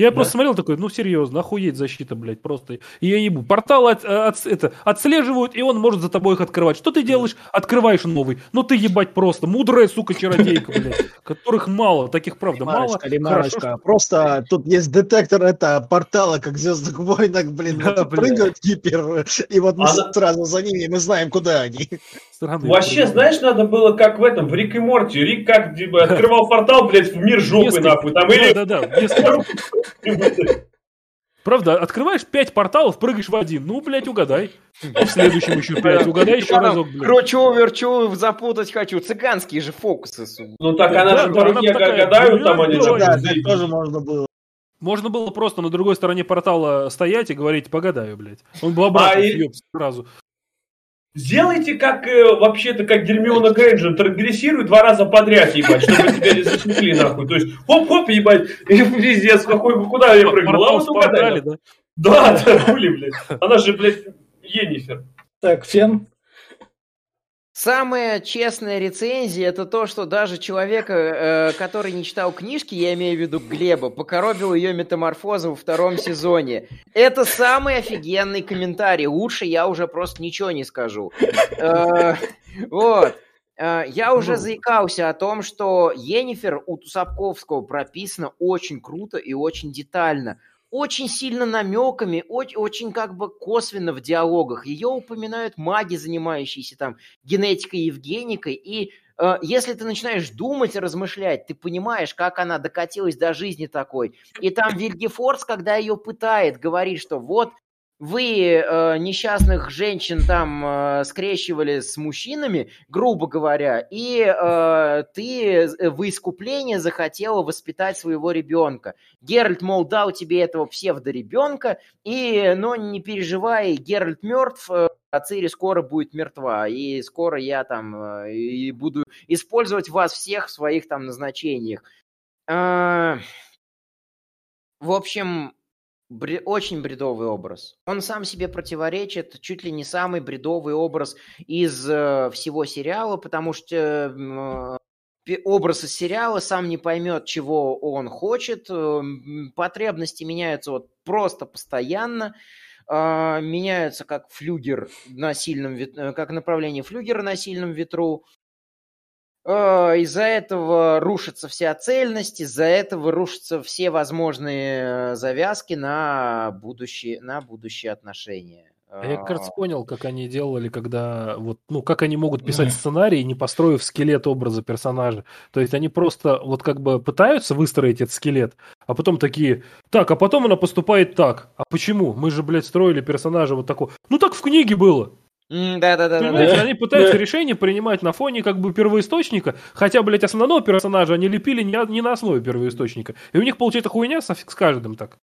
Я Да. просто смотрел такой, ну серьезно, охуеть защита, блядь, просто. И я ебу. Порталы от- от- это, отслеживают, и он может за тобой их открывать. Что ты делаешь? Открываешь новый. Ну ты ебать просто. Мудрая, сука, чародейка, блядь. <laughs> Которых мало, таких правда мало. Хорошо, Просто тут есть детектор это портала, как в Звездных войнах, блин, прыгают гипер, и вот мы Она- сразу за ними, мы знаем, куда они. Вообще, знаешь, надо было как в этом, в Рик и Морти. Рик как типа, открывал <laughs> портал, блядь, в мир жопы, нахуй. Там или... Да, да, да. Несколько. <laughs> Правда, открываешь пять порталов, прыгаешь в один. Ну, блядь, угадай. В следующем еще пять. Угадай еще разок, блядь. Кручу, верчу, запутать хочу. Цыганские же фокусы. су- Ну так она же по руке гадают, там они же тоже можно было. Можно было просто на другой стороне портала стоять и говорить, погадаю, блядь. Он бы обратно А и- сразу. Сделайте как э, вообще-то, как Гермиона Грейнджер, трансгрессируй два раза подряд, ебать, чтобы тебя не засекли, нахуй. То есть, хоп-хоп, ебать, и пиздец, какой, куда я прыгнул, а вот да? Да, да, хули, блядь. Она же, блядь, Енифер. Так, Фен. Самая честная рецензия это то, что даже человека, э, который не читал книжки, я имею в виду Глеба, покоробил ее метаморфоза во втором сезоне. Это самый офигенный комментарий. Лучше я уже просто ничего не скажу. Э, Вот. Э, Я уже заикался о том, что Енифер у Тусапковского прописана очень круто и очень детально. Очень сильно намеками, очень, очень как бы косвенно в диалогах. Ее упоминают маги, занимающиеся там генетикой и евгеникой. И э, если ты начинаешь думать размышлять, ты понимаешь, как она докатилась до жизни такой. И там Вильгефорс, когда ее пытает, говорит, что вот вы э, несчастных женщин там э, скрещивали с мужчинами, грубо говоря, и э, ты э, в искупление захотела воспитать своего ребенка. Геральт, мол, дал тебе этого псевдоребенка, и, но не переживай, Геральт мертв, э, а Цири скоро будет мертва, и скоро я там э, и буду использовать вас всех в своих там назначениях. А, В общем, бре- очень бредовый образ. Он сам себе противоречит, чуть ли не самый бредовый образ из э, всего сериала, потому что пе- образ из сериала сам не поймет, чего он хочет. э, Потребности меняются вот просто постоянно. а, Меняются как флюгер на сильном вет- э, как направление флюгера на сильном ветру. А, Из-за этого рушится вся цельность, из-за этого рушатся все возможные э, завязки на будущие, на будущие отношения. А я, кажется, понял, как они делали, когда вот, ну, как они могут писать сценарий, не построив скелет образа персонажа. То есть они просто вот как бы пытаются выстроить этот скелет, а потом такие, так, а потом она поступает так. А почему? Мы же, блядь, строили персонажа вот такого. Ну так в книге было. Да-да-да. Они пытаются решение принимать на фоне как бы первоисточника, хотя, блядь, основного персонажа они лепили не, не на основе первоисточника. И у них получается хуйня с, с каждым так.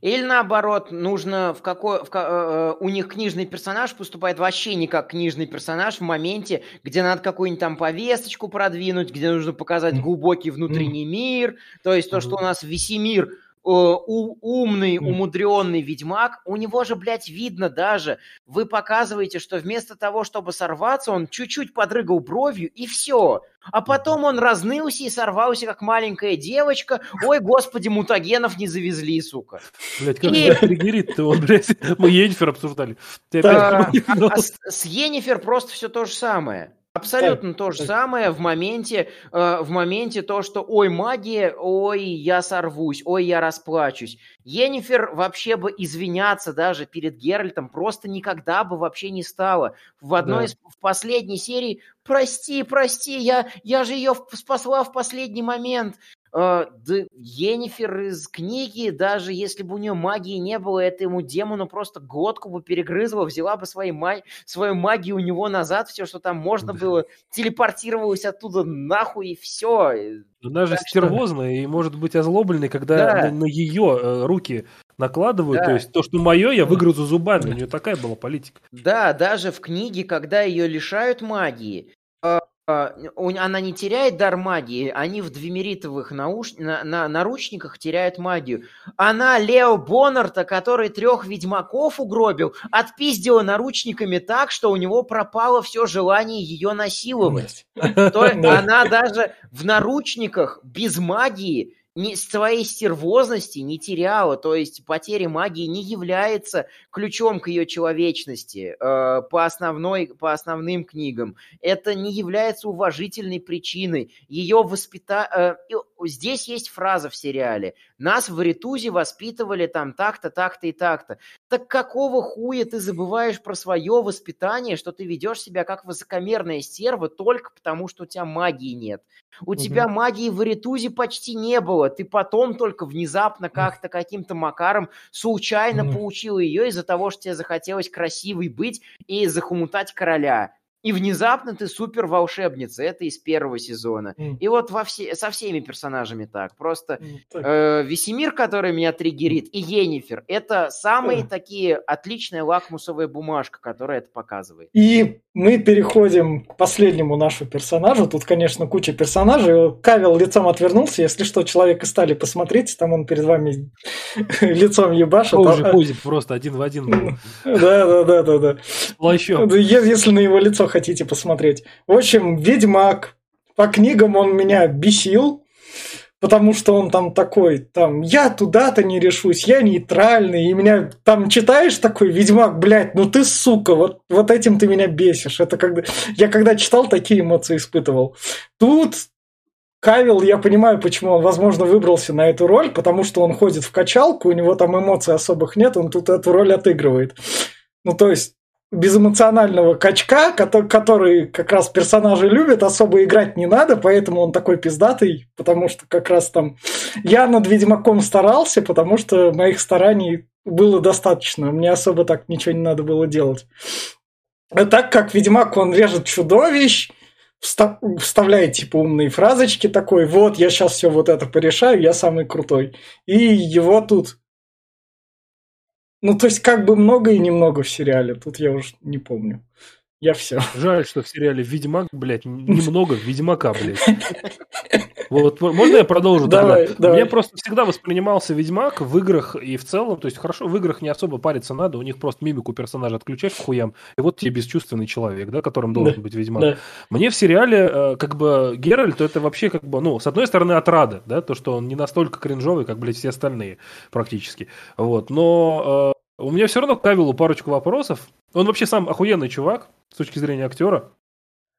Или наоборот, нужно в какой, в, э, у них книжный персонаж поступает вообще не как книжный персонаж в моменте, где надо какую-нибудь там повесточку продвинуть, где нужно показать глубокий внутренний мир, то есть то, что у нас Весемир Э, умный, умудренный ведьмак, у него же, блядь, видно даже. Вы показываете, что вместо того, чтобы сорваться, он чуть-чуть подрыгал бровью, и все. А потом он разнылся и сорвался, как маленькая девочка. Ой, господи, мутагенов не завезли, сука. Блять, как и... триггерит-то он, блядь. <laughs> Мы Енифер обсуждали. Да, <laughs> а, а с, с Енифер просто все то же самое. Абсолютно то же самое в моменте, э, в моменте то, что ой, магия, ой, я сорвусь, ой, я расплачусь. Енифер вообще бы извиняться даже перед Геральтом просто никогда бы вообще не стала. В одной да. из в последней серии прости, прости, я, я же ее спасла в последний момент. Uh, да Енифер из книги, даже если бы у нее магии не было, этому демону просто глотку бы перегрызла, взяла бы свои ма... свою магию у него назад, все, что там можно было, телепортировалась оттуда нахуй и все. Она же так стервозная что... и может быть озлобленной, когда да. на, на ее э, руки накладывают. Да. То есть то, что мое, я выгрызу зубами. У нее такая была политика. Да, даже в книге, когда ее лишают магии, э, она не теряет дар магии, они в двемеритовых науш... на, на, наручниках теряют магию. Она Лео Боннарта, который трех ведьмаков угробил, отпиздила наручниками так, что у него пропало все желание ее насиловать. То <laughs> она даже в наручниках без магии не, своей стервозности не теряла, то есть потеря магии не является ключом к ее человечности э, по, основной, по основным книгам. Это не является уважительной причиной. Ее воспита... Э, здесь есть фраза в сериале. Нас в Ритузе воспитывали там так-то, так-то и так-то. Так какого хуя ты забываешь про свое воспитание, что ты ведешь себя как высокомерная стерва только потому, что у тебя магии нет? У угу. тебя магии в Ритузе почти не было. Ты потом только внезапно как-то каким-то макаром случайно угу. получил ее из-за того, что тебе захотелось красивой быть и захомутать короля. И внезапно ты супер волшебница. Это из первого сезона. Mm. И вот во все, со всеми персонажами так. Просто mm. Э, Весемир, который меня триггерит, и Енифер. Это самые mm. такие отличная лакмусовая бумажка, которая это показывает. И мы переходим к последнему нашему персонажу. Тут, конечно, куча персонажей. Кавел лицом отвернулся. Если что, человек из стали, посмотрите, там он перед вами <laughs> лицом ебашит. Уже а... просто один в один. <laughs> Да, да, да, да, да. Плащом. Если на его лицо хотите посмотреть. В общем, Ведьмак. По книгам он меня бесил, потому что он там такой, там, я туда-то не решусь, я нейтральный, и меня там читаешь такой, Ведьмак, блядь, ну ты сука, вот, вот этим ты меня бесишь. Это когда... Я когда читал, такие эмоции испытывал. Тут Кавил, я понимаю, почему он, возможно, выбрался на эту роль, потому что он ходит в качалку, у него там эмоций особых нет, он тут эту роль отыгрывает. Ну, то есть, безэмоционального качка, который, как раз персонажи любят, особо играть не надо, поэтому он такой пиздатый, потому что как раз там я над Ведьмаком старался, потому что моих стараний было достаточно, мне особо так ничего не надо было делать. А так как Ведьмак, он режет чудовищ, вставляет типа умные фразочки такой, вот, я сейчас все вот это порешаю, я самый крутой. И его тут ну, то есть, как бы много и немного в сериале. Тут я уже не помню. Я все. Жаль, что в сериале Ведьмак, блядь, <laughs> немного Ведьмака, блядь. Вот, можно я продолжу давай, тогда? Давай. Мне просто всегда воспринимался Ведьмак в играх и в целом, то есть хорошо, в играх не особо париться надо, у них просто мимику персонажа отключаешь к хуям, и вот тебе бесчувственный человек, да, которым должен да, быть Ведьмак. Да. Мне в сериале, э, как бы, Геральт, это вообще как бы, ну, с одной стороны, отрада, да, то, что он не настолько кринжовый, как, блядь, все остальные практически. Вот, но э, у меня все равно к Кавилу парочку вопросов. Он вообще сам охуенный чувак с точки зрения актера.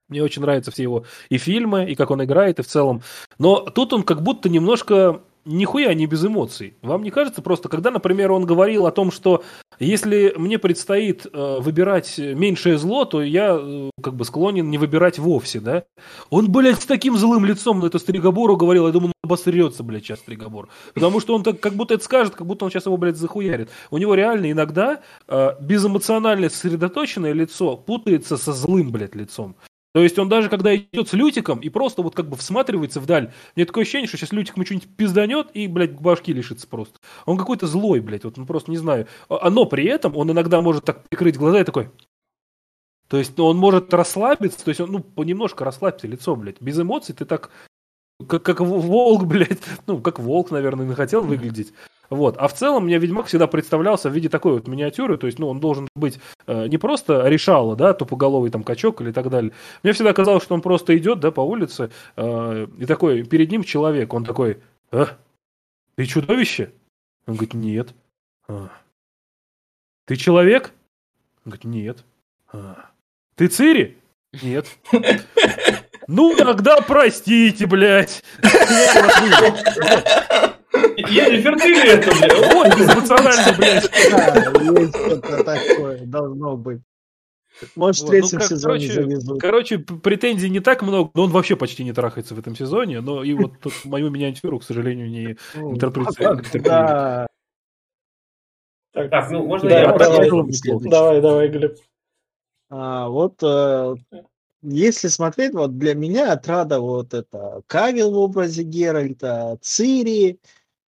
Мне очень нравятся все его и фильмы, и как он играет, и в целом. Но тут он как будто немножко нихуя не без эмоций. Вам не кажется просто, когда, например, он говорил о том, что если мне предстоит э, выбирать меньшее зло, то я э, как бы склонен не выбирать вовсе, да? Он, блядь, с таким злым лицом на эту Стригобору говорил, я думаю, он обосрется, блядь, сейчас Стригобор. Потому что он так, как будто это скажет, как будто он сейчас его, блядь, захуярит. У него реально иногда э, безэмоционально сосредоточенное лицо путается со злым, блядь, лицом. То есть он даже когда идет с Лютиком и просто вот как бы всматривается вдаль, мне такое ощущение, что сейчас Лютик ему что-нибудь пизданет и, блядь, башки лишится просто. Он какой-то злой, блядь, вот он просто не знаю. А, но при этом он иногда может так прикрыть глаза и такой... То есть ну, он может расслабиться, то есть он, ну, понемножку расслабься лицо, блядь. Без эмоций ты так как, как волк, <laughs> блядь, ну, как волк, наверное, хотел выглядеть. Вот. А в целом мне Ведьмак всегда представлялся в виде такой вот миниатюры, то есть, ну, он должен быть э, не просто решало, да, тупоголовый там качок или так далее. Мне всегда казалось, что он просто идет, да, по улице, э, и такой, перед ним человек, он такой, а, ты чудовище? Он говорит, нет. А. Ты человек? Он говорит, нет. А. Ты Цири? Нет. <laughs> Ну, тогда простите, блядь. Енифер, ты ли это, блядь? Вот, безэмоционально, блядь. Да, есть что-то такое, должно быть. Может, в Вот, ну, третьем как- сезоне короче, завезут. Короче, претензий не так много, но он вообще почти не трахается в этом сезоне, но и вот тут мою миниатюру, к сожалению, не Ну, интерпретирует. Да, Так, ну, можно Да, я? Давай, давай, Глеб. А, вот э, если смотреть, вот для меня отрада вот это Кавил в образе Геральта, Цири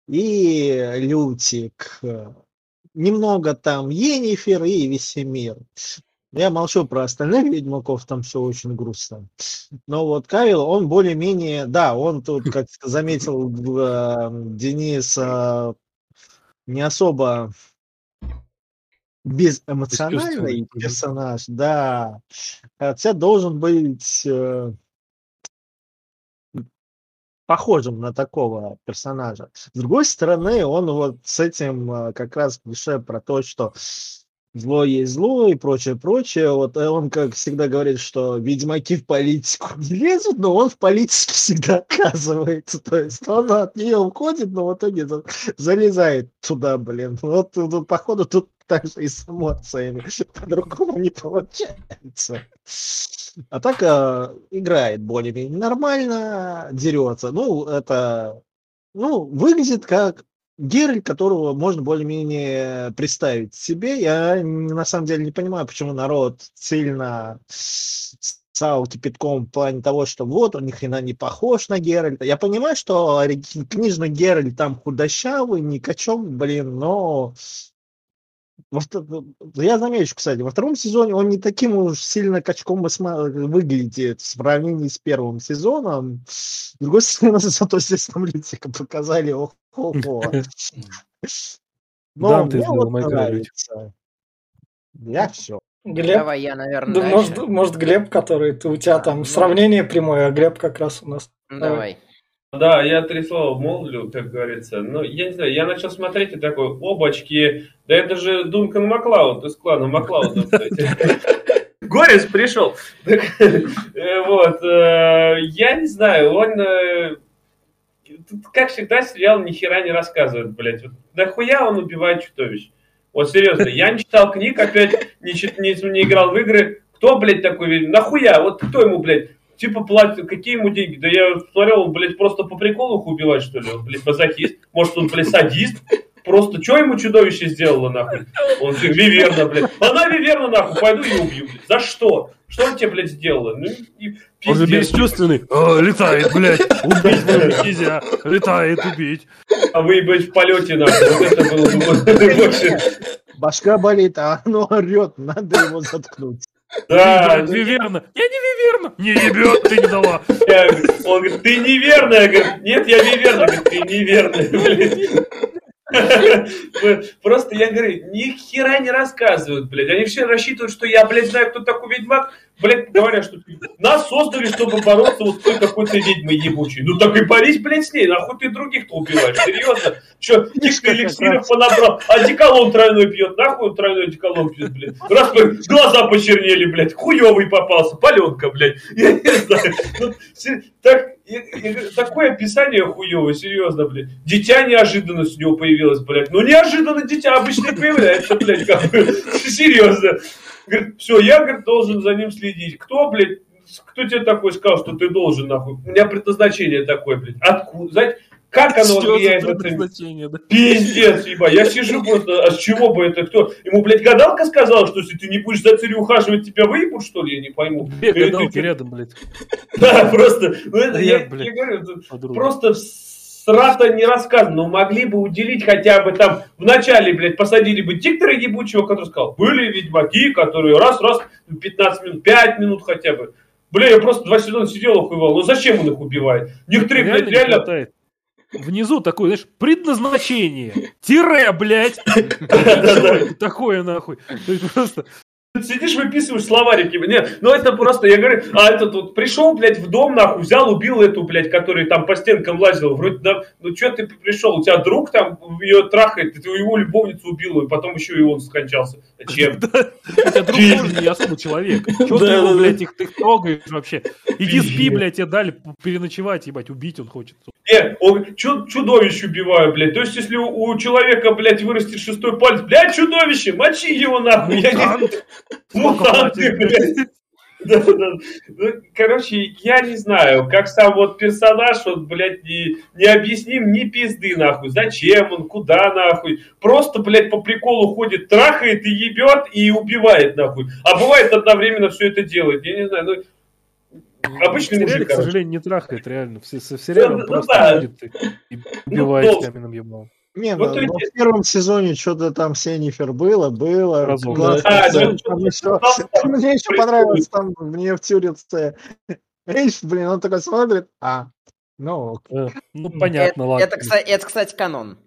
и Лютик. Немного там Енифер и Весемир. Я молчу про остальных ведьмаков, там все очень грустно. Но вот Кавил, он более-менее, да, он тут, как заметил э, Денис, э, не особо безэмоциональный Бесчувственный. персонаж, да. Хотя должен быть э, похожим на такого персонажа. С другой стороны, он вот с этим э, как раз клише про то, что зло есть зло и прочее, прочее. Вот э, он, как всегда, говорит, что ведьмаки в политику <laughs> не лезут, но он в политике всегда оказывается. То есть он от нее уходит, но в итоге за- залезает туда, блин. Вот, ну, походу, тут так же и с эмоциями. <laughs> По-другому не получается. А так э, играет более-менее нормально, дерется. Ну, это ну, выглядит как Геральт, которого можно более-менее представить себе. Я на самом деле не понимаю, почему народ сильно стал кипятком в плане того, что вот он ни хрена не похож на Геральта. Я понимаю, что книжный Геральт там худощавый, не качок, блин, но я замечу, кстати, во втором сезоне он не таким уж сильно качком выглядит в сравнении с первым сезоном. С другой стороны, <laughs> зато здесь там Лютика показали, ох, ого. Но Дам ты мне вот нравится. Я все. Глеб? Давай я, наверное, Да, может, может, Глеб, который ты, у тебя А, там ну. сравнение прямое, а Глеб как раз у нас. Ну, Давай. Да, я три слова молвлю, как говорится. Ну, я не знаю, я начал смотреть и такой, обочки, да это же Дункан Маклауд из клана Маклауда, кстати. <laughs> Горец пришел. <laughs> Э, Вот, э, я не знаю, он, э, как всегда, сериал ни хера не рассказывает, блядь. Вот нахуя он убивает чудовищ? Вот серьезно, я не читал книг, опять не, не, не играл в игры. Кто, блядь, такой? Нахуя? Вот кто ему, блядь, типа платит, какие ему деньги? Да я смотрел, он, блядь, просто по приколу их убивать, что ли? Он, блядь, мазохист. Может, он, блядь, садист? Просто что ему чудовище сделало, нахуй? Он говорит, Виверна, блядь. Она Виверна, нахуй, пойду и убью, блядь. За что? Что он тебе, блядь, сделала? Ну, и Он же пиздец. бесчувственный. А, летает, блядь. Убить его нельзя. Летает, убить. А вы, блядь, в полете, нахуй. Вот это было бы <laughs> больше. Башка болит, а оно орет, надо его заткнуть. Да, Виверна. Я не Виверна. Не ебет, ты не дала. Я- Он говорит, ты неверная. Я говорю, нет, я неверная. Говорит, ты неверная. Просто я говорю, ни хера не рассказывают, блядь. Они все рассчитывают, что я, блядь, знаю, кто такой ведьмак. блядь, говорят, что нас создали, чтобы бороться вот с той какой-то ведьмой ебучей. Ну так и борись, блядь, с ней, нахуй ты других-то убиваешь, серьезно? Че, каких эликсиров понабрал, одеколон тройной пьет, нахуй он тройной одеколон пьет, блядь. Раз, глаза почернели, блядь, хуёвый попался, паленка, блядь. <laughs> Я не знаю. Ну, так, такое описание хуевое, серьезно, блядь. Дитя неожиданно с него появилось, блядь. Ну, неожиданно дитя обычно появляется, блядь, как бы, серьезно. Говорит, все, я, говорит, должен за ним следить. Кто, блядь, кто тебе такой сказал, что ты должен, нахуй? У меня предназначение такое, блядь. Откуда? Знаете, как оно влияет на да? Пиздец, еба. Я <laughs> сижу просто, а с чего бы это кто? Ему, блядь, гадалка сказала, что если ты не будешь за царю ухаживать, тебя выебут, что ли? Я не пойму. Две ты- гадалки рядом, блядь. <laughs> Да, просто. Ну, это, Я, я, блядь, я говорю, подруга. просто срато не рассказано. Но могли бы уделить хотя бы там в начале, блядь, посадили бы диктора ебучего, который сказал, были ведьмаки, которые раз-раз 15 минут, 5 минут хотя бы. Бля, я просто два сезона сидел охуевал. Ну зачем он их убивает? Некоторые, Реально блядь, не реально... хватает. Внизу такое, знаешь, предназначение. Тире, блядь. <laughs> Такое нахуй. То есть просто Сидишь, выписываешь словарики. Нет, ну это просто, я говорю, а этот вот пришел, блядь, в дом, нахуй, взял, убил эту, блядь, которая там по стенкам лазила. Вроде, да, ну что ты пришел, у тебя друг там ее трахает, ты его любовницу убил, и потом еще и он скончался. Зачем? <laughs> У тебя друг тоже не особо человек. Чего ты его, блядь, их ты трогаешь вообще? Иди спи, блядь, тебе дали переночевать, ебать, убить он хочет. Не, он чу- чудовищ убиваю, блядь. То есть, если у, у человека, блядь, вырастет шестой палец, блядь, чудовище, мочи его нахуй. Мутанты, блядь. Да, да. Ну, короче, я не знаю, как сам вот персонаж, вот, блядь, не, не объясним ни пизды, нахуй. Зачем он, куда, нахуй. Просто, блядь, по приколу ходит, трахает и ебет и убивает, нахуй. А бывает одновременно все это делает. Я не знаю, ну... Обычный В сериале, мужик, к сожалению, не трахает, реально. В, се- в сериале Ну, ну просто да. ходит и, и убивает должен. каменным ебалом. Не, Вот ну, ну, в первом сезоне что-то там с Енифер было, было. Классно, да. А, всё, ну, там там <laughs> Мне еще понравилось, там мне в Тюрице. Речь, блин, он такой смотрит, а, ну, ок. Э, Ну, понятно, это, ладно. это, это, кстати, канон.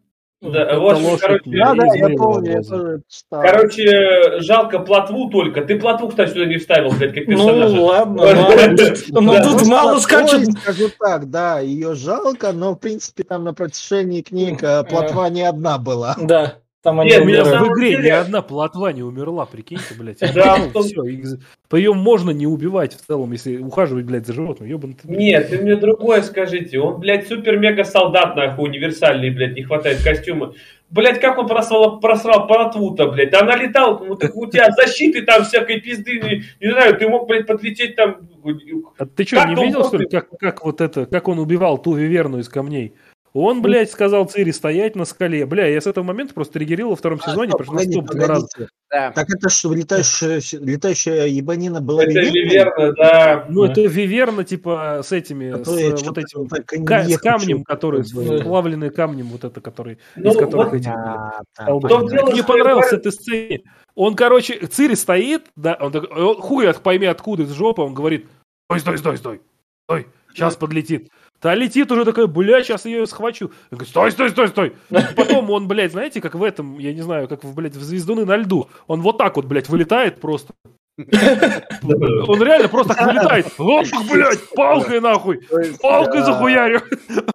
Да, Это в общем, лошадь, короче. Да, да, я помню, я тоже читал. Короче, жалко плотву только. Ты плотву, кстати, сюда не вставил, блядь, как Ну персонажа. ладно, <laughs> Да. ладно. Ну тут Ну, мало скачет. Скажу так, да, ее жалко, но, в принципе, там на протяжении книг э, плотва не одна была. Да, там они Нет, У меня на умирают. в игре деле- ни одна плотва не умерла, прикиньте, блядь. Да, в том- всё, их- По ее можно не убивать в целом, если ухаживать, блядь, за животным. Ёбаный ты, блядь. Нет, ты мне другое скажите. Он, блядь, супер-мега-солдат, нахуй, универсальный, блядь, не хватает костюма. Блядь, как он просрал, просрал плотву-то, блядь? Она летала, ну, так у тебя защиты там всякой пизды, не, не знаю, ты мог, блядь, подлететь там... А ты что, не видел, что ли, как, как вот это, как он убивал ту виверну из камней? Он, блядь, сказал Цири стоять на скале. Бля, я с этого момента просто триггерил во втором А, сезоне, стоп, потому что погоди, настолько раз. погодите. Да. Так это что, летающая, летающая ебанина была Это Виверной? неверно, да. Ну, Да. это виверна, типа, с этими, Которая с чё-то вот этим, так ка- с камнем, чё-то который, такое. сплавленный камнем, вот это, который, Ну, из которых вот эти... А, столбы. том дело, Мне понравилась эта сцена. Он, короче, Цири стоит, да, он такой, «О, хуй пойми откуда из жопы, он говорит, стой, стой, стой, стой, стой, сейчас подлетит. Та летит уже такая, бля, сейчас я ее схвачу. Он говорит, стой, стой, стой, стой. Потом он, блядь, знаете, как в этом, я не знаю, как, блядь, в «Звездуны на льду». Он вот так вот, блядь, вылетает просто. <laughs> Он реально просто вылетает. <laughs> Ох, блядь, палкой нахуй. Палкой а, захуярю.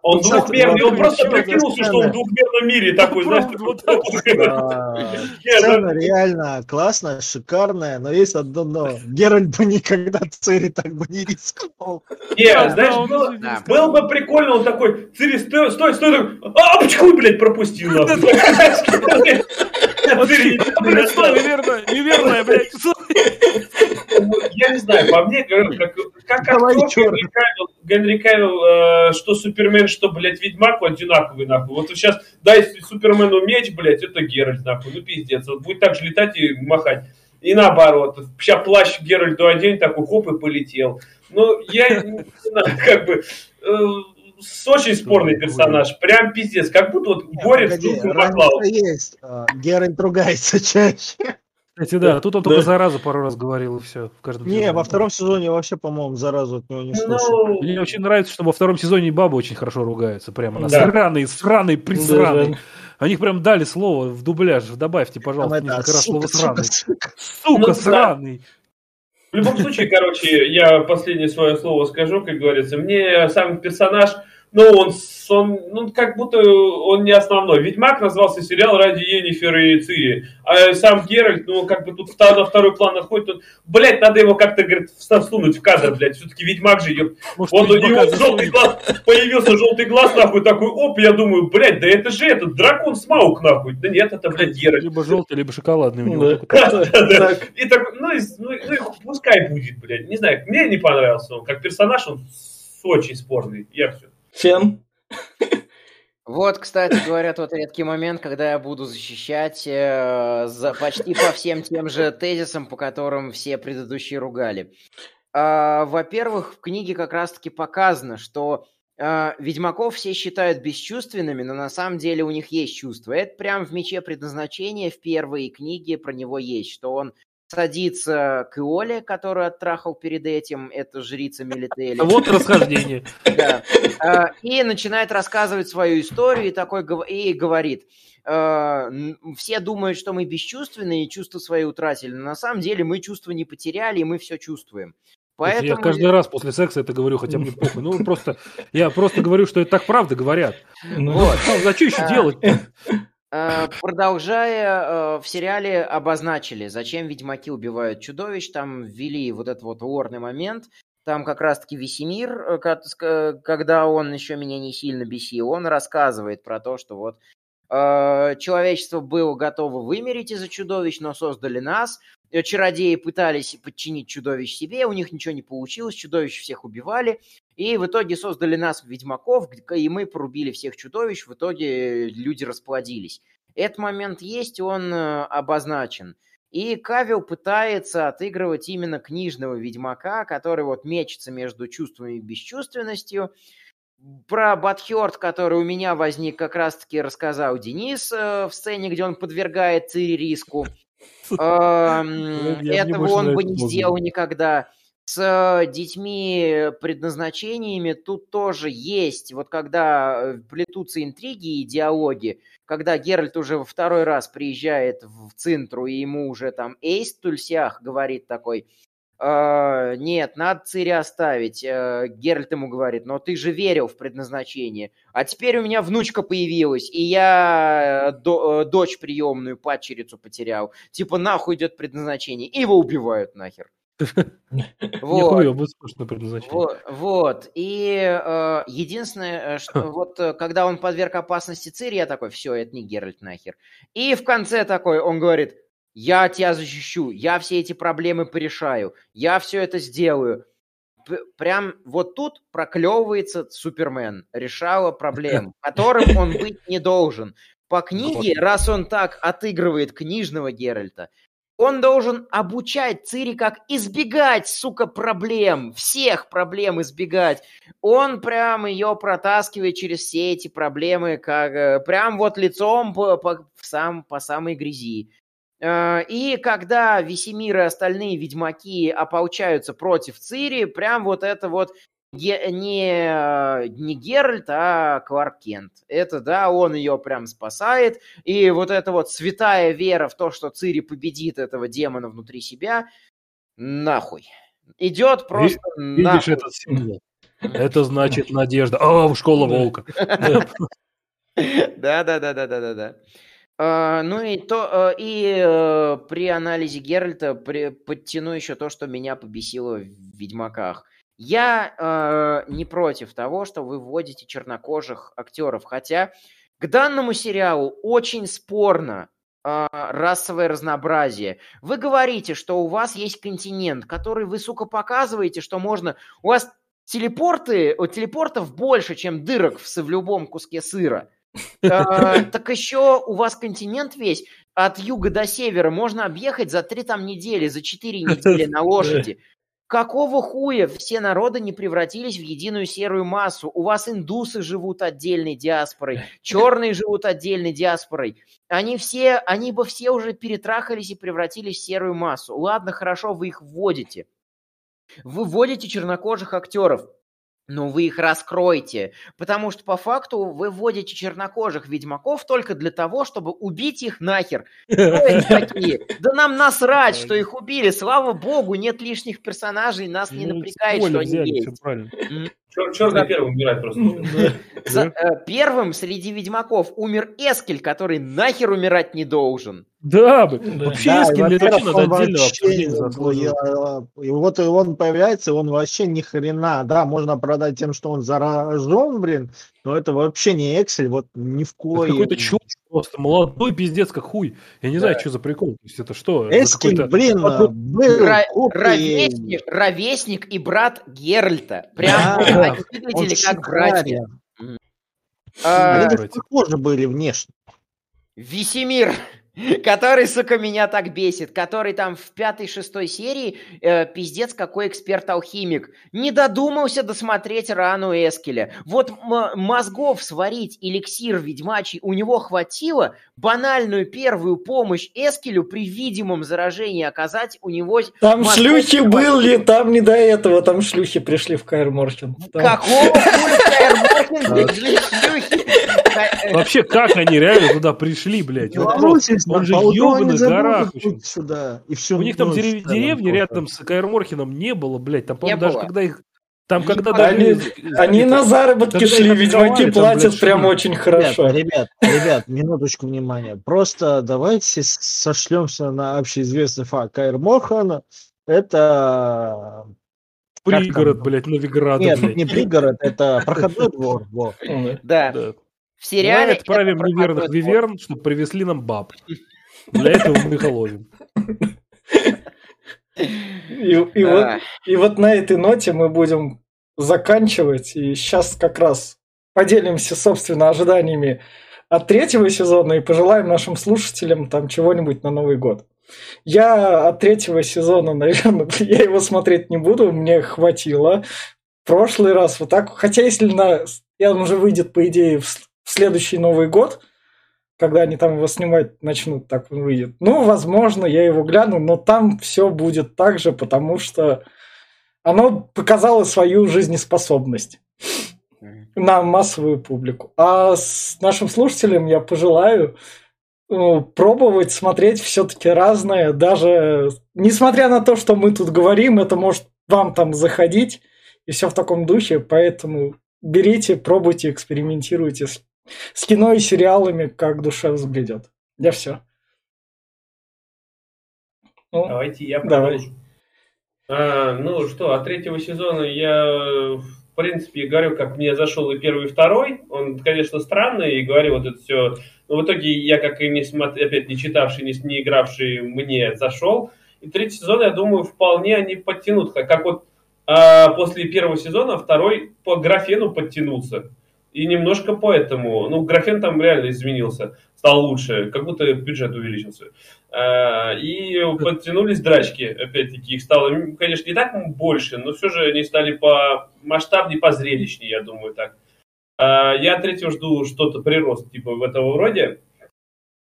Он <laughs> двухмерный, он просто прикинулся, что он в двухмерном мире такой, знаешь, Вот такой. а, Нет, Сцена реально классная, шикарная, но есть одно но. Геральт бы никогда Цири так бы не рискнул. Нет, Да, знаешь, было, не бы прикольно, он такой, Цири, стой, стой, стой, такой, а, почему, блядь, пропустил, нахуй?» Цири, Блядь, стой, неверно, неверная, блядь. Я не знаю, по мне, говорю, как, актер. Генри Кавилл, э, что Супермен, что, блядь, Ведьмак, одинаковый, нахуй. Вот сейчас, да, если Супермену меч, блядь, это Геральт, нахуй, ну пиздец. Вот будет так же летать и махать. И наоборот, сейчас плащ Геральту одень, такой хоп и полетел. Ну, я не знаю, <laughs> как бы... с очень спорный персонаж, прям пиздец, как будто вот духом разница поклал. есть. а, Геральт ругается <laughs> чаще. Кстати, да, тут он Да. только заразу пару раз говорил, и все. В каждом Не, сезоне. во втором сезоне вообще, по-моему, заразу от него не слышал. Ну, Мне очень нравится, что во втором сезоне бабы очень хорошо ругаются. Прямо на Да. сраный, сраный, присраный. Да, Они прям дали слово в дубляж. Добавьте, Там пожалуйста, это, несколько раз слово сука, сраный. сука, сука. Сука, Ну да. сраный. В любом случае, короче, я последнее свое слово скажу, как говорится. Мне сам персонаж ну, он, он, ну, как будто он не основной. Ведьмак назвался сериал ради Енифер и Цири. А сам Геральт, ну, как бы тут на второй план отходит. Он, блядь, надо его как-то, говорит, всунуть в кадр, блядь. Все-таки Ведьмак же идет. Может, вот у него желтый глаз, появился желтый глаз, нахуй, такой, оп, я думаю, блядь, да это же этот дракон Смаук, нахуй. Да нет, это, блядь, Геральт. Либо желтый, либо шоколадный у него. <laughs> И так, ну, ну, ну, пускай будет, блядь. Не знаю, мне не понравился он. Как персонаж он очень спорный. Я все. Фен. Вот, кстати говоря, тот редкий момент, когда я буду защищать э, за, почти по всем тем же тезисам, по которым все предыдущие ругали. Э, во-первых, в книге как раз-таки показано, что э, ведьмаков все считают бесчувственными, но на самом деле у них есть чувства. Это прям в мече предназначения в первой книге про него есть, что он садится к Иоле, которую оттрахал перед этим, это жрица Мелители. Вот расхождение. Да. А, и начинает рассказывать свою историю и такой и говорит, «А, все думают, что мы бесчувственные и чувства свои утратили, но на самом деле мы чувства не потеряли, и мы все чувствуем. Поэтому... Я каждый раз после секса это говорю, хотя мне похуй. Ну, просто, я просто говорю, что это так правда говорят. Ну, вот. Зачем еще а, делать? <laughs> продолжая, э, в сериале обозначили, зачем ведьмаки убивают чудовищ, там ввели вот этот вот лорный момент, там как раз-таки Весемир, э, когда он еще меня не сильно бесил, он рассказывает про то, что вот человечество было готово вымереть из-за чудовищ, но создали нас. Чародеи пытались подчинить чудовищ себе, у них ничего не получилось, чудовищ всех убивали. И в итоге создали нас, ведьмаков, и мы порубили всех чудовищ, в итоге люди расплодились. Этот момент есть, он э, обозначен. И Кавил пытается отыгрывать именно книжного ведьмака, который вот мечется между чувствами и бесчувственностью. Про Батхерт, который у меня возник, как раз-таки рассказал Денис э, в сцене, где он подвергает Цири риску. <laughs> Этого он бы не сделал никогда с э, детьми предназначениями тут тоже есть. Вот когда э, плетутся интриги и диалоги, когда Геральт уже во второй раз приезжает в Цинтру, и ему уже там Эйс Тульсях говорит такой, э, нет, надо Цири оставить. Э, Геральт ему говорит, но ты же верил в предназначение. А теперь у меня внучка появилась, и я до, дочь приемную, падчерицу потерял. Типа нахуй идет предназначение. И его убивают нахер. <laughs> Вот. будет предназначение. Вот. И э, единственное, э, что вот э, когда он подверг опасности Цири, я такой, все, это не Геральт нахер. И в конце такой, он говорит, я тебя защищу, я все эти проблемы порешаю, я все это сделаю. Прям вот тут проклевывается Супермен, решала проблем, <laughs> которым он быть не должен. По книге, раз он так отыгрывает книжного Геральта, он должен обучать Цири, как избегать, сука, проблем, всех проблем избегать. Он прям ее протаскивает через все эти проблемы, как э, прям вот лицом по, по, сам, по самой грязи. Э, и когда Весемир и остальные ведьмаки ополчаются против Цири, прям вот это вот не, не Геральт, а Кларк Кент. Это, да, он ее прям спасает. И вот эта вот святая вера в то, что Цири победит этого демона внутри себя, нахуй. Идет просто Видишь нахуй. этот символ? Это значит надежда. О, школа волка. Да, да, да, да, да, да, да. Uh, ну и то uh, и uh, при анализе Геральта при, подтяну еще то, что меня побесило в Ведьмаках. Я э, не против того, что вы вводите чернокожих актеров, хотя к данному сериалу очень спорно э, расовое разнообразие. Вы говорите, что у вас есть континент, который вы, сука, показываете, что можно... У вас телепорты, у телепортов больше, чем дырок в, в любом куске сыра. Э, <laughs> так еще у вас континент весь от юга до севера можно объехать за три там недели, за четыре недели <laughs> на лошади. Какого хуя все народы не превратились в единую серую массу? У вас индусы живут отдельной диаспорой, <laughs> черные живут отдельной диаспорой. Они все, они бы все уже перетрахались и превратились в серую массу. Ладно, хорошо, вы их вводите. Вы вводите чернокожих актеров. Но вы их раскроете, потому что по факту вы вводите чернокожих ведьмаков только для того, чтобы убить их нахер. <laughs> Такие? Да нам насрать, что их убили, слава богу, нет лишних персонажей, нас не Ну, напрягает, что они есть. всё правильно. Чер- Черный первый умирает просто. За- э, Первым среди ведьмаков умер Эскель, который нахер умирать не должен. Да, блин. Вообще, Да, Эскель, и, это вообще во-первых, надо он отдельно вообще, обсудить. заслуживает. я- И вот он появляется, он вообще ни хрена. Да, можно продать тем, что он заражен, блин, но это вообще не Эксель, вот ни в Это коем. какой-то чувак просто молодой пиздец как хуй. Я не знаю, что за прикол. То есть это что? Это Эскель, какой-то- блин, подруг- был Ра- ровесник, ровесник и брат Геральта. Прям Да, выглядели как братья. А, Они даже похожи были внешне. Весемир, <laughs> который, сука, меня так бесит, который там в пятой-шестой серии э, пиздец какой эксперт-алхимик. Не додумался досмотреть рану Эскеля. Вот мозгов сварить эликсир ведьмачий у него хватило, банальную первую помощь Эскелю при видимом заражении оказать у него... Там мозгов шлюхи хватило. были, там не до этого, там шлюхи пришли в Каэр Морхен. Там- Какого хуя Каэр Морхен пришли шлюхи? Вообще, как они реально туда пришли, блядь? Просто. Белорусия, он же забудут горах сюда. И всю У них там деревни рядом с Каэрморхеном не было, блядь. Там, по-моему, Не даже было. когда их... Там, когда было. Они, они на заработки шли, ведьмаки платят блядь, прям шли. очень Ребят, хорошо. ребят, ребят, минуточку внимания. Просто давайте сошлемся на общеизвестный факт. Каир Мохан это... Пригород, блядь, Новиграда, Нет, блядь. не пригород, это проходной двор. во. <laughs> Да, Да. В сериале... Мы отправим это виверн, чтобы привезли нам баб. <laughs> Для этого мы их ловим. И, и вот, А, и вот на этой ноте мы будем заканчивать. И сейчас как раз поделимся, собственно, ожиданиями от третьего сезона и пожелаем нашим слушателям там чего-нибудь на Новый год. Я от третьего сезона, <laughs> наверное, я его смотреть не буду, мне хватило. В прошлый раз вот так, хотя если на, он уже выйдет, по идее, в, в следующий Новый год, когда они там его снимать начнут, так он выйдет. Ну, возможно, я его гляну, но там все будет так же, потому что оно показало свою жизнеспособность на массовую публику. А с нашим слушателям я пожелаю ну, пробовать смотреть все-таки разное, даже несмотря на то, что мы тут говорим, это может вам там заходить и все в таком духе, поэтому берите, пробуйте, экспериментируйте с, с кино и сериалами, как душа взбредет. Я все. Ну, Давайте я Давай. продолжу. А, ну что, от третьего сезона я, в принципе, говорю, как мне зашел и первый, и второй. Он, конечно, странный, и говорю вот это все. Но в итоге я, как и не смотр... опять не читавший, не, не игравший, мне зашел. И третий сезон, я думаю, вполне они подтянут. Как, как вот а, после первого сезона второй по графену подтянулся. И немножко по этому. Ну, графен там реально изменился. Стал лучше. Как будто бюджет увеличился. А, И подтянулись драчки, опять-таки, их стало, конечно, не так больше, но все же они стали по масштабнее, по зрелищнее, я думаю, так. А, Я третьего жду что-то прирост, типа в этого роде.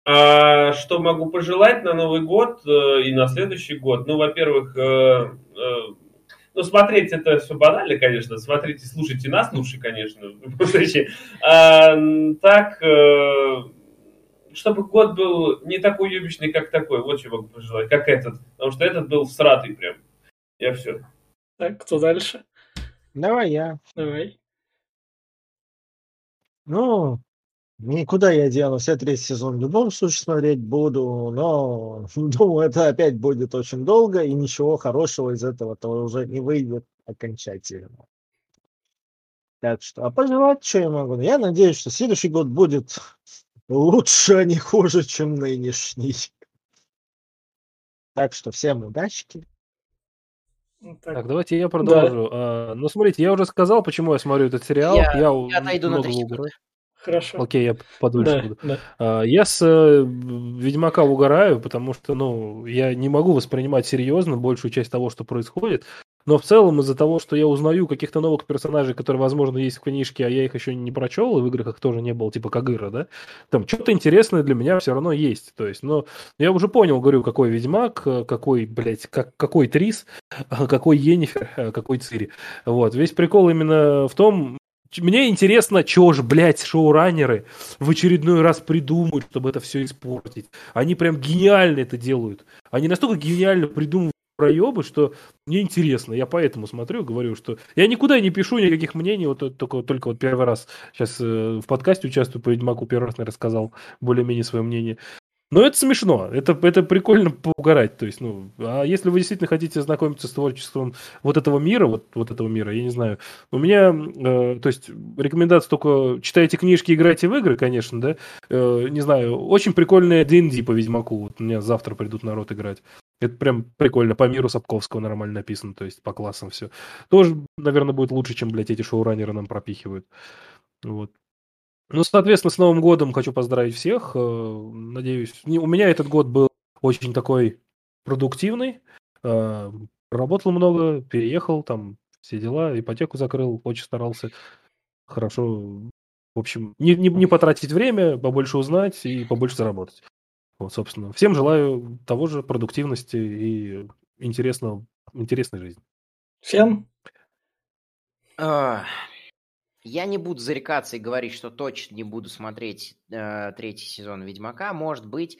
А что могу пожелать на Новый год э, и на следующий год? Ну, во-первых, э, э, ну, смотреть это все банально, конечно. Смотрите, слушайте нас лучше, конечно. в любом случае. А, Так, э, чтобы год был не такой уебищный, как такой. Вот что могу пожелать, как этот. Потому что этот был всратый прям. Я все. так, кто дальше? Давай я. Давай. Ну, никуда я денусь. Я третий сезон в любом случае смотреть буду, но <laughs> думаю, это опять будет очень долго, и ничего хорошего из этого-то уже не выйдет окончательно. Так что, а пожелать, что я могу? Я надеюсь, что следующий год будет <laughs> лучше, а не хуже, чем нынешний. Так что всем удачки. Ну, Так, давайте я продолжу. А, ну, смотрите, я уже сказал, почему я смотрю этот сериал. Я- Я, я отойду на много три угораю. Хорошо. Окей, я подольше Да, буду. да. А, Я с э, Ведьмака угораю, потому что, ну, я не могу воспринимать серьезно большую часть того, что происходит. но в целом из-за того, что я узнаю каких-то новых персонажей, которые, возможно, есть в книжке, а я их еще не прочел, и в играх их тоже не было, типа Кагыра, да, там что-то интересное для меня все равно есть. То есть, но я уже понял, говорю, какой Ведьмак, э, какой, блядь, как, какой Трис, <laughs> какой Енифер, э, какой Цири. Вот. Весь прикол именно в том, мне интересно, что ж, блядь, шоураннеры в очередной раз придумают, чтобы это все испортить. Они прям гениально это делают. Они настолько гениально придумывают проебы, что мне интересно. Я поэтому смотрю, говорю, что я никуда не пишу никаких мнений, вот только, только вот первый раз сейчас э, в подкасте участвую по Ведьмаку, первый раз, рассказал более-менее свое мнение. Но это смешно, это, это прикольно поугарать. То есть, ну, а если вы действительно хотите знакомиться с творчеством вот этого мира, вот, вот этого мира, я не знаю, у меня, э, то есть, рекомендация только читайте книжки, играйте в игры, конечно, да, э, не знаю, очень прикольная D&D по Ведьмаку, вот у меня завтра придут народ играть. Это прям прикольно, по миру Сапковского нормально написано, то есть по классам все. Тоже, наверное, будет лучше, чем, блядь, эти шоураннеры нам пропихивают. Вот. Ну, соответственно, с Новым годом хочу поздравить всех. Э, надеюсь, у меня этот год был очень такой продуктивный. Э, работал много, переехал, там все дела, ипотеку закрыл, очень старался. Хорошо, в общем, не, не, не потратить время, побольше узнать и побольше заработать. Вот, собственно. Всем желаю того же продуктивности и интересного, интересной жизни. Всем? А, я не буду зарекаться и говорить, что точно не буду смотреть э, третий сезон Ведьмака. Может быть,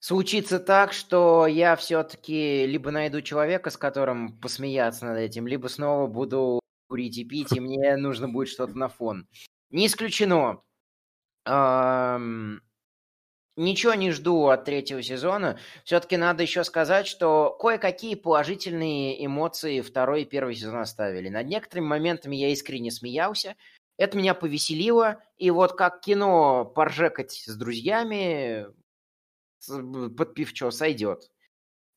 случится так, что я все-таки либо найду человека, с которым посмеяться над этим, либо снова буду курить и пить, и мне нужно будет что-то на фон. Не исключено. Ничего не жду от третьего сезона. Все-таки надо еще сказать, что кое-какие положительные эмоции второй и первый сезон оставили. Над некоторыми моментами я искренне смеялся. Это меня повеселило. И вот как кино поржекать с друзьями под пивчо сойдет.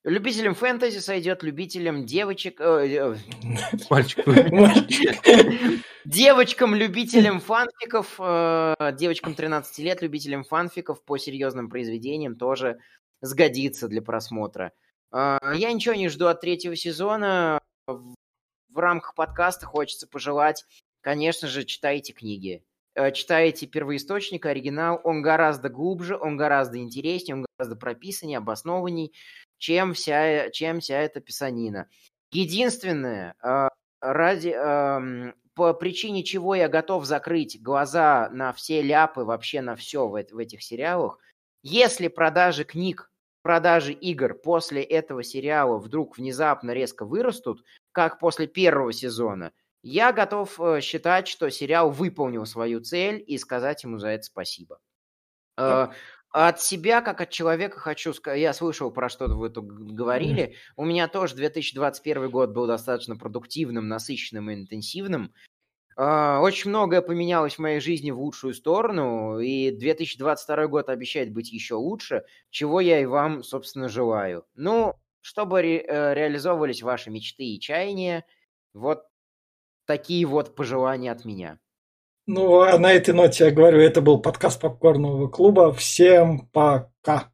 Любителям фэнтези сойдет, любителям девочек... Э, <laughs> Мальчик. <laughs> <laughs> Девочкам, любителям фанфиков, э, девочкам 13 лет, любителям фанфиков по серьезным произведениям тоже сгодится для просмотра. Э, я ничего не жду от третьего сезона. В рамках подкаста хочется пожелать, конечно же, читайте книги. Э, читаете первоисточник, оригинал, он гораздо глубже, он гораздо интереснее, он гораздо прописаннее, обоснованней, чем вся, чем вся эта писанина. Единственное, ради, по причине чего я готов закрыть глаза на все ляпы, вообще на все в, в этих сериалах, если продажи книг, продажи игр после этого сериала вдруг внезапно резко вырастут, как после первого сезона, я готов э, считать, что сериал выполнил свою цель и сказать ему за это спасибо. Э, от себя, как от человека, хочу сказать, я слышал, про что вы тут говорили. У меня тоже 2021 год был достаточно продуктивным, насыщенным и интенсивным. А, очень многое поменялось в моей жизни в лучшую сторону, и 2022 год обещает быть еще лучше, чего я и вам, собственно, желаю. Ну, чтобы ре- э, реализовывались ваши мечты и чаяния, вот такие вот пожелания от меня. Ну, а на этой ноте я говорю, это был подкаст Попкорного клуба. Всем пока.